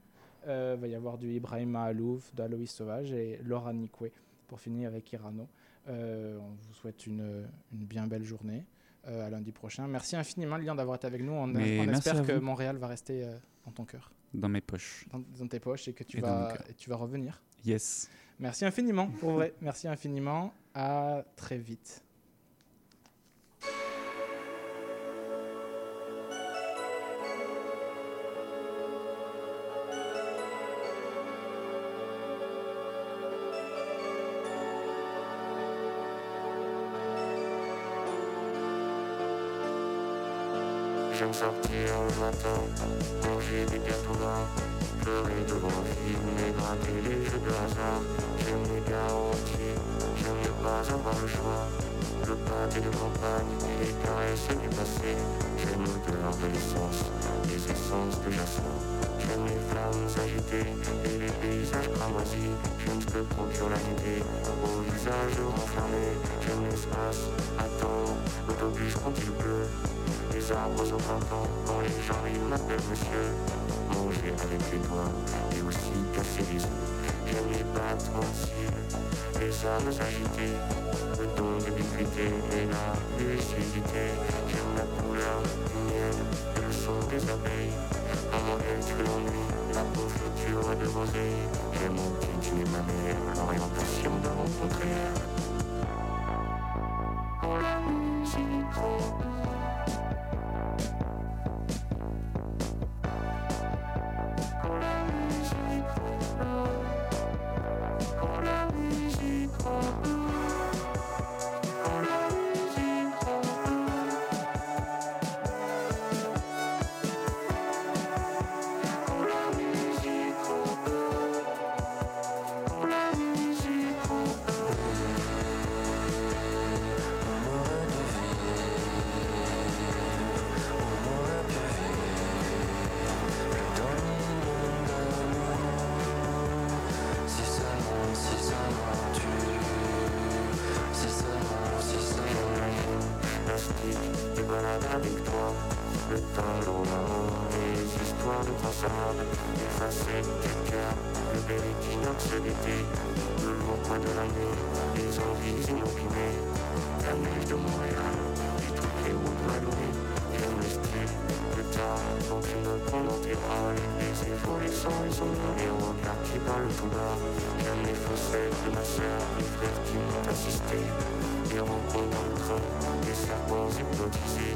euh, il va y avoir du Ibrahima Alouf, d'Aloïs Sauvage et Laura Nikwe pour finir avec Irano. Euh, on vous souhaite une, une bien belle journée. euh, à lundi prochain. Merci infiniment, Lilian, d'avoir été avec nous. On, espère que. Montréal va rester euh, dans ton cœur, Dans mes poches. dans, dans tes poches et que tu, Et vas, et tu vas revenir. Yes. Merci infiniment, pour vrai. Merci infiniment. À très vite. Sortir le matin, manger des gâteaux gras, pleurer devant film et gratter les jeux de hasard. J'aime les garanties, j'aime ne pas avoir le choix. Le pâté de campagne et les caresses du passé. J'aime l'odeur de l'essence, les essences de jasmin. J'aime les flammes agitées et les paysages cramoisis. J'aime ce que procure la nuit au visage renfermé. J'aime l'espace, attends, l'autobus quand il pleut. Les arbres au printemps, quand les gens ils m'appellent monsieur. Manger avec les doigts et aussi casser les os. J'aime les de cils, les âmes agitées. Le ton de l'ubiquité et la lucidité. J'aime la couleur du miel et le son des abeilles. À mon que l'ennui, la fluctue de rosée. J'aime mon petit et ma mère, l'orientation de mon contraire. Musique Le poids de la nuit, les envies inopinées La de Montréal et toutes les routes malheuries J'aime le style, le tard, quand tu me prends dans tes bras Les effervescents, les ombres, les qui tout bas les faussettes de ma sœur, les frères qui m'ont assisté Les rencontres les serpents hypnotisés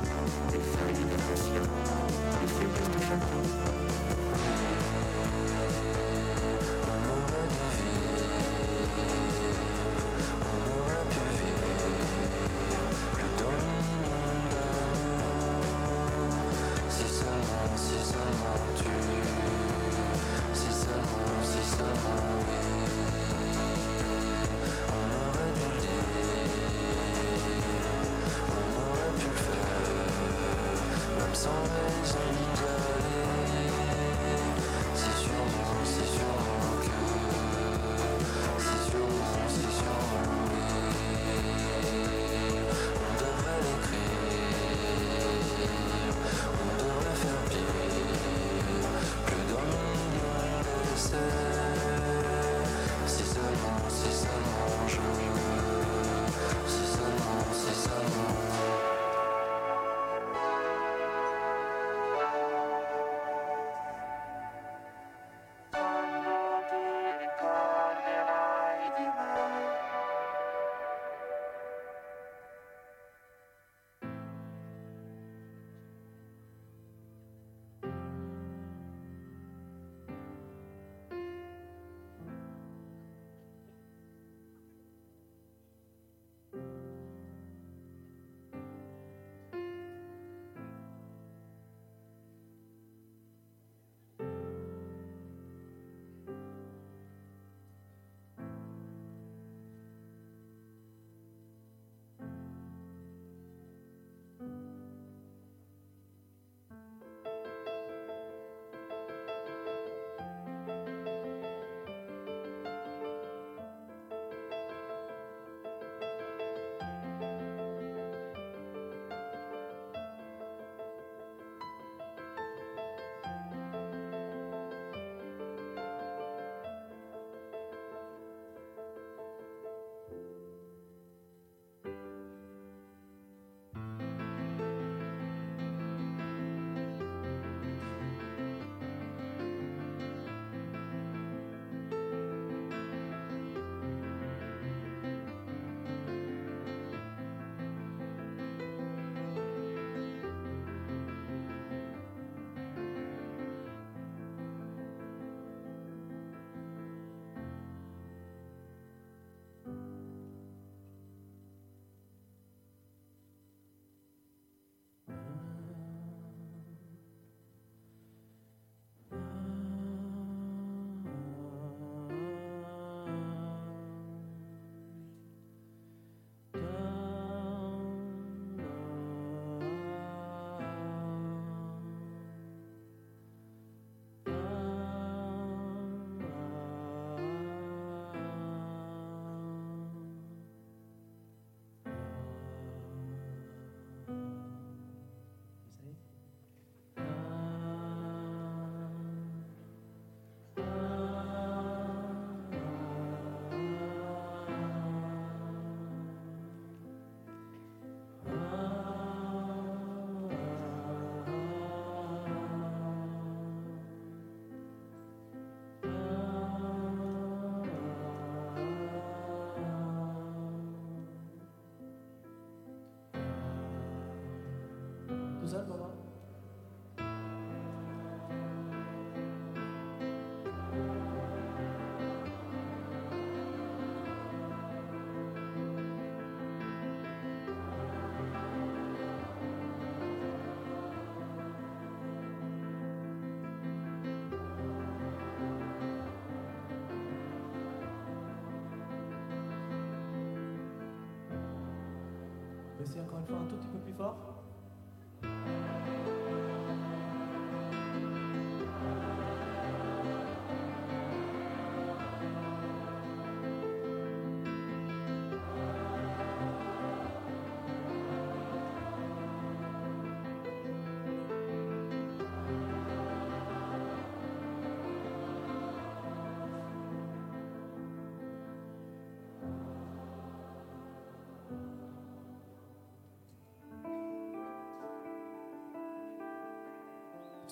encore une fois un tout petit peu plus fort.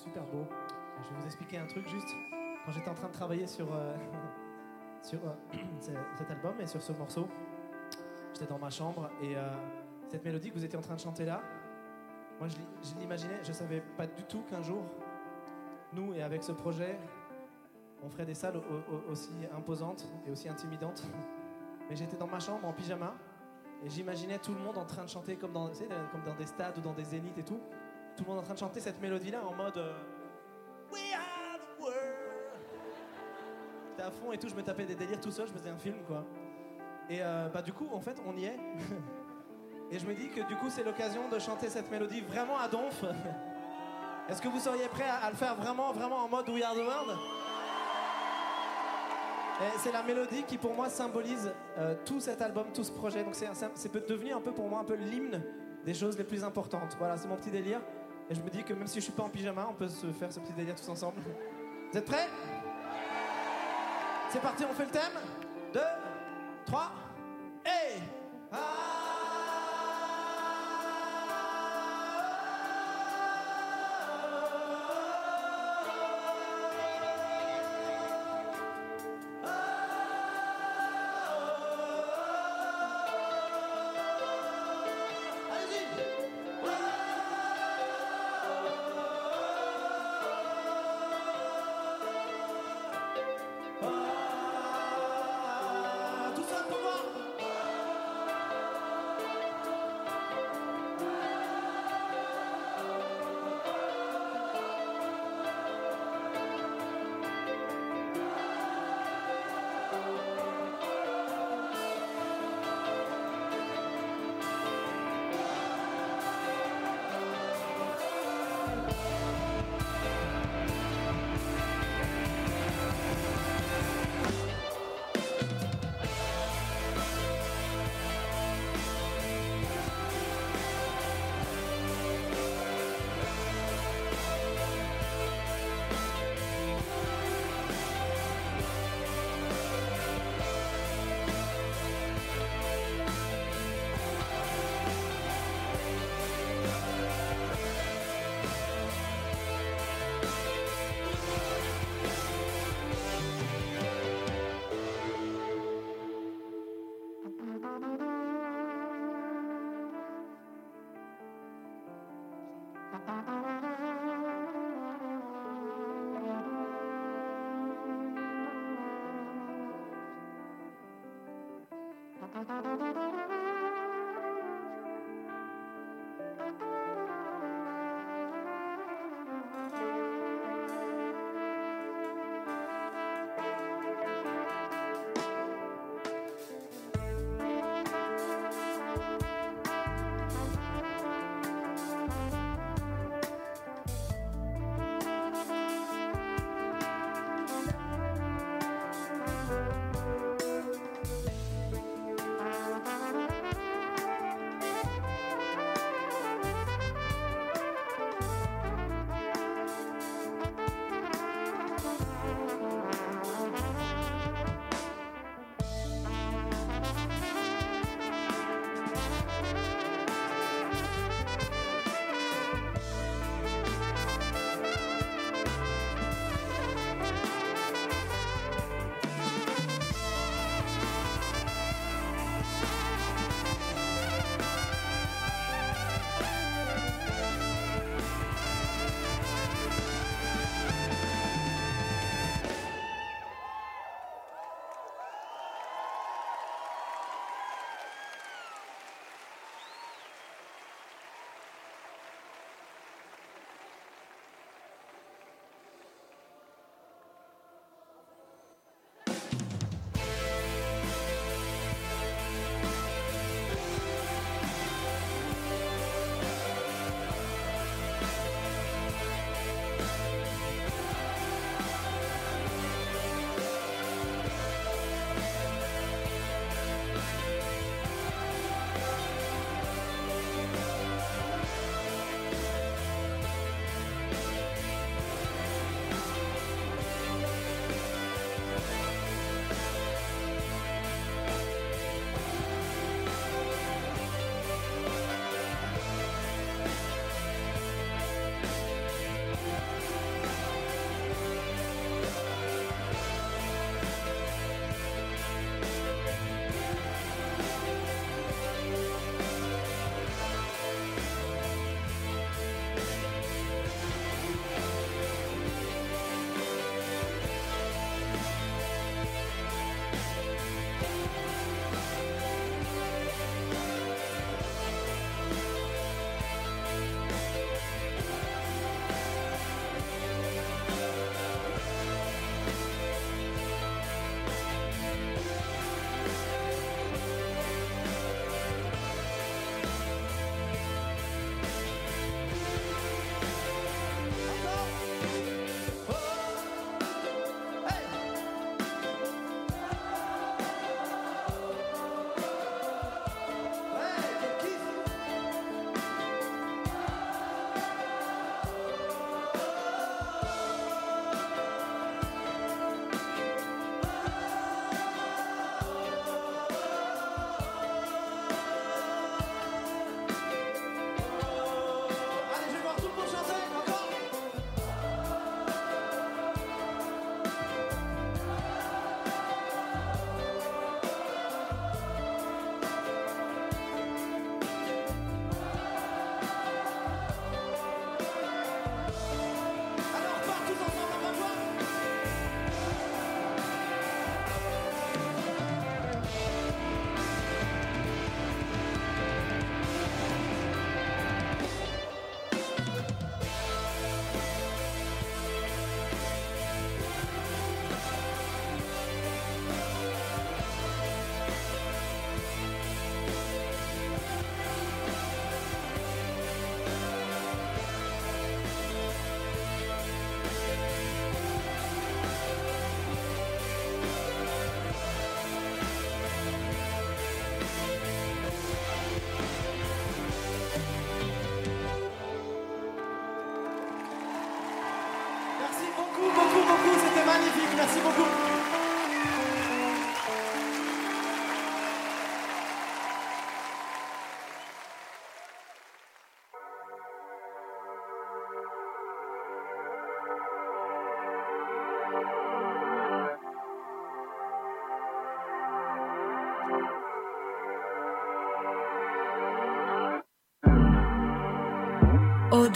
Super beau. Je vais vous expliquer un truc juste. Quand j'étais en train de travailler sur, euh, sur euh, ce- cet album et sur ce morceau, j'étais dans ma chambre et euh, cette mélodie que vous étiez en train de chanter là, moi je, l'i- je l'imaginais, je savais pas du tout qu'un jour, nous et avec ce projet, on ferait des salles au- au- aussi imposantes et aussi intimidantes. Mais j'étais dans ma chambre en pyjama et j'imaginais tout le monde en train de chanter comme dans, comme dans des stades ou dans des zéniths et tout. Tout le monde en train de chanter cette mélodie-là en mode euh, We are the world. J'étais à fond et tout, je me tapais des délires tout seul, je faisais un film quoi. Et euh, bah du coup, en fait, on y est. et je me dis que du coup, c'est l'occasion de chanter cette mélodie vraiment à donf. Est-ce que vous seriez prêts à, le faire vraiment, vraiment en mode We are the world? C'est la mélodie qui pour moi symbolise euh, tout cet album, tout ce projet. Donc c'est, devenu un peu pour moi un peu l'hymne des choses les plus importantes. Voilà, c'est mon petit délire. Et je me dis que même si je suis pas en pyjama, on peut se faire ce petit délire tous ensemble. Vous êtes prêts? C'est parti, on fait le thème. 2, 3,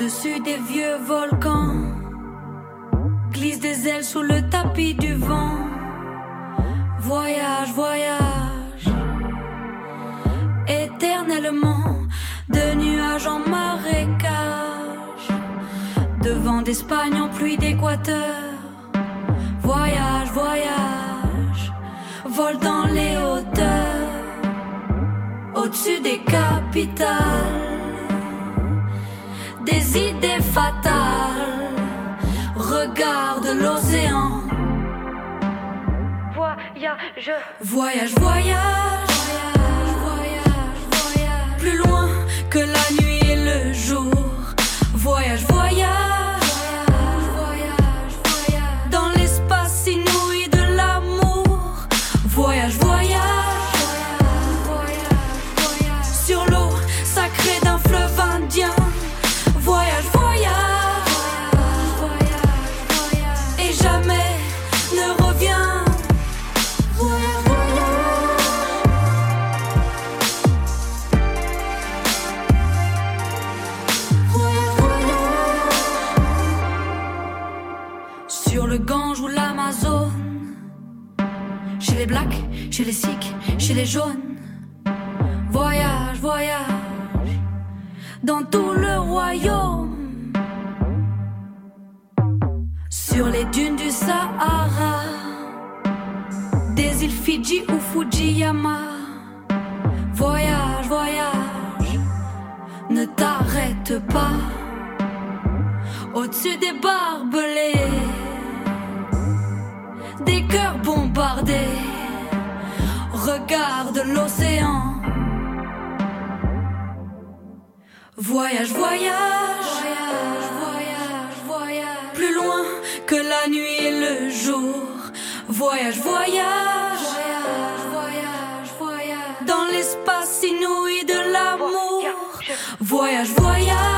Au-dessus des vieux volcans, des cœurs bombardés. Regarde l'océan. Voyage, voyage, voyage, voyage, plus loin que la nuit et le jour. Voyage, voyage, voyage, voyage, dans l'espace inouï de l'amour. Voyage, voyage,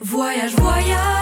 Voyage, voyage,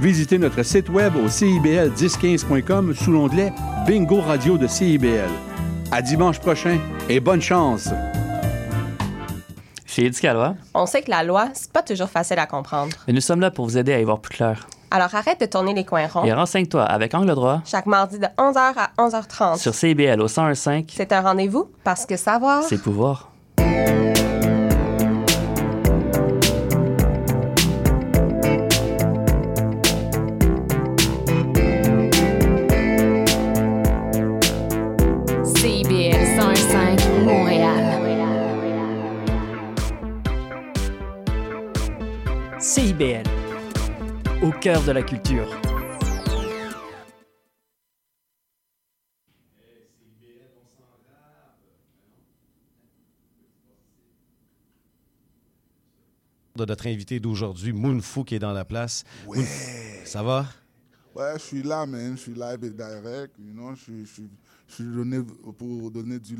visitez notre site web au cibl1015.com sous l'onglet Bingo Radio de CIBL. À dimanche prochain et bonne chance! Chez Éducalois, On sait que la loi, c'est pas toujours facile à comprendre. et nous sommes là pour vous aider à y voir plus clair. Alors arrête de tourner les coins ronds. Et renseigne-toi avec Angle droit Chaque mardi de 11h à 11h30. sur CIBL au 1015, C'est un rendez-vous parce que savoir. c'est pouvoir. Au cœur de la culture. de notre invité d'aujourd'hui, Moonfou, qui est dans la place. Ouais. Moonfou, ça va? Ouais, je suis là, man. Je suis live et direct. You know, je, suis- je, suis- je suis donné pour donner du love.